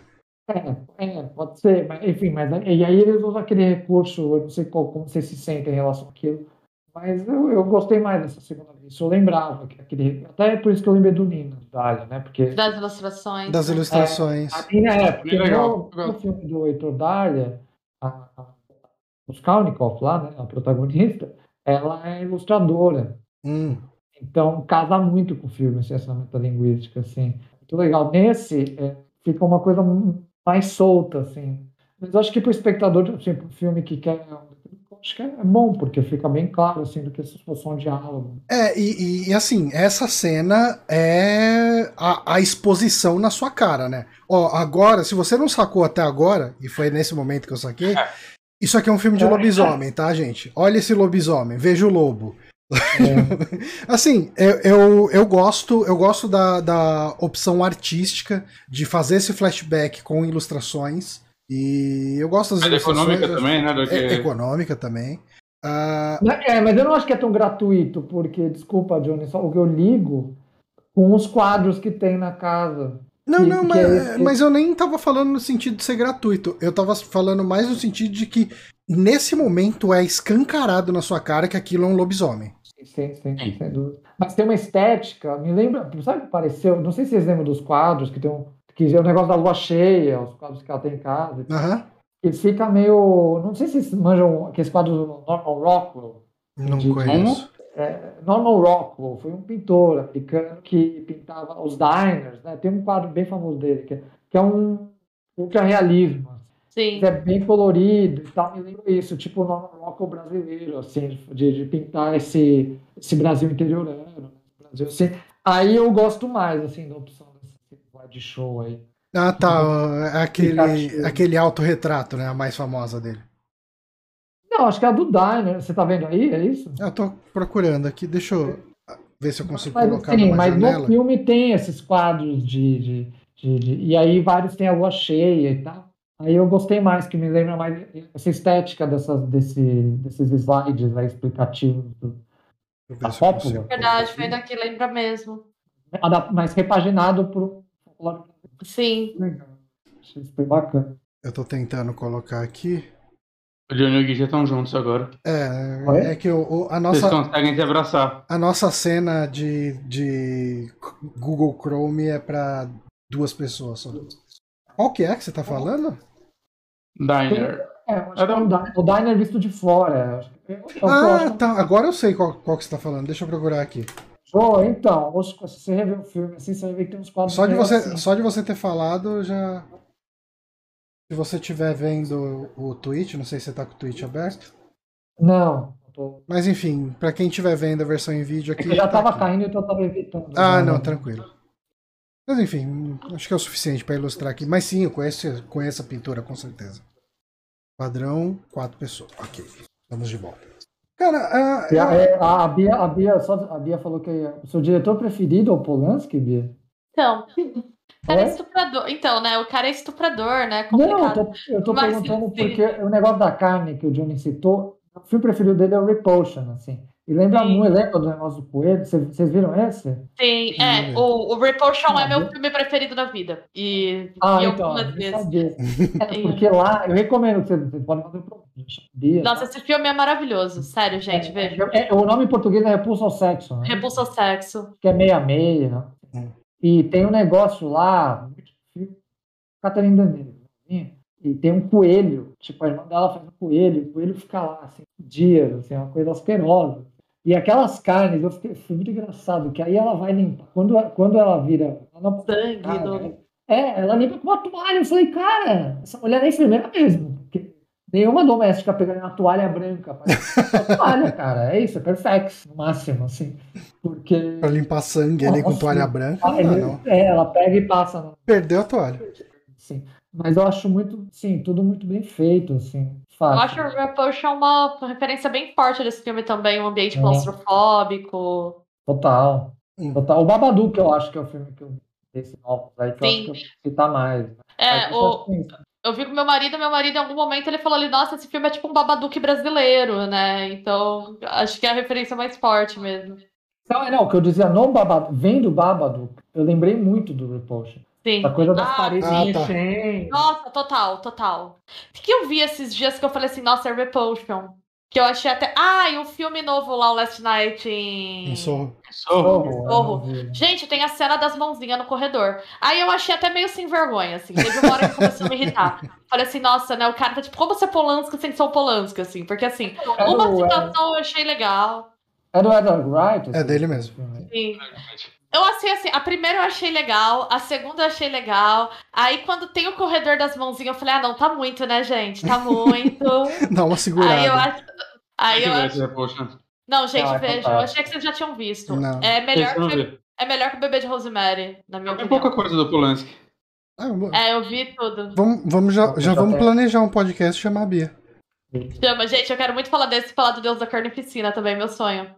É, é, pode ser, mas, enfim, mas e aí eles usam aquele recurso, eu não sei qual, como vocês se sentem em relação àquilo, mas eu, eu gostei mais dessa segunda vez. Eu lembrava que aquele. Até é por isso que eu lembrei do Nino, Dália, né? Porque Das ilustrações. Das né? ilustrações. a Nina é, porque no, no filme do Heitor Dália, a, a, os Kalnikoff lá, né? A protagonista, ela é ilustradora. Hum. Então, casa muito com o filme, assim, essa metalinguística, assim. Muito legal. Nesse, é, fica uma coisa mais solta, assim. Mas eu acho que para o espectador, assim, para um filme que quer... Acho que é bom, porque fica bem claro, assim, do que se fosse um diálogo. É, e, e- assim, essa cena é a, a exposição na sua cara, né? Ó, agora, se você não sacou até agora, e foi nesse momento que eu saquei, isso aqui é um filme de lobisomem, tá, gente? Olha esse lobisomem, veja o lobo. É, Assim, eu, eu, eu gosto, eu gosto da, da opção artística de fazer esse flashback com ilustrações. E eu gosto das ilustrações. econômica também, né? Do que... É, econômica também. Ah, é, mas eu não acho que é tão gratuito, porque, desculpa, Johnny, só o que eu ligo com os quadros que tem na casa. não, Que- não, que mas, é esse- mas eu nem tava falando no sentido de ser gratuito. Eu tava falando mais no sentido de que nesse momento é escancarado na sua cara que aquilo é um lobisomem. Sim, sim, Sim. sem dúvida. Mas tem uma estética, me lembra, sabe o que pareceu? Não sei se vocês lembram dos quadros, que tem um, que é o negócio da lua cheia, os quadros que ela tem em casa. e tal. Aham. E fica meio. Não sei se vocês manjam aqueles quadros do Norman Rockwell. Não De- conheço. É, Norman Rockwell foi um pintor americano que pintava os diners, né? Tem um quadro bem famoso dele, que é, que é um ultra-realismo. Sim. É bem colorido e tal, me lembra isso, tipo o Norman Rockwell brasileiro, assim, de, de pintar esse, esse Brasil interiorano, né? Brasil, assim. Aí eu gosto mais, assim, da opção slide show aí. Ah, tá. é Aquele, aquele autorretrato, né? A mais famosa dele. Não, acho que é a do Diner, você tá vendo aí, é isso? Eu tô procurando aqui, deixa eu ver se eu consigo Mas, colocar sim, numa mas janela. no filme tem esses quadros de, de, de- de- E aí vários tem a lua cheia e tal. Aí eu gostei mais, que me lembra mais essa estética dessas, desse, desses slides aí explicativos. do- Deixa eu ver a se eu Coppola. consigo Verdade, colocar vendo aqui. aqui, lembra mesmo. mais repaginado para Sim. legal. Achei bem bacana. Eu tô tentando colocar aqui. O Johnny e o Gui já estão juntos agora. É, Oi? é que o, o- a, Vocês nossa, conseguem se abraçar. a nossa cena de, de Google Chrome é pra duas pessoas só. Qual que é que você tá falando? Diner. É, eu acho que é um Diner, o Diner visto de fora. é Ah, acho- tá. Agora eu sei qual, qual que você tá falando. Deixa eu procurar aqui. Então, os- se você rever o filme assim, você vai ver que tem uns quadros Só de você, assim. só de você ter falado, já. Se você estiver vendo o Twitch, não sei se você tá com o Twitch aberto. Não, tô- Mas enfim, pra quem estiver vendo a versão em vídeo aqui. eu já tá tava caindo, então eu tava evitando. Ah, já, não, né? tranquilo. Mas enfim, acho que é o suficiente para ilustrar aqui. Mas sim, eu conheço, conheço a pintura, com certeza. Padrão, quatro pessoas. Ok, estamos de volta. Cara, a, eu- é, a Bia, a, Bia, só, a Bia falou que o seu diretor preferido é o Polanski, Bia? Então, o cara é É? estuprador. Então, né? O cara é estuprador, né? Não, eu Complicado. tô, eu tô Mas, perguntando sim. porque o negócio da carne que o Johnny citou, o filme preferido dele é o Repulsion, assim. E lembra Sim. muito, lembra do negócio do coelho? Vocês viram esse? Sim, é. O, o Repulsion é Ah, meu viu? filme preferido da vida. E, Ah, e então, algumas eu vezes. É, porque lá, eu recomendo que vocês, vocês podem fazer pro Bia. Nossa, esse filme é maravilhoso. Sério, gente, veja. É, é, o nome em português é Repulsa ao Sexo, né? Repulsa ao sexo. que é meia-meia. Hum. E tem um negócio lá, Catarina Danilo, e tem um coelho, tipo, a irmã dela faz um coelho, o coelho fica lá, assim, dias, assim, é uma coisa asquerosa. E aquelas carnes, eu fiquei, foi muito engraçado, que aí ela vai limpar. Quando, quando ela vira. Ela Sangue cara, do. É, ela limpa com uma toalha. Eu falei, cara, essa mulher é enfermeira mesmo. Nenhuma doméstica pegaria uma toalha branca. Toalha, cara. É isso, é perfex, no máximo, assim. Porque. Pra limpar sangue ali com Nossa, toalha branca. Ah, Não, ele- não. É, ela pega e passa. no- Perdeu a toalha. Assim. Mas eu acho muito, sim, tudo muito bem feito, assim. Eu acho Fácil. o Repulsion uma referência bem forte desse filme também, um ambiente É. claustrofóbico. Total. Hum. Total. O Babadook, eu acho que é o filme que eu desse novo aí, que eu Sim. acho que eu vou citar mais. É, Mas o, assim, eu vi com meu marido, meu marido em algum momento ele falou ali, nossa, esse filme é tipo um Babadook brasileiro, né? Então, acho que é a referência mais forte mesmo. Não, é, não, o que eu dizia no Babadook, vendo Babadook, eu lembrei muito do Repulsion. Sim. A coisa das Ah, paredes Ah, tá. Nossa, total, total. O que eu vi esses dias que eu falei assim, nossa, é Repulsion. Que eu achei até. Ah, e um filme novo lá, o Last Night em. Em Sorro. Sorro. Gente, tem a cena das mãozinhas no corredor. Aí eu achei até meio sem vergonha, assim. Teve uma hora que começou a me irritar. Falei assim, nossa, né? O cara tá tipo, como ser Polanski sem ser o Polanski, assim. Porque assim, É uma situação eu achei legal. É do Edward Wright? É esse dele mesmo. Sim. Eu achei assim, a primeira eu achei legal, a segunda eu achei legal. Aí quando tem o corredor das mãozinhas, eu falei, ah, não, tá muito, né, gente? Tá muito. Dá uma segurada. aí eu acho. Aí Tem eu acho. Repulsion. Não, gente, Ah, é veja. Eu achei que vocês já tinham visto. Não. É melhor, não que, é melhor que o bebê de Rosemary, na minha É opinião. pouca coisa do Polanski. Vamos- É, eu vi tudo. Vamos, vamos já, já vamos planejar um podcast e chamar a Bia. Chama, gente, eu quero muito falar desse falar do Deus da Carnificina também, meu sonho.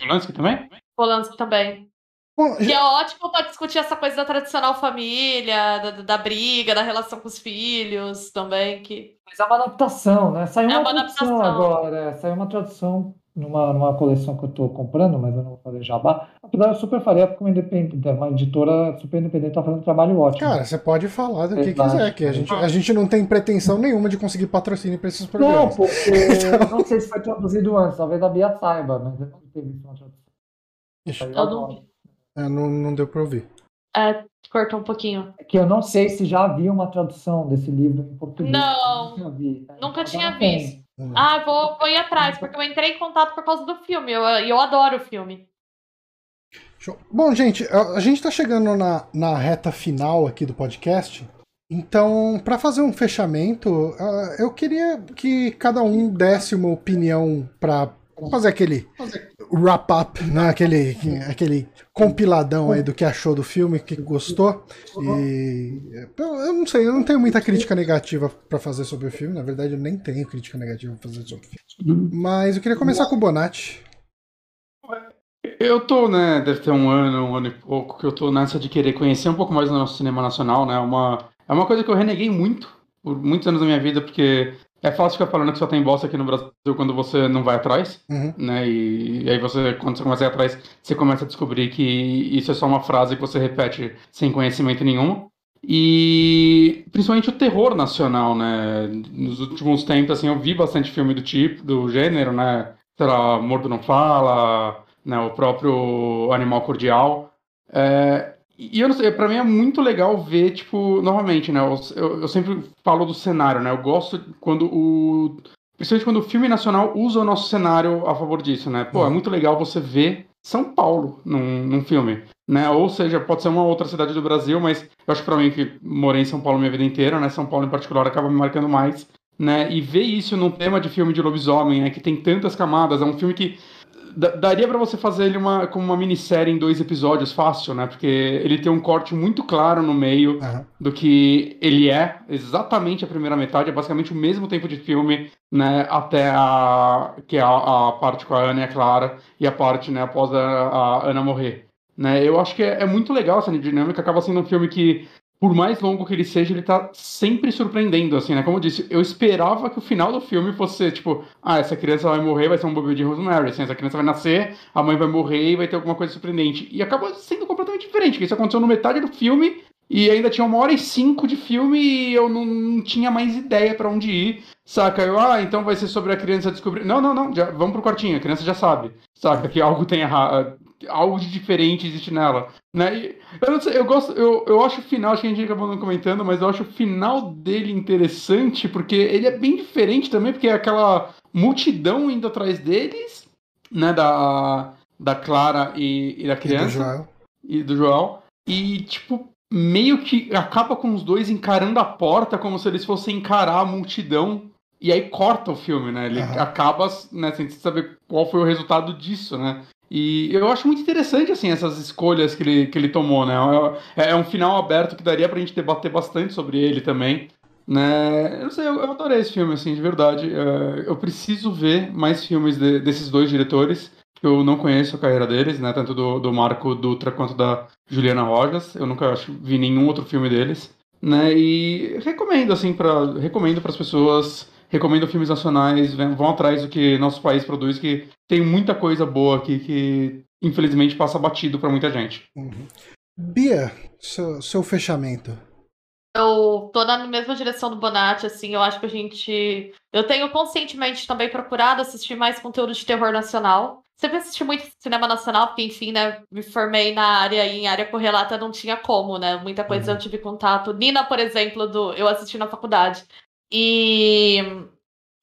Polanski também? Polanski também. Bom, Que já- é ótimo pra discutir essa coisa da tradicional família, da, da briga, da relação com os filhos também, que... Mas é uma adaptação, né? Saiu É uma, tradução adaptação. agora. Saiu uma tradução numa, numa coleção que eu tô comprando, mas eu não vou fazer jabá. Apesar, eu super faria porque uma, independente, uma editora super independente tá fazendo um trabalho ótimo. Cara, você pode falar do que Exato. quiser, que a gente, a gente não tem pretensão nenhuma de conseguir patrocínio pra esses não, programas. porque não sei se foi traduzido antes, talvez a Bia saiba, mas eu não tenho visto uma tradução. Eu não agora. é, não, não deu pra ouvir. É, cortou um pouquinho. É que eu não sei se já havia uma tradução desse livro em português. Não, nunca vi. nunca tinha não tem. visto. Hum. Ah, vou, vou ir atrás, porque eu entrei em contato por causa do filme, e eu, eu adoro o filme. Show. Bom, gente, a, a gente tá chegando na, na reta final aqui do podcast. Então, pra fazer um fechamento, ah, eu queria que cada um desse uma opinião pra fazer aquele wrap-up, né? aquele, aquele compiladão aí do que achou do filme, que gostou. E eu, não sei, eu não tenho muita crítica negativa pra fazer sobre o filme. Na verdade, eu nem tenho crítica negativa pra fazer sobre o filme. Mas eu queria começar com o Bonatti. Eu tô, né, deve ter um ano, um ano e pouco, que eu tô nessa de querer conhecer um pouco mais do nosso cinema nacional, né? Uma, é uma coisa que eu reneguei muito por muitos anos da minha vida, porque é fácil ficar falando que só tem bosta aqui no Brasil quando você não vai atrás, Uhum. né? E, e aí você, quando você começa a ir atrás, você começa a descobrir que isso é só uma frase que você repete sem conhecimento nenhum. E principalmente o terror nacional, né? Nos últimos tempos, assim, eu vi bastante filme do tipo, do gênero, né? Sei lá, Mordo Não Fala, né? O próprio Animal Cordial. É, e eu não sei, pra mim é muito legal ver, tipo, novamente, né? Eu, eu, sempre falo do cenário, né? Eu gosto quando o. Principalmente quando o filme nacional usa o nosso cenário a favor disso, né? Pô, é Uhum. muito legal você ver São Paulo num, num filme, né? Ou seja, pode ser uma outra cidade do Brasil, mas eu acho que pra mim, que morei em São Paulo minha vida inteira, né? São Paulo em particular acaba me marcando mais, né? E ver isso num tema de filme de lobisomem, né? Que tem tantas camadas, é um filme que daria pra você fazer ele uma, como uma minissérie em dois episódios fácil, né? Porque ele tem um corte muito claro no meio Aham. do que ele é, exatamente a primeira metade, é basicamente o mesmo tempo de filme, né, até a que é a, a parte com a Ana e a Clara e a parte, né, após a, a Ana morrer, né? Eu acho que é, é muito legal essa dinâmica, acaba sendo um filme que por mais longo que ele seja, ele tá sempre surpreendendo, assim, né? Como eu disse, eu esperava que o final do filme fosse, tipo, ah, essa criança vai morrer, vai ser um bebê de Rosemary, assim, essa criança vai nascer, a mãe vai morrer e vai ter alguma coisa surpreendente. E acaba sendo completamente diferente, que isso aconteceu no metade do filme e ainda tinha uma hora e cinco de filme e eu não, tinha mais ideia pra onde ir, saca? Eu, ah, então vai ser sobre a criança descobrir... Não, não, não, já, vamos pro quartinho, a criança já sabe, saca? Que algo tem errado, algo de diferente existe nela, né? E eu não sei, eu gosto, eu, eu acho o final, acho que a gente acabou não comentando, mas eu acho o final dele interessante, porque ele é bem diferente também, porque é aquela multidão indo atrás deles, né, da, da Clara e, e da criança. E do Joel. E do Joel. E, tipo, meio que acaba com os dois encarando a porta como se eles fossem encarar a multidão. E aí corta o filme, né? Ele Aham. acaba, né, sem saber qual foi o resultado disso, né? E eu acho muito interessante, assim, essas escolhas que ele, que ele tomou, né? É, é um final aberto que daria pra gente debater bastante sobre ele também, né? Eu não sei, eu, eu adorei esse filme, assim, de verdade. É, eu preciso ver mais filmes de- desses dois diretores, que eu não conheço a carreira deles, né? Tanto do, do Marco Dutra quanto da Juliana Rojas. Eu nunca acho, vi nenhum outro filme deles, né? E recomendo, assim, para recomendo para as pessoas, recomendo filmes nacionais, vão atrás do que nosso país produz, que tem muita coisa boa aqui que infelizmente passa batido para muita gente. Uhum. Bia, seu, seu fechamento. Eu tô na mesma direção do Bonatti, assim, eu acho que a gente. Eu tenho conscientemente também procurado assistir mais conteúdo de terror nacional. Sempre assisti muito cinema nacional, porque, enfim, né, me formei na área e em área correlata não tinha como, né? Muita coisa Uhum. eu tive contato. Nina, por exemplo, do eu assisti na faculdade. E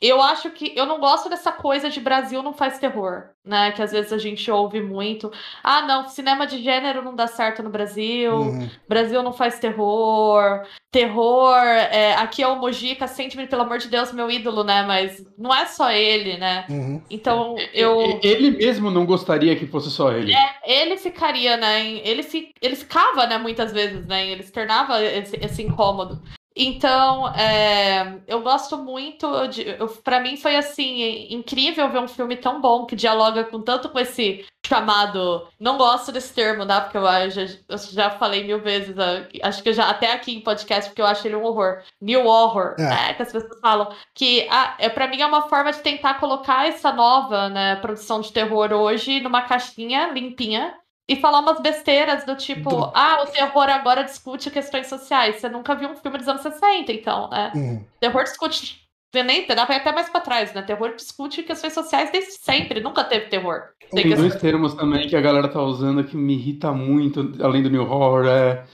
eu acho que eu não gosto dessa coisa de Brasil não faz terror, né? Que às vezes a gente ouve muito. Ah, não, cinema de gênero não dá certo no Brasil. Uhum. Brasil não faz terror. Terror. é, aqui é o Mojica, sente-me, pelo amor de Deus, meu ídolo, né? Mas não é só ele, né? Uhum. Então, eu. E- Ele mesmo não gostaria que fosse só ele. Ele ficaria, né? Ele, fi, ele ficava, né, muitas vezes, né? Ele externava esse, esse incômodo. Então, é, eu gosto muito de. Eu, pra mim foi assim, incrível ver um filme tão bom que dialoga com tanto com esse chamado. Não gosto desse termo, tá? Porque eu já, eu já falei mil vezes, acho que eu já até aqui em podcast, porque eu acho ele um horror. New horror, É. né? Que as pessoas falam. Que ah, é, para mim é uma forma de tentar colocar essa nova né, produção de terror hoje numa caixinha limpinha e falar umas besteiras do tipo, Do- ah, o terror agora discute questões sociais. Você nunca viu um filme dos anos 60, então, né? Uhum. Terror discute. Nem, dá pra ir até mais pra trás, né? Terror discute questões sociais desde sempre, nunca teve terror. Tem Tem dois termos também que a galera tá usando que me irrita muito, além do New Horror. É...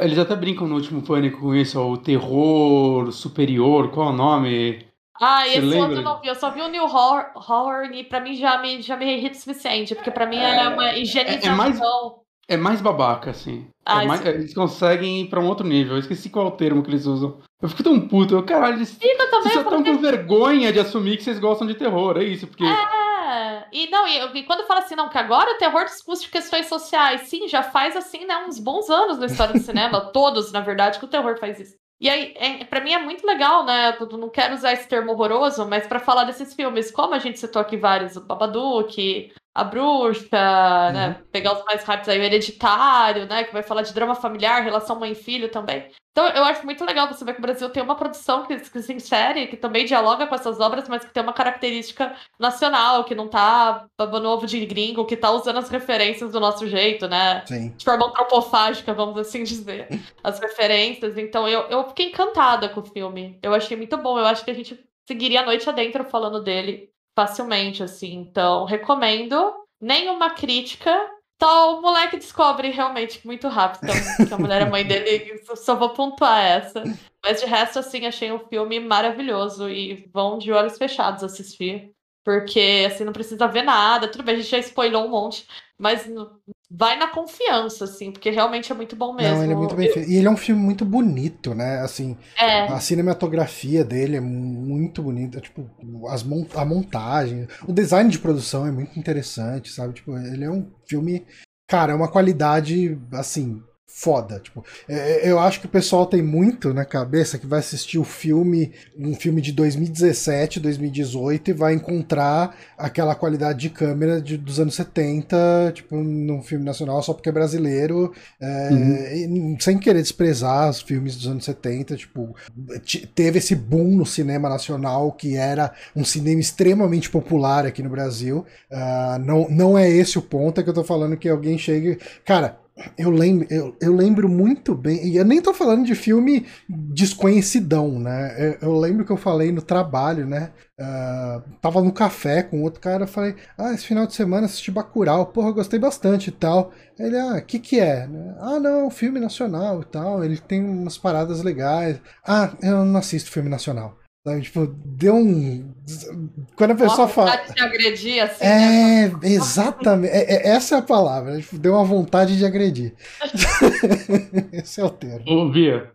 é- Eles até brincam no último pânico com isso, o terror superior, qual é o nome? Ah, esse outro lembra? eu não vi. Eu só vi o New Horror, horror e pra mim já me, já me irrita o suficiente, porque pra mim é, uma higienização. mais- É mais babaca, assim. É Ah, mais- isso- Eles conseguem ir pra um outro nível. Eu esqueci qual é o termo que eles usam. Eu fico tão puto. Eu, caralho, eles, Fica vocês também, falo, estão com vergonha de assumir que vocês gostam de terror. É isso, porque. É, e não, e, e quando fala assim, não, que agora o terror discute questões sociais, sim, já faz assim, né, uns bons anos na história do cinema, todos, na verdade, que o terror faz isso. E aí, é, pra mim é muito legal, né? Eu não quero usar esse termo horroroso, mas pra falar desses filmes, como a gente citou aqui vários, o Babadook, A Bruxa, né? Pegar os mais rápidos aí, o Hereditário, né? Que vai falar de drama familiar, relação mãe e filho também. Então eu acho muito legal você ver que o Brasil tem uma produção que, que se insere, que também dialoga com essas obras, mas que tem uma característica nacional, que não tá babando ovo de gringo, que tá usando as referências do nosso jeito, né? Sim. De forma antropofágica, vamos assim dizer. As referências. Então eu, eu fiquei encantada com o filme. Eu achei muito bom. Eu acho que a gente seguiria a noite adentro falando dele facilmente, assim. Então, recomendo. Nenhuma crítica. Então, o moleque descobre realmente muito rápido que a mulher é mãe dele. Só vou pontuar essa. Mas de resto, assim, achei um filme maravilhoso. E vão de olhos fechados assistir. Porque, assim, não precisa ver nada. Tudo bem, a gente já spoilou um monte. Mas vai na confiança, assim, porque realmente é muito bom mesmo. Não, ele é muito bem feito. E ele é um filme muito bonito, né? Assim, É, a cinematografia dele é muito bonita. Tipo, as mon a montagem, o design de produção é muito interessante, sabe? Tipo, ele é um filme. Cara, é uma qualidade, assim, foda. Tipo, é- eu acho que o pessoal tem muito na cabeça que vai assistir o filme, um filme de 2017, 2018, e vai encontrar aquela qualidade de câmera de, dos anos 70, tipo, num filme nacional só porque é brasileiro, é, e sem querer desprezar os filmes dos anos 70, tipo, teve esse boom no cinema nacional que era um cinema extremamente popular aqui no Brasil. Ah, não, não é esse o ponto, é que eu tô falando que alguém chega. Cara, eu lembro, eu, eu lembro muito bem, e eu nem tô falando de filme desconhecidão, né? Eu, eu lembro que eu falei no trabalho, né? Ah, tava no café com outro cara, eu falei, ah, esse final de semana assisti Bacurau, porra, gostei bastante e tal. Ele, ah, que que é? Ah, não, filme nacional e tal, ele tem umas paradas legais. Ah, eu não assisto filme nacional. Sabe? Tipo, deu um. Quando a pessoa fala. de agredir, assim. É, né? exatamente. É, é, essa é a palavra. Tipo, deu uma vontade de agredir. Esse é o termo. Ô, Bia,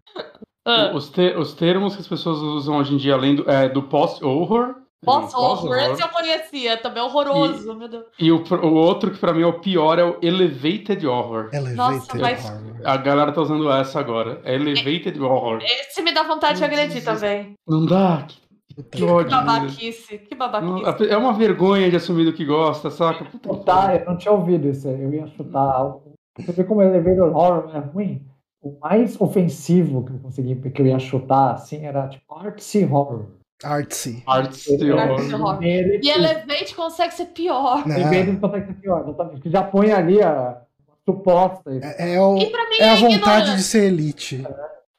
ah. os, te os termos que as pessoas usam hoje em dia, além do, é, do post-horror, Post-horror, esse eu conhecia, também horroroso, e, meu Deus. E o, o outro que pra mim é o pior é o Elevated Horror. Elevated Nossa, mas... Horror. A galera tá usando essa agora. É Elevated é, Horror. Esse me dá vontade de agredir também. Não dá. Que, que ódio. babaquice, que babaquice. É uma vergonha de assumir do que gosta, saca? Puta tá, eu não tinha ouvido isso. Eu ia chutar. Você vê como Elevated Horror é ruim? O mais ofensivo que eu consegui, que eu ia chutar, assim, era tipo Artsy Horror. Artsy. Artsy horror. E Elevate consegue ser pior. Elevate consegue ser pior, exatamente. Já põe ali a suposta. É, é, o, é a é vontade de ser elite.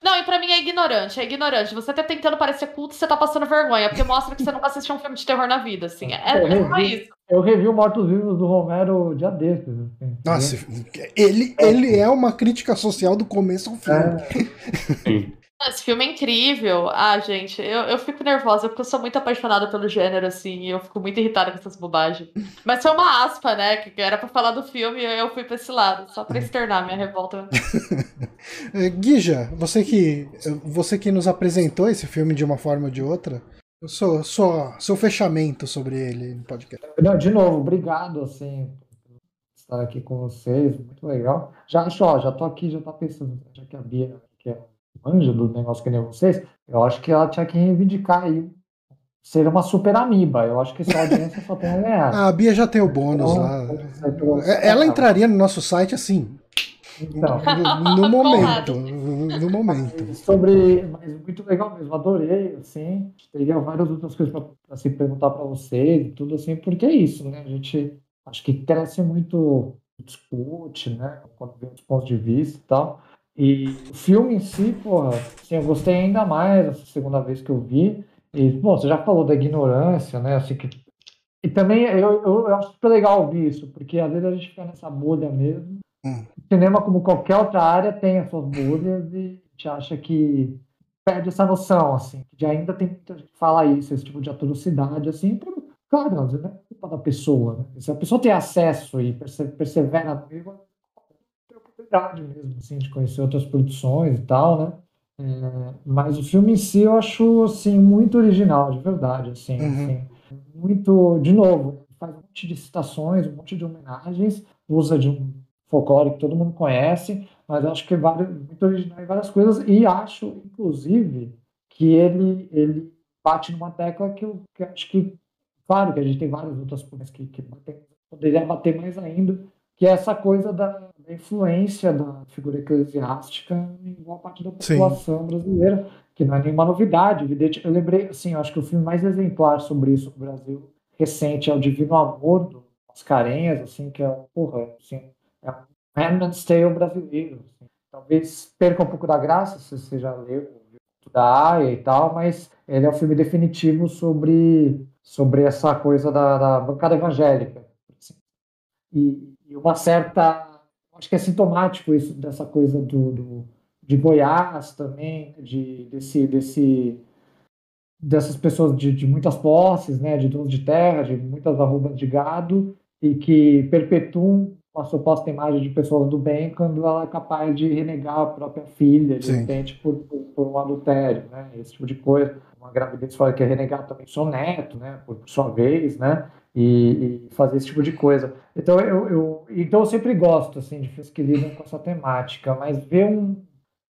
Não, e pra mim é ignorante, é ignorante. Você tá tentando parecer culto, você tá passando vergonha, porque mostra que você nunca assistiu um filme de terror na vida, assim. É, é só isso. Eu revi o Mortos-Vivos do Romero dia desses. Assim, Nossa, ele, ele é uma crítica social do começo ao fim. É. Esse filme é incrível. Ah, gente, eu, eu fico nervosa porque eu sou muito apaixonada pelo gênero, assim, e eu fico muito irritada com essas bobagens. Mas foi uma aspa, né? Que era pra falar do filme e eu fui pra esse lado, só pra externar minha revolta. Guija, você que, você que nos apresentou esse filme de uma forma ou de outra, eu sou, sou seu fechamento sobre ele no podcast. Não, de novo, obrigado, assim, por estar aqui com vocês, muito legal. Já, ó, já tô aqui, já tá pensando, já que a Bia, que é manja do negócio que nem vocês, eu acho que ela tinha que reivindicar aí ser uma super amiba. Eu acho que essa audiência só tem a ganhar. A Bia já tem o bônus então, lá. É, ela entraria no nosso site assim. Então. No, no momento. No momento. Sobre. Mas muito legal mesmo, adorei, assim. Teria várias outras coisas para se perguntar para vocês e tudo assim, porque é isso, né? A gente acho que cresce muito, discute, né? Quando vê os pontos de vista e tal. E o filme em si, porra, assim, eu gostei ainda mais essa segunda vez que eu vi. E, bom, você já falou da ignorância, né? Assim, que... E também eu, eu, eu acho super legal ouvir isso, porque às vezes a gente fica nessa bolha mesmo. Hum. O cinema, como qualquer outra área, tem as suas bolhas e a gente acha que perde essa noção, assim, que ainda tem muita gente que fala isso, esse tipo de atrocidade, assim, pra, claro, não é culpa da pessoa. Né? Se a pessoa tem acesso e persevera no oportunidade mesmo, assim, de conhecer outras produções e tal, né? É, mas o filme em si eu acho, assim, muito original, de verdade, assim, uhum. assim, muito, de novo, faz um monte de citações, um monte de homenagens, usa de um folclore que todo mundo conhece, mas acho que é muito original em várias coisas, e acho, inclusive, que ele, ele bate numa tecla que eu que acho que, claro que a gente tem várias outras coisas que, que batem, poderia bater mais ainda, que é essa coisa da, da influência da figura eclesiástica em boa parte da população Sim. brasileira, que não é nenhuma novidade, evidente. Eu lembrei, assim, acho que o filme mais exemplar sobre isso no Brasil recente é o Divino Amor, do Mascarenhas, assim, que é, porra, assim, é um Handmaid's Tale brasileiro. Assim. Talvez perca um pouco da graça, se você já leu da Aya e tal, mas ele é o filme definitivo sobre, sobre essa coisa da, da bancada evangélica. Assim. E, e uma certa. Acho que é sintomático isso, dessa coisa do, do de Goiás também, de, desse, desse, dessas pessoas de, de muitas posses, né, de donos de terra, de muitas arrobas de gado, e que perpetuam uma suposta imagem de pessoas do bem quando ela é capaz de renegar a própria filha, de repente, por, por, por, um adultério, né? Esse tipo de coisa. Uma gravidez fora que é renegar também seu neto, né? Por, por sua vez, né? E, e, fazer esse tipo de coisa. Então eu, eu, então eu sempre gosto assim de filmes que lidam com essa temática, mas ver um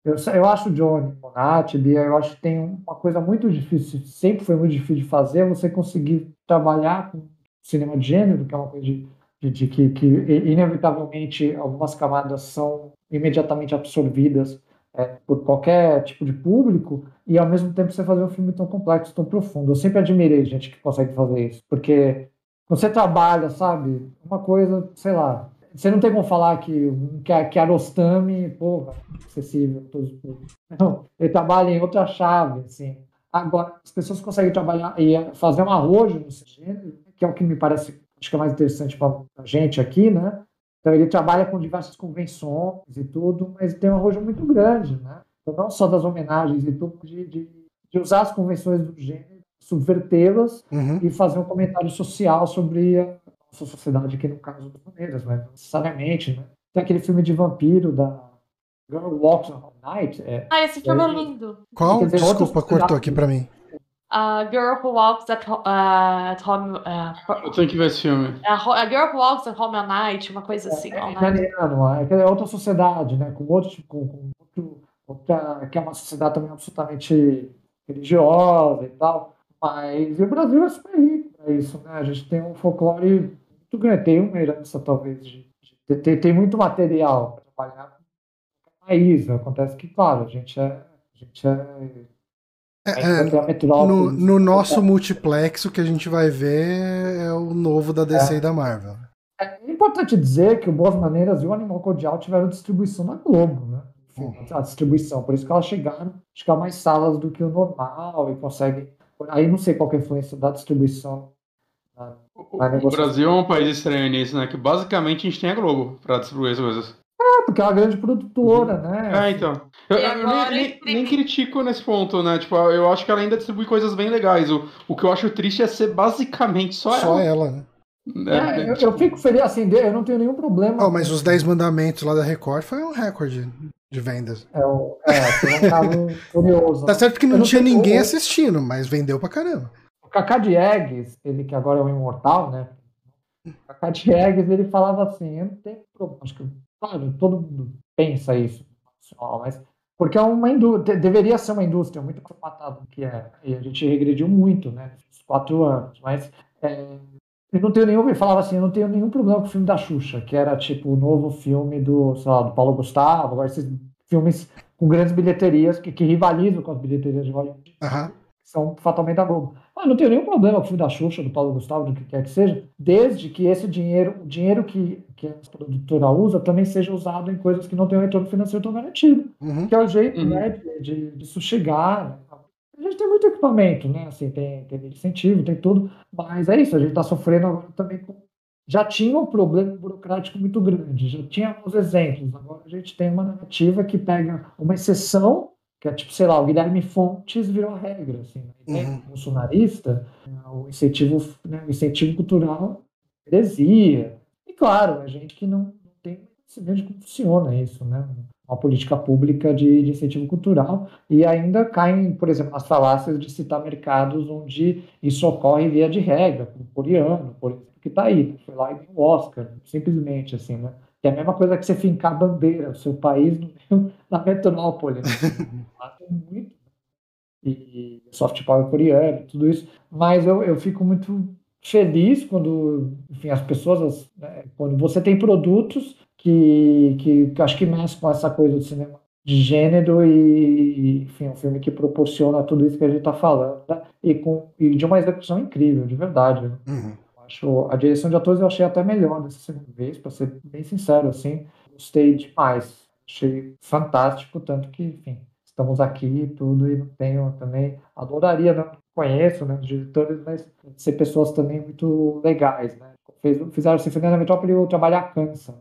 eu, eu acho o Johnny Bonatti, eu acho que tem uma coisa muito difícil, sempre foi muito difícil de fazer, você conseguir trabalhar com cinema de gênero, que é uma coisa de, de, de que, que inevitavelmente algumas camadas são imediatamente absorvidas é, por qualquer tipo de público e ao mesmo tempo você fazer um filme tão complexo, tão profundo. Eu sempre admirei gente que consegue fazer isso, porque você trabalha, sabe? Uma coisa, sei lá. Você não tem como falar que, que, que Arostami, porra, acessível a todos os públicos. Não, ele trabalha em outra chave, assim. Agora, as pessoas conseguem trabalhar e fazer um arrojo nesse gênero, que é o que me parece, acho que é mais interessante para a gente aqui, né? Então, ele trabalha com diversas convenções e tudo, mas tem um arrojo muito grande, né? Então, não só das homenagens e tudo, de, de, de usar as convenções do gênero subvertê-las Uhum. e fazer um comentário social sobre a nossa sociedade, que no caso das maneiras, mas não necessariamente, né? Tem aquele filme de vampiro da Girl Walks on Night, é, Ah, esse filme é Aí- lindo. Qual? Dizer, Desculpa, cortou aqui pra mim. A Girl Who Walks at, uh, at Home. uh, Eu tenho que ver esse filme. a, Girl Who Walks at Home at Night, uma coisa assim. é night. italiano, é é outra sociedade, né? Com outro, com, com outro, outra, que é uma sociedade também absolutamente religiosa e tal. Mas e o Brasil é super rico para isso, né? A gente tem um folclore muito grande, tem uma herança talvez de, de- tem, tem muito material para trabalhar com qualquer país. Acontece que, claro, a gente é, a gente é, É, gente tem a no, no nosso multiplex, o que a gente vai ver é o novo da DC e da Marvel. É importante dizer que o Boas Maneiras e o Animal Cordial tiveram distribuição na Globo, né? Enfim, a distribuição, por isso que elas chegaram a ficar mais salas do que o normal e conseguem. Aí não sei qual que é a influência da distribuição. na- O. Brasil é um país estranho nisso, né? Que basicamente a gente tem a Globo pra distribuir as coisas. É, porque é uma grande produtora, né? É, então. Eu, eu nem, nem- entre- nem critico nesse ponto, né? Tipo, eu acho que ela ainda distribui coisas bem legais. O, o que eu acho triste é ser basicamente só, Só ela. ela, né? É, É, eu, tipo, eu fico feliz, assim, eu não tenho nenhum problema. Oh, mas os 10 mandamentos lá da Record foi um recorde de vendas. É, é, um curioso. Tá certo que não não tinha ninguém assistindo, mas vendeu pra caramba. O Kaká Diegues, ele que agora é um imortal, né? O Kaká Diegues, ele falava assim, eu não tenho problema, acho que, claro, todo mundo pensa isso, mas porque é uma indústria, deveria ser uma indústria muito formatada que é, e a gente regrediu muito, né, nesses quatro anos, mas é, eu não tenho nenhum, ele falava assim, eu não tenho nenhum problema com o filme da Xuxa, que era tipo o novo filme do, sei lá, do Paulo Gustavo, agora esses filmes com grandes bilheterias que, que rivalizam com as bilheterias de Hollywood Aham. que são fatalmente da Globo. Ah, não tenho nenhum problema com o filme da Xuxa, do Paulo Gustavo, do que quer que seja, desde que esse dinheiro, o dinheiro que, que a produtora usa, também seja usado em coisas que não têm um retorno financeiro tão garantido, Uhum. que é o jeito Uhum. né, de, de, de sossegar. A gente tem muito equipamento, né? Assim, tem, tem incentivo, tem tudo, mas é isso, a gente está sofrendo agora também com. Já tinha um problema burocrático muito grande, já tinha alguns exemplos. Agora a gente tem uma narrativa que pega uma exceção que é tipo, sei lá, o Guilherme Fontes virou a regra, assim, né? E Uhum. bolsonarista, né, o incentivo, né, o incentivo cultural é heresia. E claro, a gente que não, não tem conhecimento de como funciona isso, né? Uma política pública de, de incentivo cultural e ainda caem, por exemplo, nas falácias de citar mercados onde isso ocorre via de regra, como o coreano, por exemplo, que está aí, foi lá e ganhou o Oscar, simplesmente assim, né? Que é a mesma coisa que você fincar a bandeira, o seu país no da metrópole. Né? Lá tem muito. E soft power coreano, e tudo isso. Mas eu, eu fico muito feliz quando, enfim, as pessoas, as- né, quando você tem produtos que, que, que acho que mexe com essa coisa do cinema de gênero e, enfim, um filme que proporciona tudo isso que a gente está falando, né? E, com, e de uma execução incrível, de verdade. né? Uhum. Acho, a direção de atores eu achei até melhor dessa segunda vez, para ser bem sincero, assim, gostei demais. Achei fantástico, tanto que, enfim, estamos aqui e tudo, e não tenho também, adoraria, não conheço, né, os diretores, mas ser pessoas também muito legais, né. Fez, fizeram Sinfonia da Metrópole e o Trabalhar Cansa,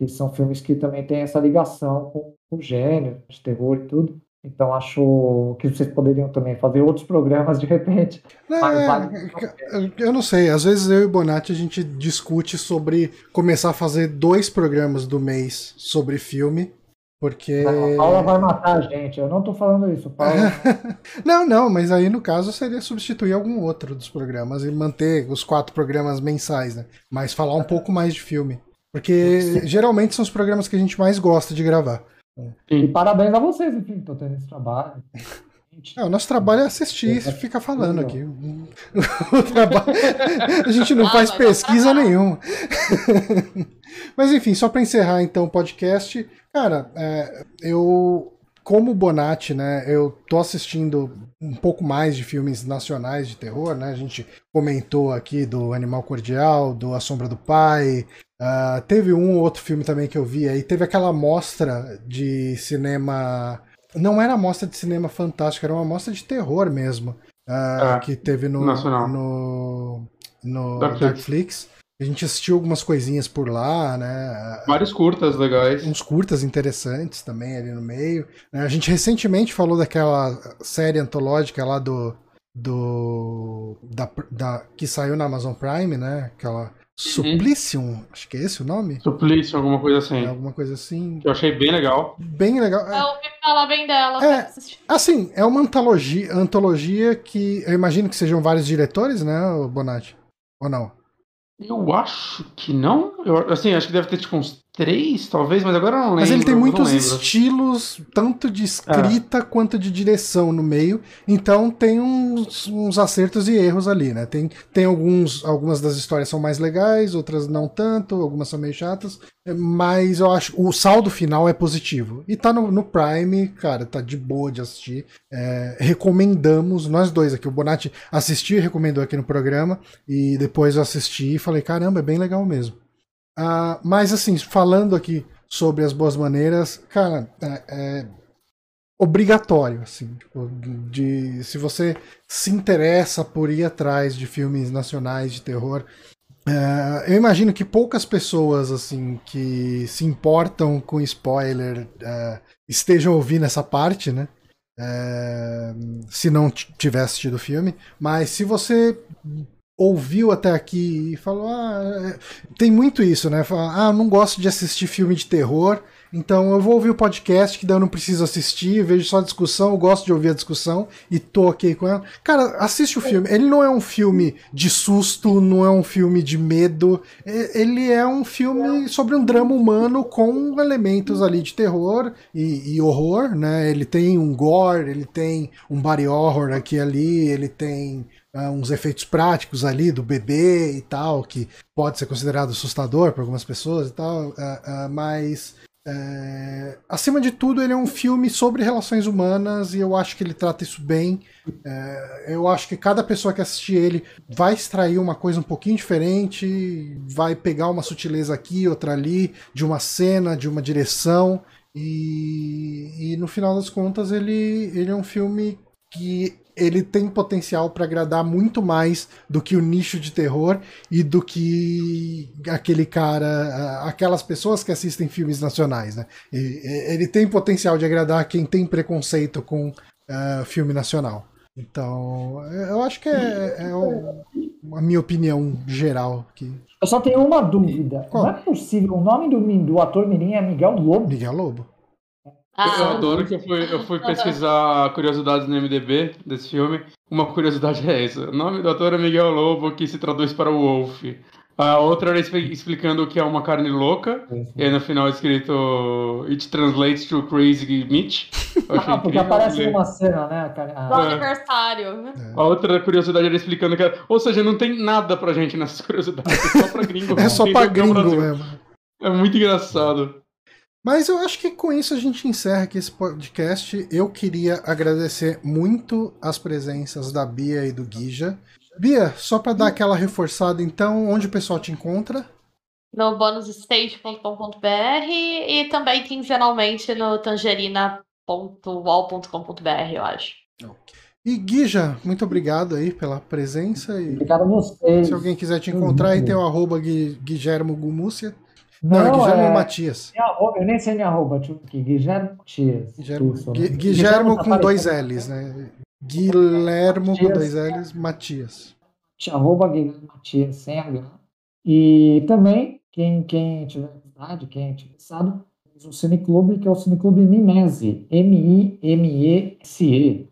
que são filmes que também têm essa ligação com, com o gênero, de terror e tudo. Então acho que vocês poderiam também fazer outros programas de repente. É, vale- eu não sei, às vezes eu e o Bonatti a gente discute sobre começar a fazer dois programas do mês sobre filme, porque. A Paula vai matar a gente. Eu não tô falando isso, Paula. Não, não, mas aí no caso seria substituir algum outro dos programas e manter os quatro programas mensais, né? Mas falar um pouco mais de filme. Porque geralmente são os programas que a gente mais gosta de gravar. E parabéns a vocês, enfim, que estão tendo esse trabalho. É, o nosso trabalho é assistir e ficar falando aqui. O trabalho... A gente não Ah, faz pesquisa nenhuma. Mas enfim, só para encerrar então o podcast, cara, é, eu, como Bonatti, né, eu tô assistindo um pouco mais de filmes nacionais de terror, né? A gente comentou aqui do Animal Cordial, do A Sombra do Pai. Ah, teve um ou outro filme também que eu vi aí. Teve aquela mostra de cinema. Não era mostra de cinema fantástico, era uma mostra de terror mesmo. ah, É, que teve no, nacional. no, no. Darkflix. A gente assistiu algumas coisinhas por lá, né? Vários curtas legais. uns curtas interessantes também ali no meio. né? A gente recentemente falou daquela série antológica lá do do da, da que saiu na Amazon Prime, né? Aquela Suplicium, acho que é esse o nome? Suplício, alguma coisa assim. É, alguma coisa assim. Que eu achei bem legal. Bem legal. Eu ouvi falar bem dela. É. Assim, é uma antologia, antologia que eu imagino que sejam vários diretores, né, Bonatti? Ou não? Eu acho que não. Eu, assim, acho que deve ter tipo uns três, talvez, mas agora eu não lembro. Mas ele tem muitos estilos, tanto de escrita quanto de direção no meio. Então tem uns, uns acertos e erros ali, né? Tem, tem alguns. Algumas das histórias são mais legais, outras não tanto, algumas são meio chatas. Mas eu acho o saldo final é positivo. E tá no, no Prime, cara, tá de boa de assistir. É, recomendamos, nós dois aqui. O Bonatti assistiu e recomendou aqui no programa. E depois eu assisti e falei, caramba, é bem legal mesmo. Ah, mas assim, falando aqui sobre as boas maneiras, cara, é, é obrigatório, assim, tipo, de se você se interessa por ir atrás de filmes nacionais de terror, é, eu imagino que poucas pessoas assim que se importam com spoiler é, estejam ouvindo essa parte, né? É, se não t- tiver assistido o filme, mas se você ouviu até aqui e falou, ah, é, tem muito isso, né? Fala, ah, não gosto de assistir filme de terror, então eu vou ouvir o podcast que daí eu não preciso assistir, vejo só a discussão, eu gosto de ouvir a discussão e tô ok com ela. Cara, assiste o filme. Ele não é um filme de susto, não é um filme de medo, ele é um filme sobre um drama humano com elementos ali de terror e, e horror, né? Ele tem um gore, ele tem um body horror aqui e ali, ele tem ah, uns efeitos práticos ali do bebê e tal, que pode ser considerado assustador para algumas pessoas e tal, ah, mas é, acima de tudo ele é um filme sobre relações humanas e eu acho que ele trata isso bem. Eu acho que cada pessoa que assistir ele vai extrair uma coisa um pouquinho diferente, vai pegar uma sutileza aqui, outra ali, de uma cena, de uma direção. E, e no final das contas ele, ele é um filme que ele tem potencial para agradar muito mais do que o nicho de terror e do que aquele cara, aquelas pessoas que assistem filmes nacionais, né? Ele tem potencial de agradar quem tem preconceito com ah, filme nacional. Então, eu acho que é, é o- a minha opinião geral aqui. Eu só tenho uma dúvida. Qual? Não é possível. O nome do, do ator mirim é Miguel Lobo. Miguel Lobo. Eu Ah, adoro que eu fui, eu fui pesquisar curiosidades no MDB desse filme. Uma curiosidade é essa. O nome do ator é Miguel Lobo, que se traduz para Wolf. A outra era expli- explicando o que é uma carne louca. E aí no final é escrito It translates to crazy meat. Eu achei Ah, porque aparece numa cena, né? do É. aniversário. A outra curiosidade era explicando que era... Ou seja, não tem nada pra gente nessas curiosidades. É só pra gringo. É só pra gringo mesmo. É muito engraçado. Mas eu acho que com isso a gente encerra aqui esse podcast. Eu queria agradecer muito as presenças da Bia e do Guija. Bia, só para dar aquela reforçada, então, onde o pessoal te encontra? No bonusstage.com.br e também quinzenalmente no tangerina.wall.com.br, eu acho. E Guija, muito obrigado aí pela presença. E Obrigado a vocês. se alguém quiser te encontrar, aí tem o arroba Gui- Guilhermo Gumúcia. Não, Não, é Guilhermo é- Matias. arroba- Eu nem sei minha arroba, aqui. Guilherme Matias. Né? Guilhermo tá com dois aparecendo. L's, né? Guilhermo com dois L's, Matias. arroba Guilherme Matias sem H. E também, quem, quem tiver vontade, quem tiver interessado, temos um cineclube que é o Cineclube Mimese. M-I-M-E-S-E.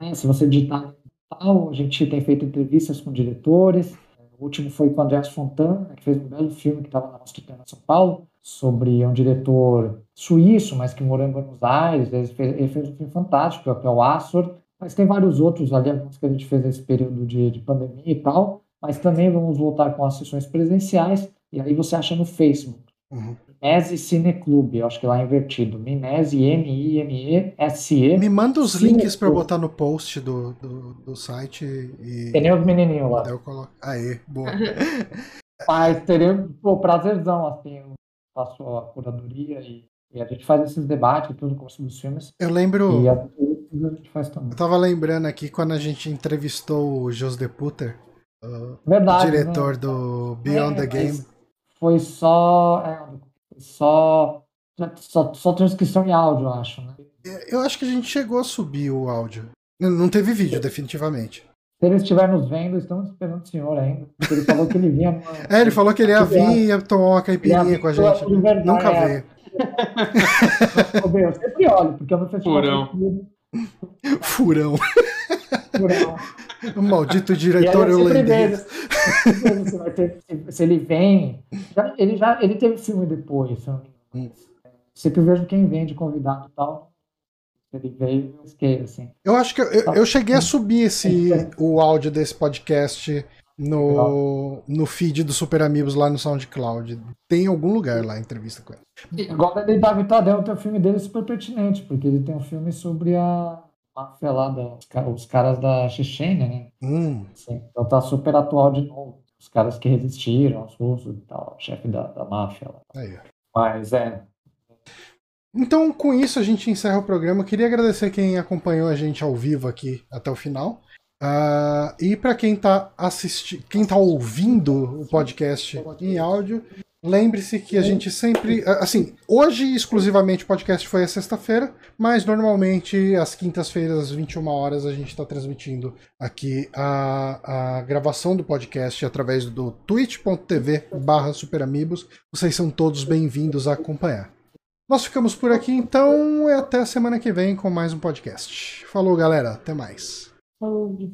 Né? Se você digitar a gente tem feito entrevistas com diretores. O último foi com o Andrés Fontana, que fez um belo filme que estava na Mostra Interna São Paulo, sobre um diretor suíço, mas que morou em Buenos Aires. Ele fez, ele fez um filme fantástico, que é o Açor. Mas tem vários outros ali, alguns que a gente fez nesse período de, de pandemia e tal. Mas também vamos voltar com as sessões presenciais. E aí você acha no Facebook. Uhum. Mimese Cineclube, acho que lá é invertido. Mimese, M-I-M-E-S-E. Me manda os Sim, links pra eu botar no post do, do, do site e. Tem os menininhos lá. Eu coloco. Aê, boa. Mas teria pô, prazerzão, assim, faço a curadoria e, e a gente faz esses debates tudo com os filmes. Eu lembro. E a, a gente faz também. Eu tava lembrando aqui quando a gente entrevistou o Jos de Puter, o Verdade. diretor né? do Beyond É, the Game. Foi só, é, só, só. Só transcrição em áudio, eu acho, né? Eu acho que a gente chegou a subir o áudio. Não teve vídeo, definitivamente. Se ele estiver nos vendo, estamos esperando o senhor ainda. Porque ele falou que ele vinha. É, ele falou que ele ia vir e ia tomar uma caipirinha com a gente. Nunca é. veio. Eu sempre olho, porque eu não sei Furão. Furão. Furão. O maldito diretor holandês. se ele vem. ele já ele teve filme depois. Hum. Sempre vejo quem vem de convidado e tal ele veio e assim. Eu acho que eu, eu, eu cheguei a subir esse, o áudio desse podcast no, no feed do Super Amigos lá no SoundCloud. Tem em algum lugar lá a entrevista com ele. Agora ele David Tadeu tem um filme dele super pertinente, porque ele tem um filme sobre a máfia lá, da, os caras da Chechênia, né? Hum. Sim, então tá super atual de novo. Os caras que resistiram, os russos e tal, o chefe da, da máfia lá. Aí. Mas é, então, com isso, a gente encerra o programa. Eu queria agradecer quem acompanhou a gente ao vivo aqui até o final. Uh, e para quem está assistindo, quem está ouvindo o podcast em áudio, lembre-se que a gente sempre, assim, hoje exclusivamente o podcast foi a sexta-feira, mas normalmente às quintas-feiras às 21 horas a gente está transmitindo aqui a, a gravação do podcast através do twitch.tv/superamigos. Vocês são todos bem-vindos a acompanhar. Nós ficamos por aqui então e até a semana que vem com mais um podcast. Falou, galera. Até mais. Saúde.